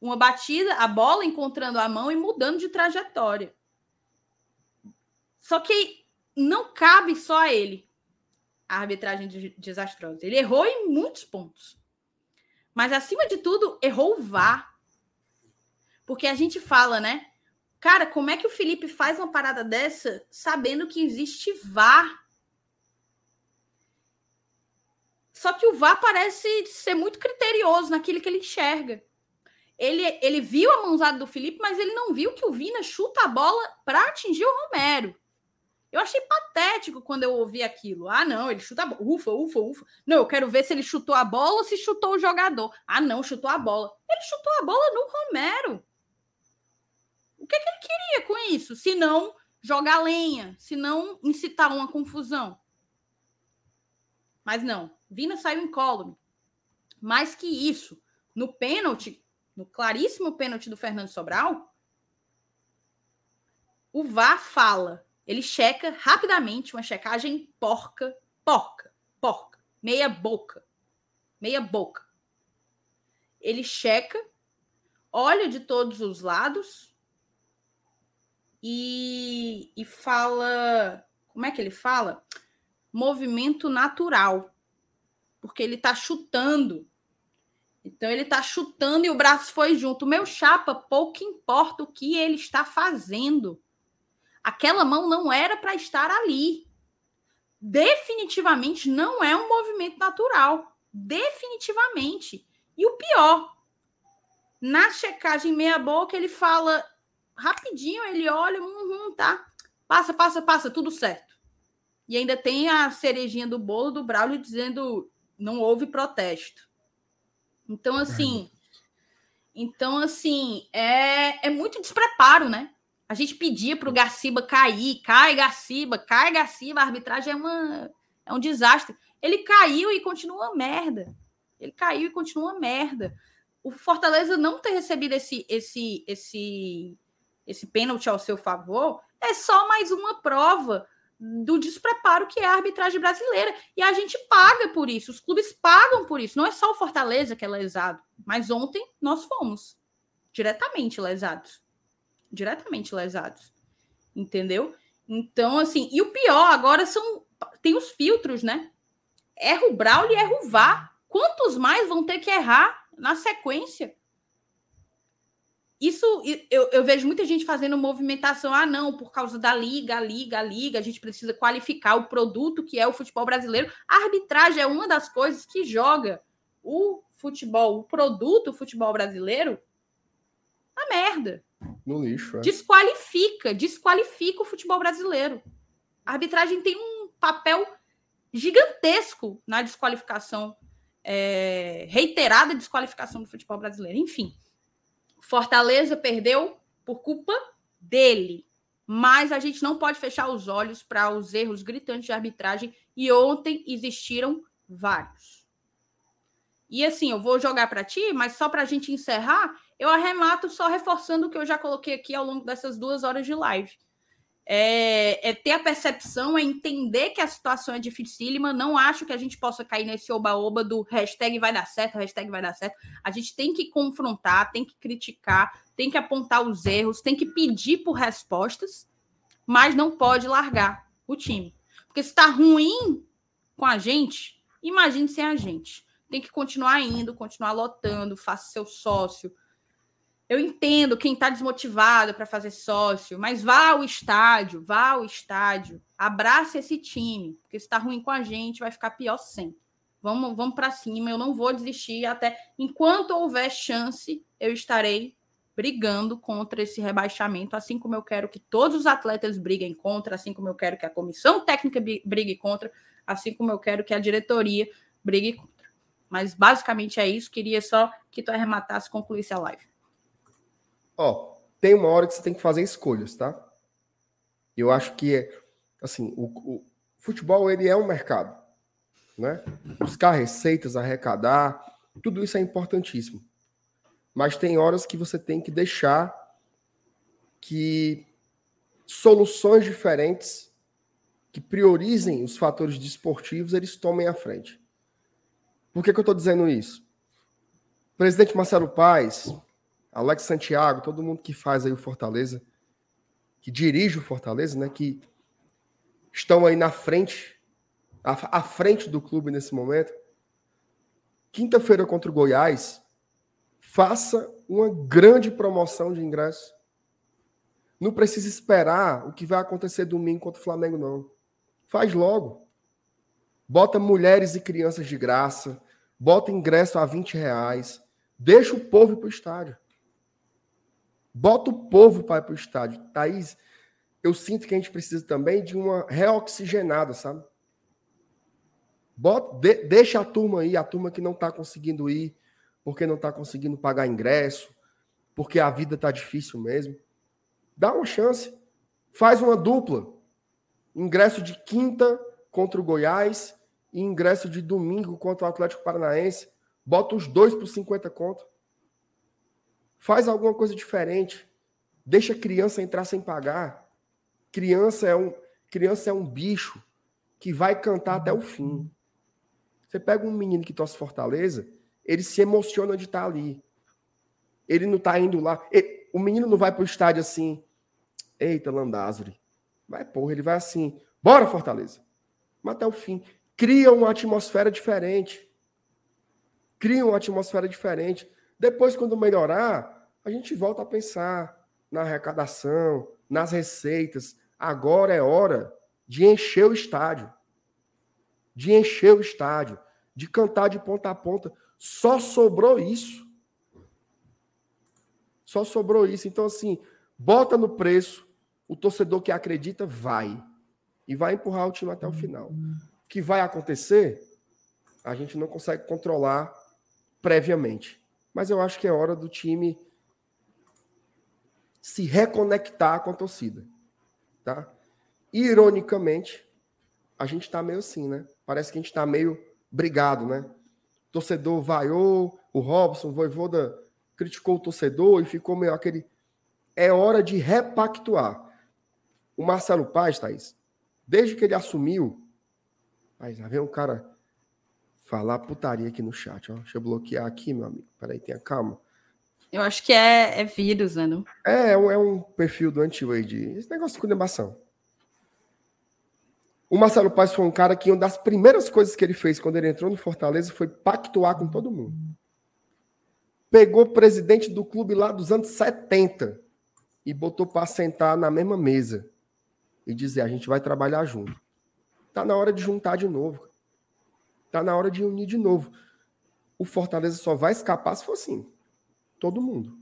uma batida, a bola encontrando a mão e mudando de trajetória. Só que não cabe só a ele a arbitragem desastrosa. Ele errou em muitos pontos. Mas, acima de tudo, errou o VAR. Porque a gente fala, né? Cara, como é que o Felipe faz uma parada dessa sabendo que existe VAR? Só que o VAR parece ser muito criterioso naquilo que ele enxerga. Ele, ele viu a mãozada do Felipe, mas ele não viu que o Vina chuta a bola para atingir o Romero. Eu achei patético quando eu ouvi aquilo. Ah, não, ele chuta a bola. Ufa, ufa, ufa. Não, eu quero ver se ele chutou a bola ou se chutou o jogador. Ah, não, chutou a bola. Ele chutou a bola no Romero. O que, é que ele queria com isso? Se não jogar lenha, se não incitar uma confusão. Mas não, Vina saiu incólume. Mais que isso, no pênalti, no claríssimo pênalti do Fernando Sobral, o VAR fala ele checa rapidamente uma checagem porca, porca, porca, meia boca, meia boca. Ele checa, olha de todos os lados e, e fala. Como é que ele fala? Movimento natural. Porque ele está chutando. Então ele está chutando e o braço foi junto. Meu chapa, pouco importa o que ele está fazendo. Aquela mão não era para estar ali. Definitivamente não é um movimento natural. Definitivamente. E o pior, na checagem meia-boca, ele fala rapidinho, ele olha, uhum, tá. Passa, passa, passa, tudo certo. E ainda tem a cerejinha do bolo do Braulio dizendo não houve protesto. Então, assim. Então, assim, é, é muito despreparo, né? A gente pedia para o Garciba cair, cai Garciba, cai Garciba, a arbitragem é, uma, é um desastre. Ele caiu e continua merda. Ele caiu e continua merda. O Fortaleza não ter recebido esse esse esse esse pênalti ao seu favor é só mais uma prova do despreparo que é a arbitragem brasileira. E a gente paga por isso, os clubes pagam por isso. Não é só o Fortaleza que é lesado, mas ontem nós fomos diretamente lesados diretamente lesados. Entendeu? Então, assim, e o pior agora são tem os filtros, né? Erra o Braulio e erra o VAR. Quantos mais vão ter que errar na sequência? Isso eu, eu, vejo muita gente fazendo movimentação. Ah, não, por causa da liga, a liga, a liga, a gente precisa qualificar o produto que é o futebol brasileiro. A arbitragem é uma das coisas que joga o futebol, o produto o futebol brasileiro na merda. No lixo. É. Desqualifica, desqualifica o futebol brasileiro. A arbitragem tem um papel gigantesco na desqualificação, é, reiterada desqualificação do futebol brasileiro. Enfim. Fortaleza perdeu por culpa dele. Mas a gente não pode fechar os olhos para os erros gritantes de arbitragem e ontem existiram vários. E assim, eu vou jogar para ti, mas só para a gente encerrar, eu arremato só reforçando o que eu já coloquei aqui ao longo dessas duas horas de live é, é, ter a percepção, é entender que a situação é dificílima. Não acho que a gente possa cair nesse oba-oba do hashtag vai dar certo, hashtag vai dar certo. A gente tem que confrontar, tem que criticar, tem que apontar os erros, tem que pedir por respostas, mas não pode largar o time. Porque se está ruim com a gente, imagine sem a gente. Tem que continuar indo, continuar lotando, faça seu sócio, eu entendo quem está desmotivado para fazer sócio, mas vá ao estádio, vá ao estádio, abrace esse time, porque se está ruim com a gente, vai ficar pior sem. Vamos, vamos para cima, eu não vou desistir até enquanto houver chance, eu estarei brigando contra esse rebaixamento, assim como eu quero que todos os atletas briguem contra, assim como eu quero que a comissão técnica brigue contra, assim como eu quero que a diretoria brigue contra. Mas basicamente é isso. Queria só que tu arrematasse, concluísse a live. Ó, tem uma hora que você tem que fazer escolhas, tá? Eu acho que, assim, o, o futebol, ele é um mercado, né? Buscar receitas, arrecadar, tudo isso é importantíssimo. Mas tem horas que você tem que deixar que soluções diferentes que priorizem os fatores desportivos, eles tomem a frente. Por que, que eu estou dizendo isso? Presidente Marcelo Paes, Alex Santiago, todo mundo que faz aí o Fortaleza, que dirige o Fortaleza, né? Que estão aí na frente, à, à frente do clube nesse momento. Quinta-feira contra o Goiás, faça uma grande promoção de ingressos. Não precisa esperar o que vai acontecer domingo contra o Flamengo, não. Faz logo. Bota mulheres e crianças de graça. Bota ingresso a 20 reais. Deixa o povo ir para o estádio. Bota o povo para ir para o estádio. Thaís, eu sinto que a gente precisa também de uma reoxigenada, sabe? Bota, de, deixa a turma aí, a turma que não está conseguindo ir, porque não está conseguindo pagar ingresso, porque a vida está difícil mesmo. Dá uma chance. Faz uma dupla. Ingresso de quinta contra o Goiás e ingresso de domingo contra o Atlético Paranaense. Bota os dois por 50 conto. Faz alguma coisa diferente. Deixa a criança entrar sem pagar. Criança é um, criança é um bicho que vai cantar até o fim. Você pega um menino que torce Fortaleza, ele se emociona de estar ali. Ele não está indo lá. Ele, o menino não vai para o estádio assim. Eita, Landázuri. Vai, porra, ele vai assim. Bora, Fortaleza. Mas até o fim. Cria uma atmosfera diferente. Cria uma atmosfera diferente. Depois, quando melhorar, a gente volta a pensar na arrecadação, nas receitas. Agora é hora de encher o estádio. De encher o estádio. De cantar de ponta a ponta. Só sobrou isso. Só sobrou isso. Então, assim, bota no preço. O torcedor que acredita vai. E vai empurrar o time até o final. O que vai acontecer, a gente não consegue controlar previamente mas eu acho que é hora do time se reconectar com a torcida, tá? Ironicamente, a gente tá meio assim, né? Parece que a gente tá meio brigado, né? O torcedor vaiou, o Robson, o Voivoda criticou o torcedor e ficou meio aquele é hora de repactuar. O Marcelo Paz, Thaís, desde que ele assumiu, aí já vem um cara falar putaria aqui no chat. Ó. Deixa eu bloquear aqui, meu amigo. Peraí, tenha calma. Eu acho que é, é vírus, né? É, é um, é um perfil do antigo aí de. Esse negócio de condenação. O Marcelo Paes foi um cara que uma das primeiras coisas que ele fez quando ele entrou no Fortaleza foi pactuar com todo mundo. Pegou o presidente do clube lá dos anos 70 e botou para sentar na mesma mesa e dizer: a gente vai trabalhar junto. Tá na hora de juntar de novo. Tá na hora de unir de novo. O Fortaleza só vai escapar se for assim. Todo mundo.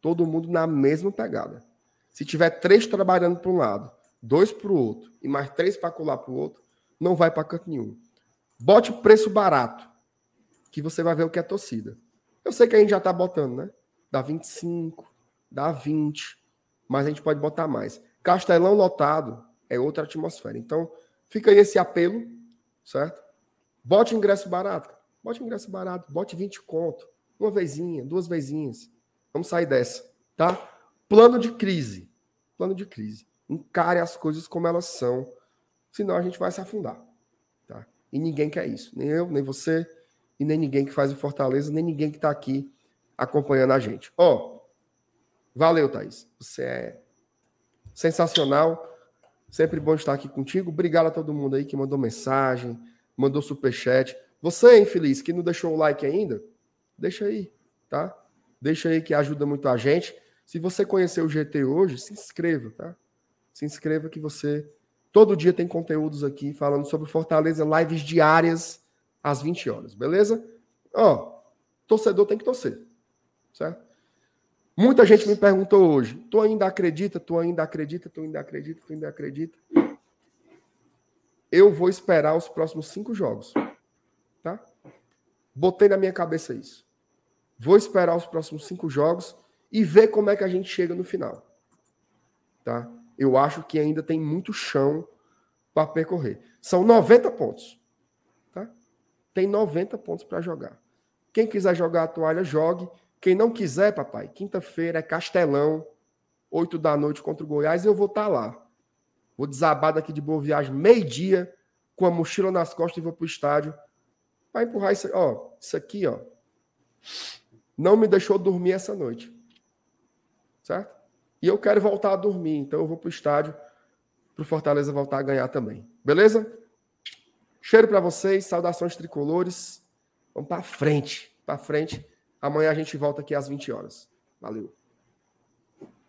Todo mundo na mesma pegada. Se tiver três trabalhando para um lado, dois para o outro e mais três para colar para o outro, não vai para canto nenhum. Bote preço barato, que você vai ver o que é torcida. Eu sei que a gente já está botando, né? Dá 25, dá 20, mas a gente pode botar mais. Castelão lotado é outra atmosfera. Então, fica aí esse apelo, certo? Bote ingresso barato. Bote ingresso barato, bote 20 conto. Uma vezinha, duas vezinhas. Vamos sair dessa, tá? Plano de crise. Plano de crise. Encare as coisas como elas são, senão a gente vai se afundar. Tá? E ninguém quer isso. Nem eu, nem você, e nem ninguém que faz o Fortaleza, nem ninguém que está aqui acompanhando a gente. Ó, oh, valeu, Thaís. Você é sensacional. Sempre bom estar aqui contigo. Obrigado a todo mundo aí que mandou mensagem, mandou superchat. Você, infeliz, que não deixou o like ainda, deixa aí, tá? Deixa aí que ajuda muito a gente. Se você conheceu o GT hoje, se inscreva, tá? Se inscreva que você todo dia tem conteúdos aqui falando sobre Fortaleza, lives diárias às 20 horas, beleza? Ó, torcedor tem que torcer, certo? Muita gente me perguntou hoje: tu ainda acredita? Tu ainda acredita? Tu ainda acredita? Tu ainda acredita? Eu vou esperar os próximos cinco jogos, tá? Botei na minha cabeça isso. Vou esperar os próximos cinco jogos e ver como é que a gente chega no final. Tá? Eu acho que ainda tem muito chão para percorrer. São 90 pontos. Tá? Tem 90 pontos para jogar. Quem quiser jogar a toalha, jogue. Quem não quiser, papai, quinta-feira é Castelão, 8 da noite contra o Goiás, eu vou estar tá lá. Vou desabar daqui de Boa Viagem, meio-dia, com a mochila nas costas e vou pro estádio. Vai empurrar isso, ó, isso aqui, ó. Não me deixou dormir essa noite certo? E eu quero voltar a dormir, então eu vou para o estádio para o Fortaleza voltar a ganhar também. Beleza? Cheiro para vocês, saudações tricolores. Vamos para frente, para frente. Amanhã a gente volta aqui às 20 horas. Valeu.